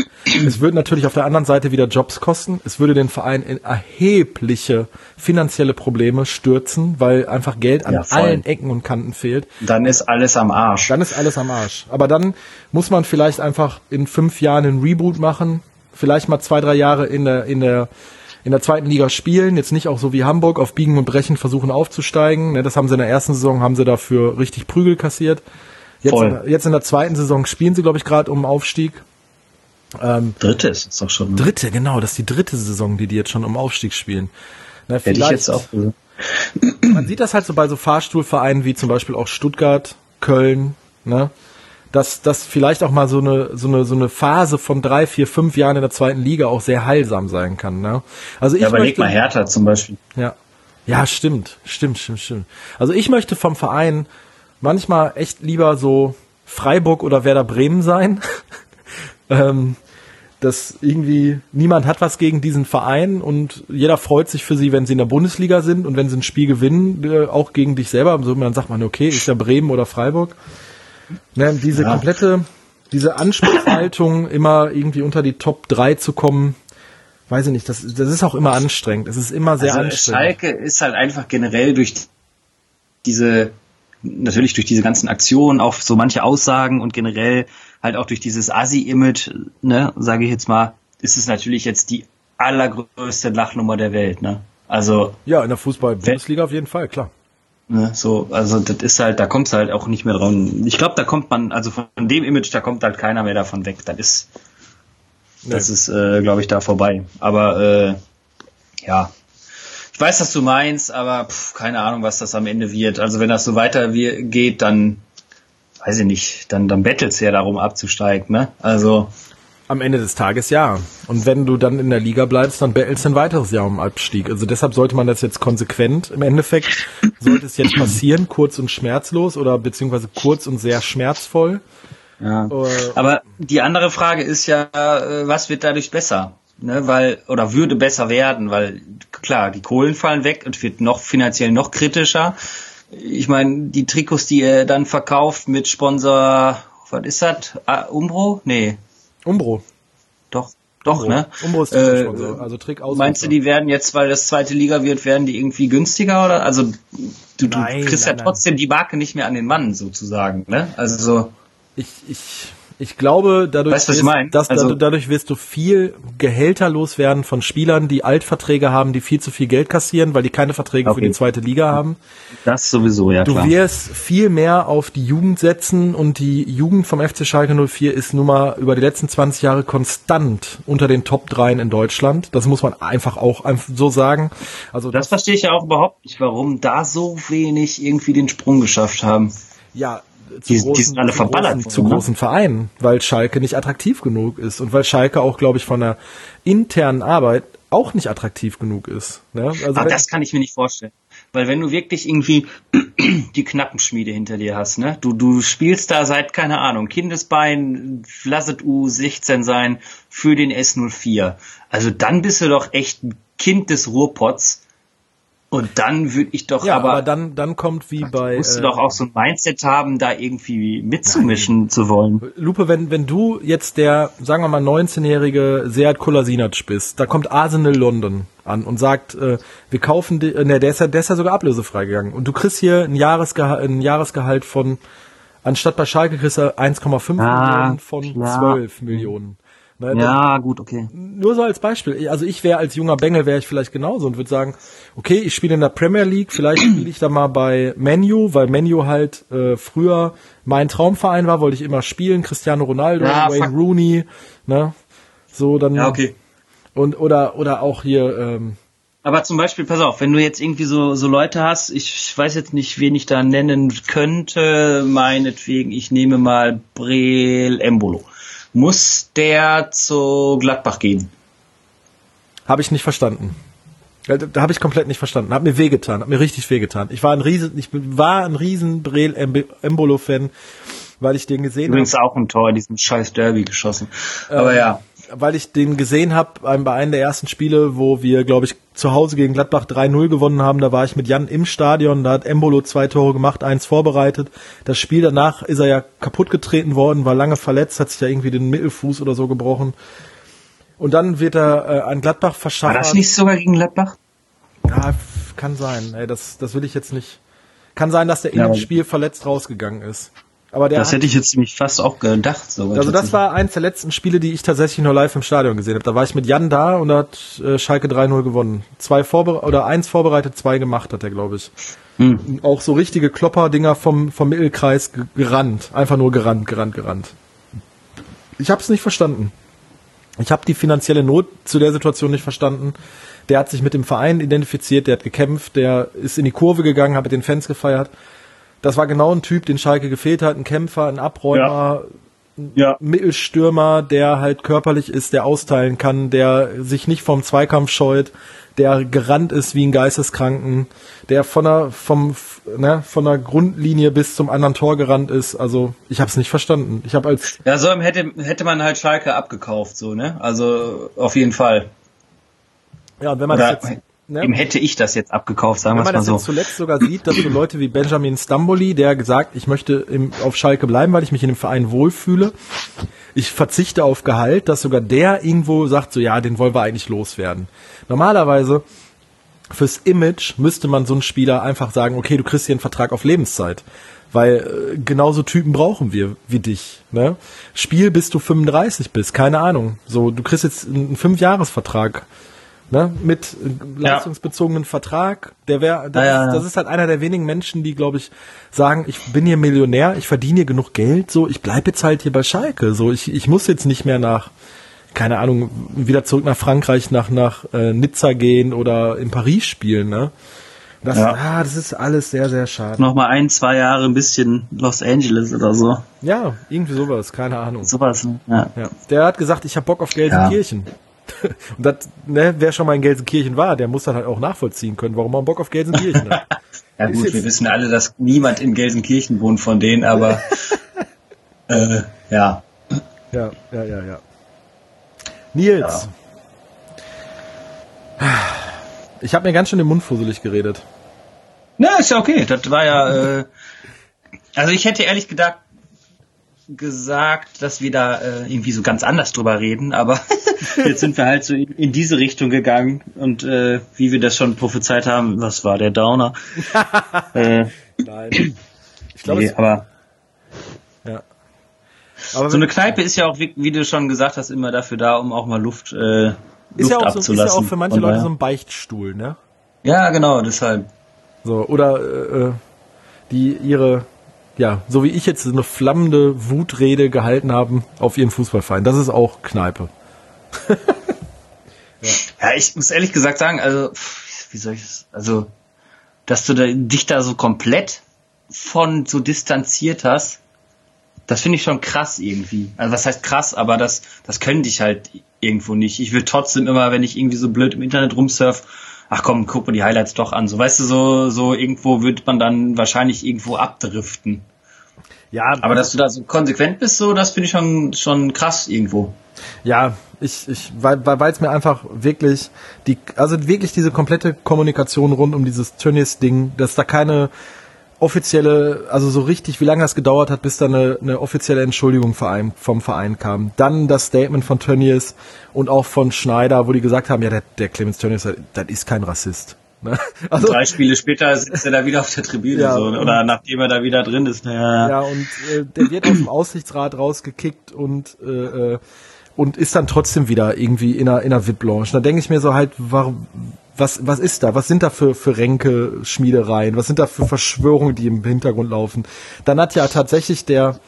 Speaker 1: Es würde natürlich auf der anderen Seite wieder Jobs kosten. Es würde den Verein in erhebliche finanzielle Probleme stürzen, weil einfach Geld an ja, allen Ecken und Kanten fehlt.
Speaker 2: Dann ist alles am Arsch.
Speaker 1: Dann ist alles am Arsch. Aber dann muss man vielleicht einfach in fünf Jahren einen Reboot machen, vielleicht mal zwei, drei Jahre in der, in der in der zweiten Liga spielen, jetzt nicht auch so wie Hamburg auf Biegen und Brechen versuchen aufzusteigen. Ne, das haben sie in der ersten Saison, haben sie dafür richtig Prügel kassiert. Jetzt, Voll. jetzt in der zweiten Saison spielen sie, glaube ich, gerade um Aufstieg.
Speaker 2: Ähm, dritte ist es doch schon.
Speaker 1: Ne? Dritte, genau, das ist die dritte Saison, die die jetzt schon um Aufstieg spielen.
Speaker 2: Na, Hätte ich jetzt auch.
Speaker 1: Man sieht das halt so bei so Fahrstuhlvereinen wie zum Beispiel auch Stuttgart, Köln, ne? Dass, dass vielleicht auch mal so eine, so eine, so eine Phase von drei, vier, fünf Jahren in der zweiten Liga auch sehr heilsam sein kann, ne?
Speaker 2: Also ich ja, überleg möchte, mal Hertha zum Beispiel.
Speaker 1: Ja. Ja, stimmt, stimmt, stimmt, stimmt. Also ich möchte vom Verein manchmal echt lieber so Freiburg oder Werder Bremen sein. <laughs> ähm, dass irgendwie niemand hat was gegen diesen Verein und jeder freut sich für sie, wenn sie in der Bundesliga sind und wenn sie ein Spiel gewinnen, äh, auch gegen dich selber. So, dann sagt man, okay, ist ja Bremen oder Freiburg. Ne, diese ja. komplette, diese Anspruchshaltung, immer irgendwie unter die Top 3 zu kommen, weiß ich nicht, das, das ist auch immer anstrengend. Es ist immer sehr also anstrengend.
Speaker 2: Schalke ist halt einfach generell durch diese, natürlich durch diese ganzen Aktionen, auch so manche Aussagen und generell halt auch durch dieses Assi-Image, ne, sage ich jetzt mal, ist es natürlich jetzt die allergrößte Lachnummer der Welt, ne? Also
Speaker 1: ja, in der Fußball-Bundesliga auf jeden Fall, klar.
Speaker 2: Ne, so, also das ist halt, da kommt's halt auch nicht mehr dran. Ich glaube, da kommt man, also von dem Image, da kommt halt keiner mehr davon weg. Das ist, nee. das ist, äh, glaube ich, da vorbei. Aber äh, ja, ich weiß, was du meinst, aber pff, keine Ahnung, was das am Ende wird. Also wenn das so weiter geht, dann weiß ich nicht, dann, dann bettelst du ja darum abzusteigen, ne? Also.
Speaker 1: Am Ende des Tages ja. Und wenn du dann in der Liga bleibst, dann bettelst du ein weiteres Jahr um Abstieg. Also deshalb sollte man das jetzt konsequent, im Endeffekt sollte es jetzt passieren, kurz und schmerzlos oder beziehungsweise kurz und sehr schmerzvoll.
Speaker 2: Ja. Uh, Aber die andere Frage ist ja, äh, was wird dadurch besser? Ne, weil, oder würde besser werden, weil klar, die Kohlen fallen weg und wird noch finanziell noch kritischer ich meine, die Trikots, die er dann verkauft mit Sponsor, was ist das? Ah, Umbro? Nee.
Speaker 1: Umbro.
Speaker 2: Doch, doch, Umbro. ne?
Speaker 1: Umbro ist äh, Sponsor, also Trick aus.
Speaker 2: Meinst du, die werden jetzt, weil das zweite Liga wird, werden die irgendwie günstiger oder? Also du, du nein, kriegst nein, ja trotzdem nein. die Marke nicht mehr an den Mann sozusagen, ne? Also so.
Speaker 1: Ich, ich ich glaube, dadurch,
Speaker 2: weißt, wirst,
Speaker 1: dass, also, dadurch wirst du viel Gehälter loswerden von Spielern, die Altverträge haben, die viel zu viel Geld kassieren, weil die keine Verträge okay. für die zweite Liga haben.
Speaker 2: Das sowieso, ja
Speaker 1: Du klar. wirst viel mehr auf die Jugend setzen und die Jugend vom FC Schalke 04 ist nun mal über die letzten 20 Jahre konstant unter den Top 3 in Deutschland. Das muss man einfach auch so sagen. Also
Speaker 2: das, das verstehe ich ja auch überhaupt nicht, warum da so wenig irgendwie den Sprung geschafft haben.
Speaker 1: Ja,
Speaker 2: zu die, großen, die sind alle verballert
Speaker 1: großen, zu großen Vereinen, weil Schalke nicht attraktiv genug ist und weil Schalke auch, glaube ich, von der internen Arbeit auch nicht attraktiv genug ist. Ne?
Speaker 2: Also Aber das kann ich mir nicht vorstellen. Weil wenn du wirklich irgendwie <clears throat> die Knappenschmiede hinter dir hast, ne? Du, du spielst da seit, keine Ahnung, Kindesbein, lasset U16 sein, für den S04. Also dann bist du doch echt ein Kind des Ruhrpots und dann würde ich doch
Speaker 1: ja,
Speaker 2: aber,
Speaker 1: aber dann dann kommt wie bei
Speaker 2: musst du äh, doch auch so ein Mindset haben, da irgendwie mitzumischen nein. zu wollen.
Speaker 1: Lupe, wenn wenn du jetzt der sagen wir mal 19-jährige Seat Kolasinac bist, da kommt Arsenal London an und sagt, äh, wir kaufen äh, ne, der ist ja der ist ja sogar ablösefrei gegangen und du kriegst hier ein Jahresgehalt ein Jahresgehalt von anstatt bei Schalke kriegst du 1,5 ah, Millionen von klar. 12 Millionen.
Speaker 2: Ne, ja, gut, okay.
Speaker 1: Nur so als Beispiel. Also ich wäre als junger Bengel wäre ich vielleicht genauso und würde sagen, okay, ich spiele in der Premier League, vielleicht spiele ich da mal bei Menu, weil Menu halt äh, früher mein Traumverein war, wollte ich immer spielen, Cristiano Ronaldo, ja, Wayne fuck. Rooney, ne? So dann.
Speaker 2: Ja, okay.
Speaker 1: Und oder oder auch hier. Ähm,
Speaker 2: aber zum Beispiel, pass auf, wenn du jetzt irgendwie so, so Leute hast, ich weiß jetzt nicht, wen ich da nennen könnte, meinetwegen, ich nehme mal Breel Embolo muss der zu Gladbach gehen?
Speaker 1: Habe ich nicht verstanden. Da, habe ich komplett nicht verstanden. Hat mir wehgetan, hat mir richtig wehgetan. Ich war ein riesen, ich war ein riesen Breel Embolo Fan, weil ich den gesehen habe.
Speaker 2: Übrigens hab. auch ein Tor in diesem scheiß Derby geschossen. Aber ähm, ja
Speaker 1: weil ich den gesehen habe bei einem der ersten Spiele, wo wir, glaube ich, zu Hause gegen Gladbach 3-0 gewonnen haben. Da war ich mit Jan im Stadion, da hat Embolo zwei Tore gemacht, eins vorbereitet. Das Spiel danach ist er ja kaputt getreten worden, war lange verletzt, hat sich ja irgendwie den Mittelfuß oder so gebrochen. Und dann wird er äh, an Gladbach verschafft.
Speaker 2: War das nicht sogar gegen Gladbach?
Speaker 1: Ja, kann sein. Ey, das, das will ich jetzt nicht. Kann sein, dass der ja, in dem Spiel verletzt rausgegangen ist. Aber der
Speaker 2: das hätte ich jetzt nämlich fast auch gedacht.
Speaker 1: So also das war eins der letzten Spiele, die ich tatsächlich nur live im Stadion gesehen habe. Da war ich mit Jan da und da hat äh, Schalke 3-0 gewonnen. Zwei vorbere oder eins vorbereitet, zwei gemacht hat er, glaube ich. Hm. Auch so richtige Klopper-Dinger vom, vom Mittelkreis gerannt. Einfach nur gerannt, gerannt, gerannt. Ich habe es nicht verstanden. Ich habe die finanzielle Not zu der Situation nicht verstanden. Der hat sich mit dem Verein identifiziert, der hat gekämpft, der ist in die Kurve gegangen, hat mit den Fans gefeiert das war genau ein Typ, den Schalke gefehlt hat, ein Kämpfer, ein Abräumer. Ja. ja. Mittelstürmer, der halt körperlich ist, der austeilen kann, der sich nicht vom Zweikampf scheut, der gerannt ist wie ein Geisteskranken, der von der vom ne, von der Grundlinie bis zum anderen Tor gerannt ist. Also ich habe es nicht verstanden. Ich habe als
Speaker 2: ja so hätte hätte man halt Schalke abgekauft so ne. Also auf jeden Fall.
Speaker 1: Ja, wenn man Oder das jetzt
Speaker 2: ne? Dem hätte ich das jetzt abgekauft, sagen wir mal so. Wenn man das
Speaker 1: zuletzt sogar sieht, dass so Leute wie Benjamin Stamboli, der gesagt, ich möchte im, auf Schalke bleiben, weil ich mich in dem Verein wohlfühle, ich verzichte auf Gehalt, dass sogar der irgendwo sagt, so ja, den wollen wir eigentlich loswerden. Normalerweise fürs Image müsste man so einen Spieler einfach sagen, okay, du kriegst hier einen Vertrag auf Lebenszeit. Weil äh, genauso Typen brauchen wir wie dich. Ne? Spiel bis du 35 bist, keine Ahnung. So, du kriegst jetzt einen Fünfjahresvertrag ne, mit leistungsbezogenen ja. Vertrag. Der wäre, das, ja, ja, das, ist halt einer der wenigen Menschen, die, glaube ich, sagen, ich bin hier Millionär, ich verdiene hier genug Geld, so, ich bleib jetzt halt hier bei Schalke, so, ich, ich muss jetzt nicht mehr nach, keine Ahnung, wieder zurück nach Frankreich, nach, nach äh, Nizza gehen oder in Paris spielen, ne. Das, ja. ah, das ist alles sehr, sehr schade.
Speaker 2: Noch mal ein, zwei Jahre ein bisschen Los Angeles oder so.
Speaker 1: Ja, irgendwie sowas, keine Ahnung.
Speaker 2: Sowas, ja.
Speaker 1: ja. Der hat gesagt, ich habe Bock auf Gelsenkirchen. Ja. <laughs> Und das, ne, wer schon mal in Gelsenkirchen war, der muss dann halt auch nachvollziehen können, warum man Bock auf Gelsenkirchen hat. <laughs>
Speaker 2: ja gut, wir wissen alle, dass niemand in Gelsenkirchen wohnt von denen, aber <laughs> äh, ja.
Speaker 1: Ja, ja, ja, ja. Nils. Ja. Ich habe mir ganz schön den Mund fusselig geredet.
Speaker 2: Na, ist ja okay. Das war ja. Äh, also ich hätte ehrlich gedacht, gesagt, dass wir da äh, irgendwie so ganz anders drüber reden, aber <laughs> jetzt sind wir halt so in, in diese Richtung gegangen und äh, wie wir das schon prophezeit haben, was war der Downer? <laughs> äh, Nein. Ich glaube, nee, aber ja. Aber so eine Kneipe ist ja auch, wie, wie, du schon gesagt hast, immer dafür da, um auch mal Luft, äh, Luft
Speaker 1: ist ja auch abzulassen. So, ist ja auch für manche Leute so ein Beichtstuhl, ne?
Speaker 2: Ja, genau, deshalb.
Speaker 1: So, oder äh, äh die ihre ja, so wie ich jetzt eine flammende Wutrede gehalten haben auf ihren Fußballverein. Das ist auch Kneipe. <laughs>
Speaker 2: ja. ja. ich muss ehrlich gesagt sagen, also, wie soll ich das, also, dass du da, dich da so komplett von so distanziert hast, das finde ich schon krass irgendwie. Also was heißt krass, aber das, das könnte ich halt irgendwo nicht. Ich will trotzdem immer, wenn ich irgendwie so blöd im Internet rumsurf, ach komm, guck mal die Highlights doch an. So, weißt du, so, so irgendwo wird man dann wahrscheinlich irgendwo abdriften. Ja. Aber dass du da so konsequent bist, so, das finde ich schon, schon krass irgendwo.
Speaker 1: Ja, ich, ich, weil, weil es mir einfach wirklich die, also wirklich diese komplette Kommunikation rund um dieses Tönnies-Ding, dass da keine offizielle, also so richtig, wie lange das gedauert hat, bis da eine, eine offizielle Entschuldigung Verein, vom Verein kam. Dann das Statement von Tönnies und auch von Schneider, wo die gesagt haben, ja, der, der Clemens Tönnies, das ist kein Rassist.
Speaker 2: Ne? <laughs> Also, drei Spiele später sitzt er da wieder auf der Tribüne ja, so, ne? oder nachdem er da wieder drin ist.
Speaker 1: Ja, ja und äh, der wird aus dem Aussichtsrat rausgekickt und äh, äh, und ist dann trotzdem wieder irgendwie in einer, in einer VIP-Lounge. Da denke ich mir so halt, warum, was, was ist da? Was sind da für, für Ränke, Schmiedereien? Was sind da für Verschwörungen, die im Hintergrund laufen? Dann hat ja tatsächlich der,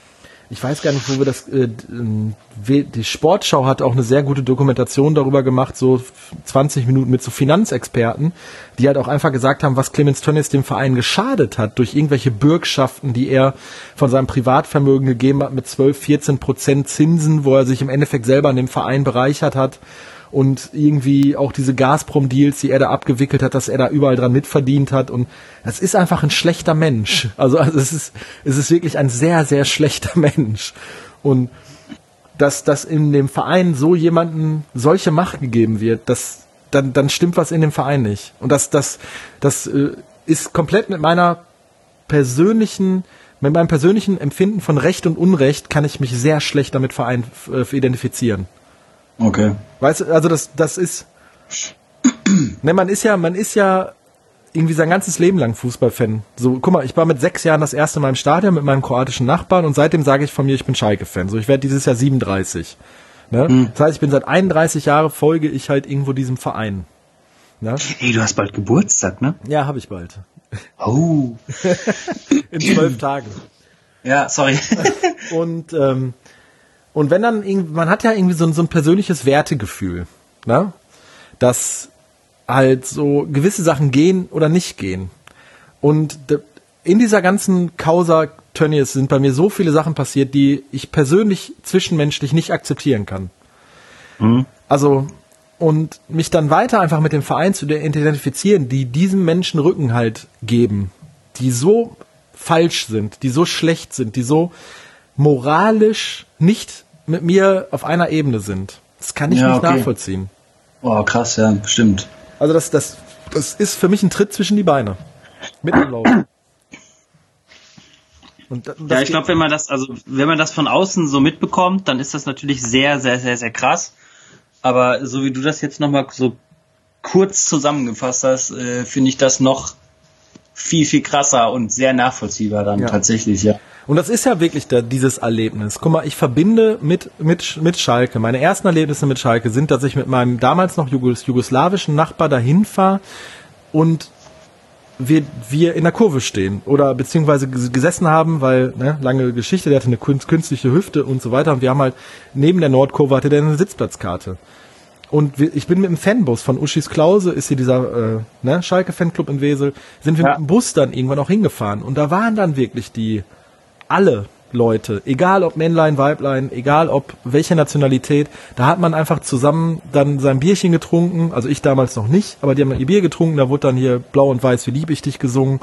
Speaker 1: ich weiß gar nicht, wo wir das, äh, die Sportschau hat auch eine sehr gute Dokumentation darüber gemacht, so 20 Minuten mit so Finanzexperten, die halt auch einfach gesagt haben, was Clemens Tönnies dem Verein geschadet hat durch irgendwelche Bürgschaften, die er von seinem Privatvermögen gegeben hat mit 12, 14 Prozent Zinsen, wo er sich im Endeffekt selber an dem Verein bereichert hat und irgendwie auch diese Gazprom-Deals, die er da abgewickelt hat, dass er da überall dran mitverdient hat und das ist einfach ein schlechter Mensch. Also, also es ist, es ist wirklich ein sehr, sehr schlechter <laughs> Mensch und dass, dass in dem Verein so jemanden solche Macht gegeben wird, das, dann, dann stimmt was in dem Verein nicht. Und das, das, das äh, ist komplett mit meiner persönlichen, mit meinem persönlichen Empfinden von Recht und Unrecht kann ich mich sehr schlecht damit Verein äh, identifizieren.
Speaker 2: Okay.
Speaker 1: Weißt du, also das, das ist, ne, man ist ja, man ist ja irgendwie sein ganzes Leben lang Fußballfan. So, guck mal, ich war mit sechs Jahren das erste Mal im Stadion mit meinem kroatischen Nachbarn und seitdem sage ich von mir, ich bin Schalke-Fan. So, ich werde dieses Jahr 37. Ne? Mhm. Das heißt, ich bin seit 31 Jahren folge ich halt irgendwo diesem Verein.
Speaker 2: Ne? Ey, du hast bald Geburtstag, ne?
Speaker 1: Ja, habe ich bald.
Speaker 2: Oh. <laughs>
Speaker 1: In zwölf Tagen.
Speaker 2: Ja, sorry. <laughs>
Speaker 1: und ähm, und wenn dann irgendwie, man hat ja irgendwie so, so ein persönliches Wertegefühl, ne? Dass halt so gewisse Sachen gehen oder nicht gehen. Und in dieser ganzen Causa Tönnies sind bei mir so viele Sachen passiert, die ich persönlich zwischenmenschlich nicht akzeptieren kann. Mhm. Also, und mich dann weiter einfach mit dem Verein zu identifizieren, die diesem Menschen Rücken halt geben, die so falsch sind, die so schlecht sind, die so moralisch nicht mit mir auf einer Ebene sind. Das kann ich ja, nicht okay. nachvollziehen.
Speaker 2: Oh, krass, ja, bestimmt.
Speaker 1: Also das, das, das ist für mich ein Tritt zwischen die Beine. Mit dem Lauf.
Speaker 2: Und, und ja, ich glaube, wenn man das, also wenn man das von außen so mitbekommt, dann ist das natürlich sehr, sehr, sehr, sehr krass. Aber so wie du das jetzt nochmal so kurz zusammengefasst hast, äh, finde ich das noch viel, viel krasser und sehr nachvollziehbar dann ja. tatsächlich, ja.
Speaker 1: Und das ist ja wirklich da, dieses Erlebnis. Guck mal, ich verbinde mit, mit, mit Schalke. Meine ersten Erlebnisse mit Schalke sind, dass ich mit meinem damals noch Jugos, jugoslawischen Nachbar dahin fahre und wir, wir in der Kurve stehen oder beziehungsweise gesessen haben, weil, ne, lange Geschichte, der hatte eine künstliche Hüfte und so weiter und wir haben halt neben der Nordkurve hatte der eine Sitzplatzkarte. Und wir, ich bin mit dem Fanbus von Uschis Klause, ist hier dieser äh, ne, Schalke-Fanclub in Wesel, sind wir ja. mit dem Bus dann irgendwann auch hingefahren. Und da waren dann wirklich die alle Leute, egal ob Männlein, Weiblein, egal ob welche Nationalität, da hat man einfach zusammen dann sein Bierchen getrunken, also ich damals noch nicht, aber die haben ihr Bier getrunken, da wurde dann hier blau und weiß, wie lieb ich dich gesungen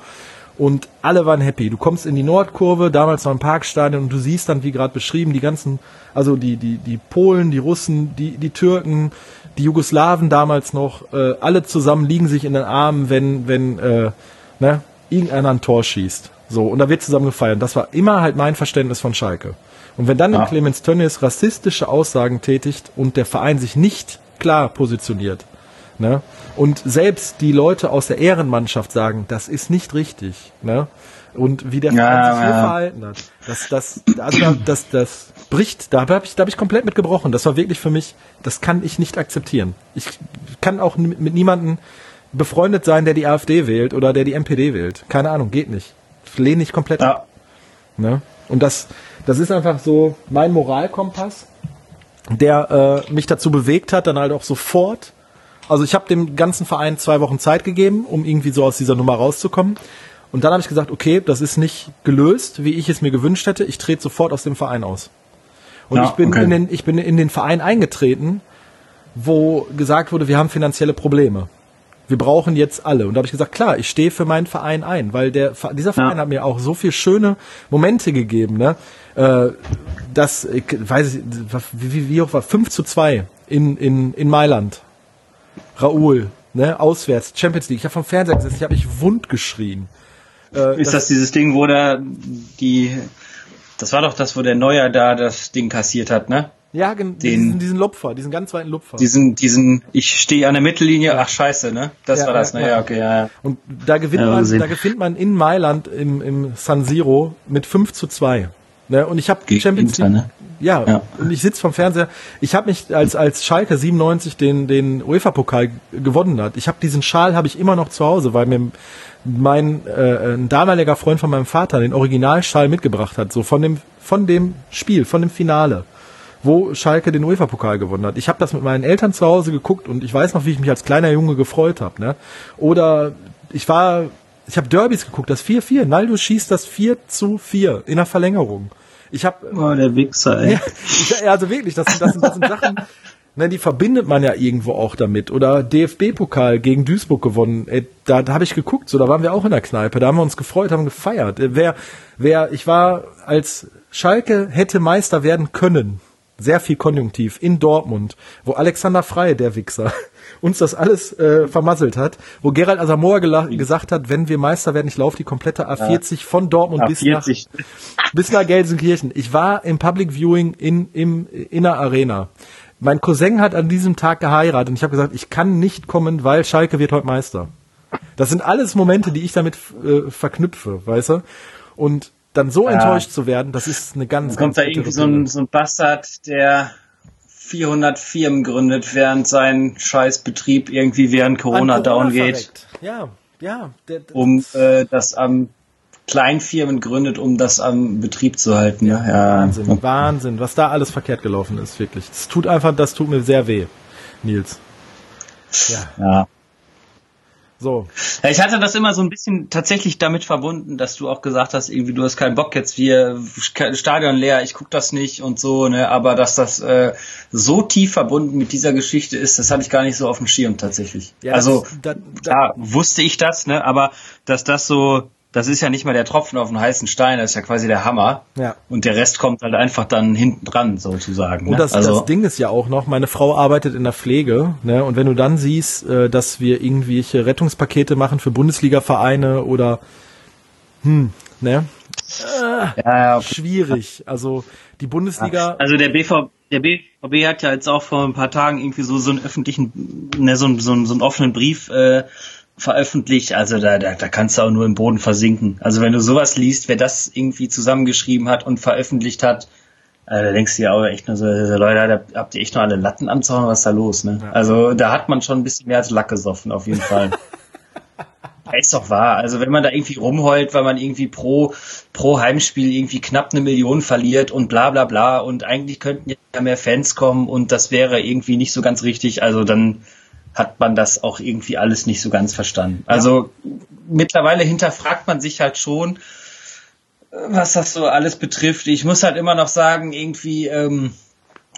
Speaker 1: und alle waren happy. Du kommst in die Nordkurve, damals noch im Parkstadion und du siehst dann, wie gerade beschrieben, die ganzen, also die, die, die Polen, die Russen, die, die Türken, die Jugoslawen damals noch, äh, alle zusammen liegen sich in den Armen, wenn, wenn äh, ne, irgendeiner ein Tor schießt. So, und da wird zusammen gefeiert. Das war immer halt mein Verständnis von Schalke. Und wenn dann ja. Clemens Tönnies rassistische Aussagen tätigt und der Verein sich nicht klar positioniert, ne, und selbst die Leute aus der Ehrenmannschaft sagen, das ist nicht richtig, ne, und wie der Verein ja, sich hier ja. verhalten hat, das, das, also das, das bricht, da habe ich, da habe ich komplett mit gebrochen. Das war wirklich für mich, das kann ich nicht akzeptieren. Ich kann auch mit niemandem befreundet sein, der die AfD wählt oder der die NPD wählt. Keine Ahnung, geht nicht. Lehne ich komplett ja. ab. Ne? Und das, das ist einfach so mein Moralkompass, der äh, mich dazu bewegt hat, dann halt auch sofort. Also ich habe dem ganzen Verein zwei Wochen Zeit gegeben, um irgendwie so aus dieser Nummer rauszukommen. Und dann habe ich gesagt, okay, das ist nicht gelöst, wie ich es mir gewünscht hätte. Ich trete sofort aus dem Verein aus. Und ja, ich bin okay. in den, ich bin in den Verein eingetreten, wo gesagt wurde, wir haben finanzielle Probleme. Wir brauchen jetzt alle. Und da habe ich gesagt, klar, ich stehe für meinen Verein ein, weil der dieser Verein ja. hat mir auch so viel schöne Momente gegeben, ne? Äh, das, ich weiß ich, wie, wie hoch war, 5 zu 2 in, in, in Mailand. Raoul, ne, auswärts, Champions League. Ich habe vom Fernseher gesessen, ich habe mich wund geschrien.
Speaker 2: Äh, ist das, das dieses Ding, wo der die das war doch das, wo der Neuer da das Ding kassiert hat, ne?
Speaker 1: Ja, den, diesen, diesen Lupfer, diesen ganz weiten Lupfer.
Speaker 2: Diesen, diesen, ich stehe an der Mittellinie, ach scheiße, ne? Das ja, war das, ja, ne? Ja, okay, ja. ja.
Speaker 1: Und da gewinnt man, da gewinnt man in Mailand im, im San Siro mit 5 zu 2. Ne? Und ich habe Champions League. Ne? Ja, ja, und ich sitze vom Fernseher. Ich habe mich als als Schalke 97 den den UEFA Pokal gewonnen hat. Ich habe diesen Schal habe ich immer noch zu Hause, weil mir mein äh, ein damaliger Freund von meinem Vater den Originalschal mitgebracht hat, so von dem von dem Spiel, von dem Finale, wo Schalke den UEFA Pokal gewonnen hat. Ich habe das mit meinen Eltern zu Hause geguckt und ich weiß noch, wie ich mich als kleiner Junge gefreut habe, ne? Oder ich war ich habe Derbys geguckt, das 4-4. Naldo schießt das 4 zu 4 in der Verlängerung. Ich habe
Speaker 2: Oh, der Wichser, ey.
Speaker 1: Ja, also wirklich, das sind, das sind, das sind Sachen, ne, die verbindet man ja irgendwo auch damit. Oder DFB-Pokal gegen Duisburg gewonnen. Ey, da da habe ich geguckt, so da waren wir auch in der Kneipe, da haben wir uns gefreut, haben gefeiert. Wer, wer, ich war als Schalke hätte Meister werden können. Sehr viel Konjunktiv in Dortmund, wo Alexander Frey, der Wichser, <laughs> uns das alles äh, vermasselt hat, wo Gerald Asamoah gesagt hat, wenn wir Meister werden, ich laufe die komplette A40 ja. von Dortmund bis nach, <laughs> bis nach Gelsenkirchen. Ich war im Public Viewing in, im, in der Arena. Mein Cousin hat an diesem Tag geheiratet und ich habe gesagt, ich kann nicht kommen, weil Schalke wird heute Meister. Das sind alles Momente, die ich damit äh, verknüpfe, weißt du? Und dann so ja. enttäuscht zu werden, das ist eine ganz,
Speaker 2: dann kommt da irgendwie so ein, so ein Bastard, der 400 Firmen gründet, während sein Scheißbetrieb irgendwie während Corona, Corona down geht.
Speaker 1: Ja, ja.
Speaker 2: Der, der, um äh, das am Kleinfirmen gründet, um das am Betrieb zu halten. Ja,
Speaker 1: ja. Wahnsinn, okay. Wahnsinn, was da alles verkehrt gelaufen ist, wirklich. Das tut einfach, das tut mir sehr weh, Nils.
Speaker 2: Ja. ja.
Speaker 1: So.
Speaker 2: Ja, ich hatte das immer so ein bisschen tatsächlich damit verbunden, dass du auch gesagt hast, irgendwie du hast keinen Bock jetzt wir Stadion leer, ich guck das nicht und so, ne, aber dass das äh, so tief verbunden mit dieser Geschichte ist, das hatte ich gar nicht so auf dem Schirm tatsächlich. Ja, also da, da, wusste ich das, ne, aber dass das so das ist ja nicht mal der Tropfen auf den heißen Stein, das ist ja quasi der Hammer.
Speaker 1: Ja.
Speaker 2: Und der Rest kommt halt einfach dann hinten dran, sozusagen.
Speaker 1: Und ne? das, also, das Ding ist ja auch noch, meine Frau arbeitet in der Pflege, ne? Und wenn du dann siehst, äh, dass wir irgendwelche Rettungspakete machen für Bundesliga-Vereine oder hm, ne? Äh, ja. Schwierig. Also die Bundesliga.
Speaker 2: Also der BVB, der BVB hat ja jetzt auch vor ein paar Tagen irgendwie so so einen öffentlichen, ne, so, so, so einen offenen Brief äh, veröffentlicht, also da, da, da kannst du auch nur im Boden versinken. Also wenn du sowas liest, wer das irgendwie zusammengeschrieben hat und veröffentlicht hat, äh, da denkst du ja auch echt nur so, Leute, da habt ihr echt noch alle Latten am Zaun, was ist da los, ne? Ja. Also da hat man schon ein bisschen mehr als Lack gesoffen, auf jeden Fall. ja, <laughs> ist doch wahr. Also wenn man da irgendwie rumheult, weil man irgendwie pro, pro Heimspiel irgendwie knapp eine Million verliert und bla bla bla und eigentlich könnten ja mehr Fans kommen und das wäre irgendwie nicht so ganz richtig, also dann hat man das auch irgendwie alles nicht so ganz verstanden. Also ja. mittlerweile hinterfragt man sich halt schon, was das so alles betrifft. Ich muss halt immer noch sagen, irgendwie, ähm,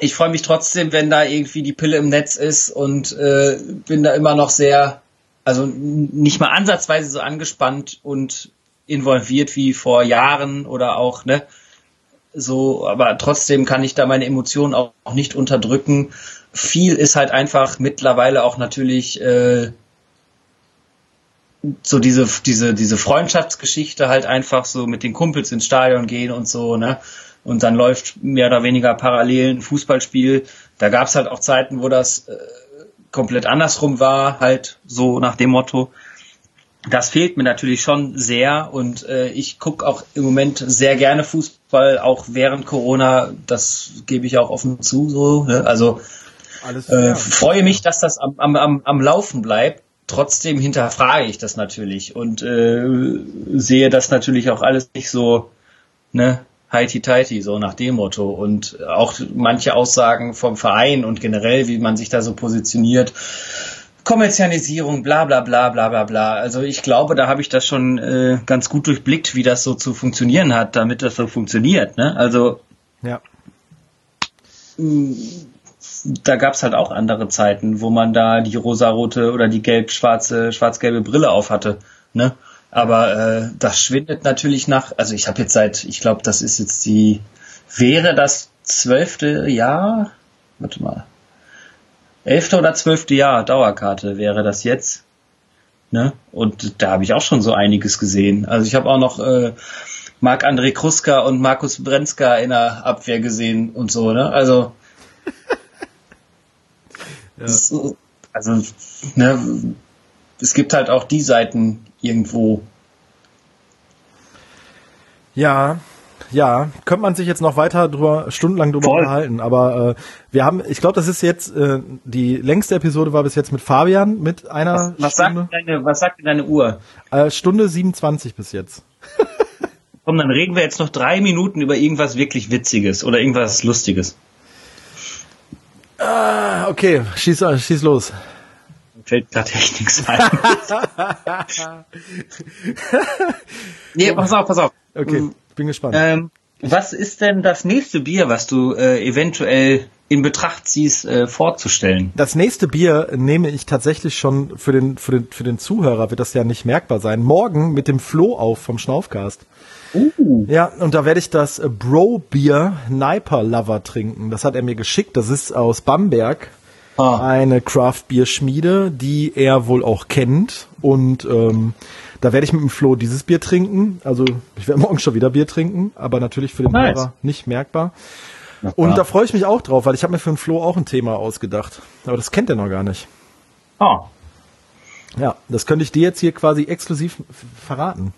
Speaker 2: ich freue mich trotzdem, wenn da irgendwie die Pille im Netz ist und äh, bin da immer noch sehr, also nicht mal ansatzweise so angespannt und involviert wie vor Jahren oder auch, ne, so, aber trotzdem kann ich da meine Emotionen auch, auch nicht unterdrücken viel ist halt einfach mittlerweile auch natürlich äh, so diese diese diese Freundschaftsgeschichte halt einfach so mit den Kumpels ins Stadion gehen und so ne und dann läuft mehr oder weniger parallel ein Fußballspiel. Da gab es halt auch Zeiten, wo das äh, komplett andersrum war, halt so nach dem Motto. Das fehlt mir natürlich schon sehr und äh, ich gucke auch im Moment sehr gerne Fußball, auch während Corona. Das gebe ich auch offen zu. So, ne? Also äh, freue mich, dass das am, am, am, am Laufen bleibt. Trotzdem hinterfrage ich das natürlich und äh, sehe das natürlich auch alles nicht so, ne, heiti-teiti, so nach dem Motto. Und auch manche Aussagen vom Verein und generell, wie man sich da so positioniert, Kommerzialisierung, bla bla bla bla bla bla. Also ich glaube, da habe ich das schon äh, ganz gut durchblickt, wie das so zu funktionieren hat, damit das so funktioniert. Ne? Also
Speaker 1: ja
Speaker 2: da gab's halt auch andere Zeiten, wo man da die rosarote oder die gelb-schwarze, schwarz-gelbe Brille auf hatte. Ne? Aber äh, das schwindet natürlich nach. Also ich habe jetzt seit, ich glaube, das ist jetzt die, wäre das zwölfte Jahr? Warte mal. Elfte oder zwölfte Jahr Dauerkarte wäre das jetzt. Ne? Und da habe ich auch schon so einiges gesehen. Also ich habe auch noch äh, Marc-André Kruska und Markus Brenzka in der Abwehr gesehen und so. Ne? Also <laughs> ja. also, ne, es gibt halt auch die Seiten irgendwo.
Speaker 1: Ja, ja, könnte man sich jetzt noch weiter drüber, stundenlang drüber Voll. unterhalten, aber äh, wir haben, ich glaube, das ist jetzt, äh, die längste Episode war bis jetzt mit Fabian, mit einer
Speaker 2: was, was Stunde. Sagt deine, was sagt deine Uhr?
Speaker 1: Äh, Stunde 27 bis jetzt. <laughs>
Speaker 2: Komm, dann reden wir jetzt noch drei Minuten über irgendwas wirklich Witziges oder irgendwas Lustiges.
Speaker 1: Ah, okay, schieß, schieß los.
Speaker 2: Fällt gerade echt nichts ein. <laughs> nee, pass auf, pass auf.
Speaker 1: Okay, mm, bin gespannt.
Speaker 2: Ähm, was ist denn das nächste Bier, was du äh, eventuell in Betracht ziehst, äh, vorzustellen?
Speaker 1: Das nächste Bier nehme ich tatsächlich schon für den, für den, für den Zuhörer, wird das ja nicht merkbar sein. Morgen mit dem Flo auf vom Schnaufcast. Uh. Ja, und da werde ich das Bro Beer Sniper Lover trinken. Das hat er mir geschickt. Das ist aus Bamberg. Ah. Eine Craft Beer Schmiede, die er wohl auch kennt. Und ähm, da werde ich mit dem Flo dieses Bier trinken. Also ich werde <laughs> morgen schon wieder Bier trinken, aber natürlich für den nice. Hörer nicht merkbar. Und da freue ich mich auch drauf, weil ich habe mir für den Flo auch ein Thema ausgedacht. Aber das kennt er noch gar nicht.
Speaker 2: Ah.
Speaker 1: Ja, das könnte ich dir jetzt hier quasi exklusiv verraten.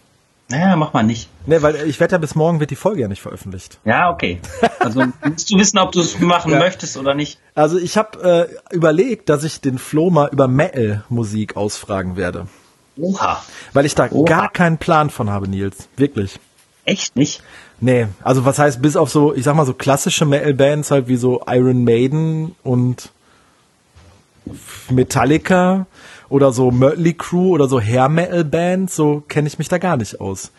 Speaker 2: Naja, mach mal nicht.
Speaker 1: Nee, weil ich wette ja bis morgen wird die Folge ja nicht veröffentlicht.
Speaker 2: Ja, okay. Also <laughs> musst du wissen, ob du es machen ja. möchtest oder nicht.
Speaker 1: Also ich habe äh, überlegt, dass ich den Flo mal über Metal-Musik ausfragen werde.
Speaker 2: Oha.
Speaker 1: Weil ich da Oha. gar keinen Plan von habe, Nils. Wirklich.
Speaker 2: Echt nicht?
Speaker 1: Nee, also was heißt, bis auf so, ich sag mal so klassische Metal-Bands halt wie so Iron Maiden und Metallica oder so Mötley Crew oder so Hair Metal Bands, so kenne ich mich da gar nicht aus.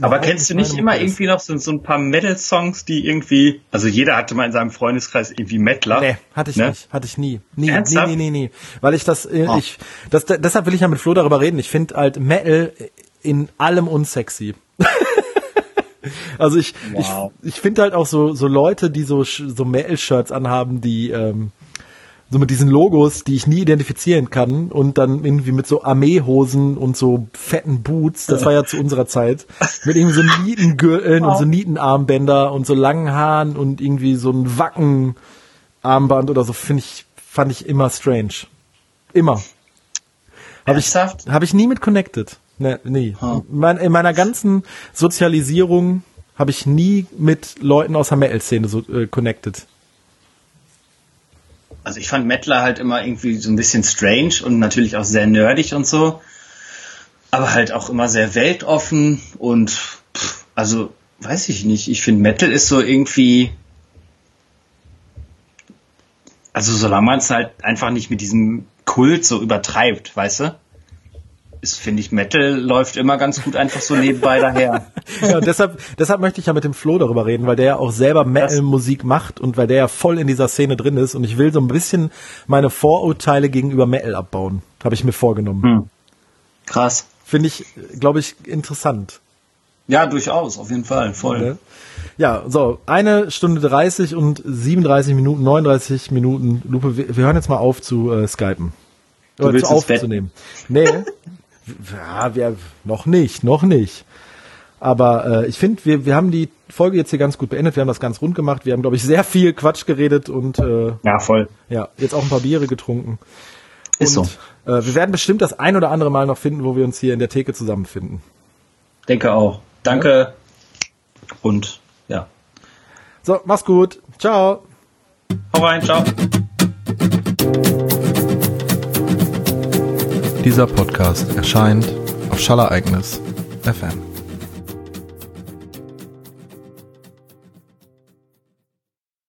Speaker 2: Aber kennst du nicht immer irgendwie noch so, so ein paar Metal-Songs, die irgendwie, also jeder hatte mal in seinem Freundeskreis irgendwie Metaler. Nee,
Speaker 1: hatte ich ne? nicht, hatte ich nie. Nie, Ernsthaft? nie, nie, nie, nie. Weil ich das, oh. ich, das, deshalb will ich ja mit Flo darüber reden. Ich finde halt Metal in allem unsexy. <laughs> also ich, wow. ich, ich finde halt auch so, so Leute, die so, so Metal-Shirts anhaben, die, ähm, so mit diesen Logos, die ich nie identifizieren kann und dann irgendwie mit so Armeehosen und so fetten Boots, das war ja zu unserer Zeit, mit irgendwie so Nietengürteln wow. und so Nietenarmbänder und so langen Haaren und irgendwie so ein Wackenarmband oder so, finde ich, fand ich immer strange. Immer. Habe ich, hab ich nie mit connected. Ne, nee. Huh. In meiner ganzen Sozialisierung habe ich nie mit Leuten aus der Metal-Szene so äh, connected
Speaker 2: also ich fand Mettler halt immer irgendwie so ein bisschen strange und natürlich auch sehr nerdig und so. Aber halt auch immer sehr weltoffen und pff, also weiß ich nicht. Ich finde Metal ist so irgendwie. Also solange man es halt einfach nicht mit diesem Kult so übertreibt, weißt du? Ist, finde ich, Metal läuft immer ganz gut einfach so nebenbei daher. <laughs>
Speaker 1: ja, deshalb, deshalb möchte ich ja mit dem Flo darüber reden, weil der ja auch selber Metal-Musik macht und weil der ja voll in dieser Szene drin ist und ich will so ein bisschen meine Vorurteile gegenüber Metal abbauen. Habe ich mir vorgenommen. Hm.
Speaker 2: Krass.
Speaker 1: Finde ich, glaube ich, interessant.
Speaker 2: Ja, durchaus, auf jeden Fall, voll.
Speaker 1: Ja, so, eine Stunde 30 und 37 Minuten, 39 Minuten Lupe. Wir, wir hören jetzt mal auf zu äh, skypen.
Speaker 2: Du Oder zu aufzunehmen.
Speaker 1: Nee, <laughs> ja, wir, noch nicht, noch nicht. Aber äh, ich finde, wir, wir haben die Folge jetzt hier ganz gut beendet. Wir haben das ganz rund gemacht. Wir haben, glaube ich, sehr viel Quatsch geredet und äh,
Speaker 2: ja, voll.
Speaker 1: Ja, jetzt auch ein paar Biere getrunken.
Speaker 2: Ist
Speaker 1: und, so. Äh, wir werden bestimmt das ein oder andere Mal noch finden, wo wir uns hier in der Theke zusammenfinden.
Speaker 2: Denke auch. Danke ja. und ja.
Speaker 1: So, mach's gut. Ciao.
Speaker 2: Hau rein, ciao.
Speaker 1: Dieser Podcast erscheint auf Schallereignis FM.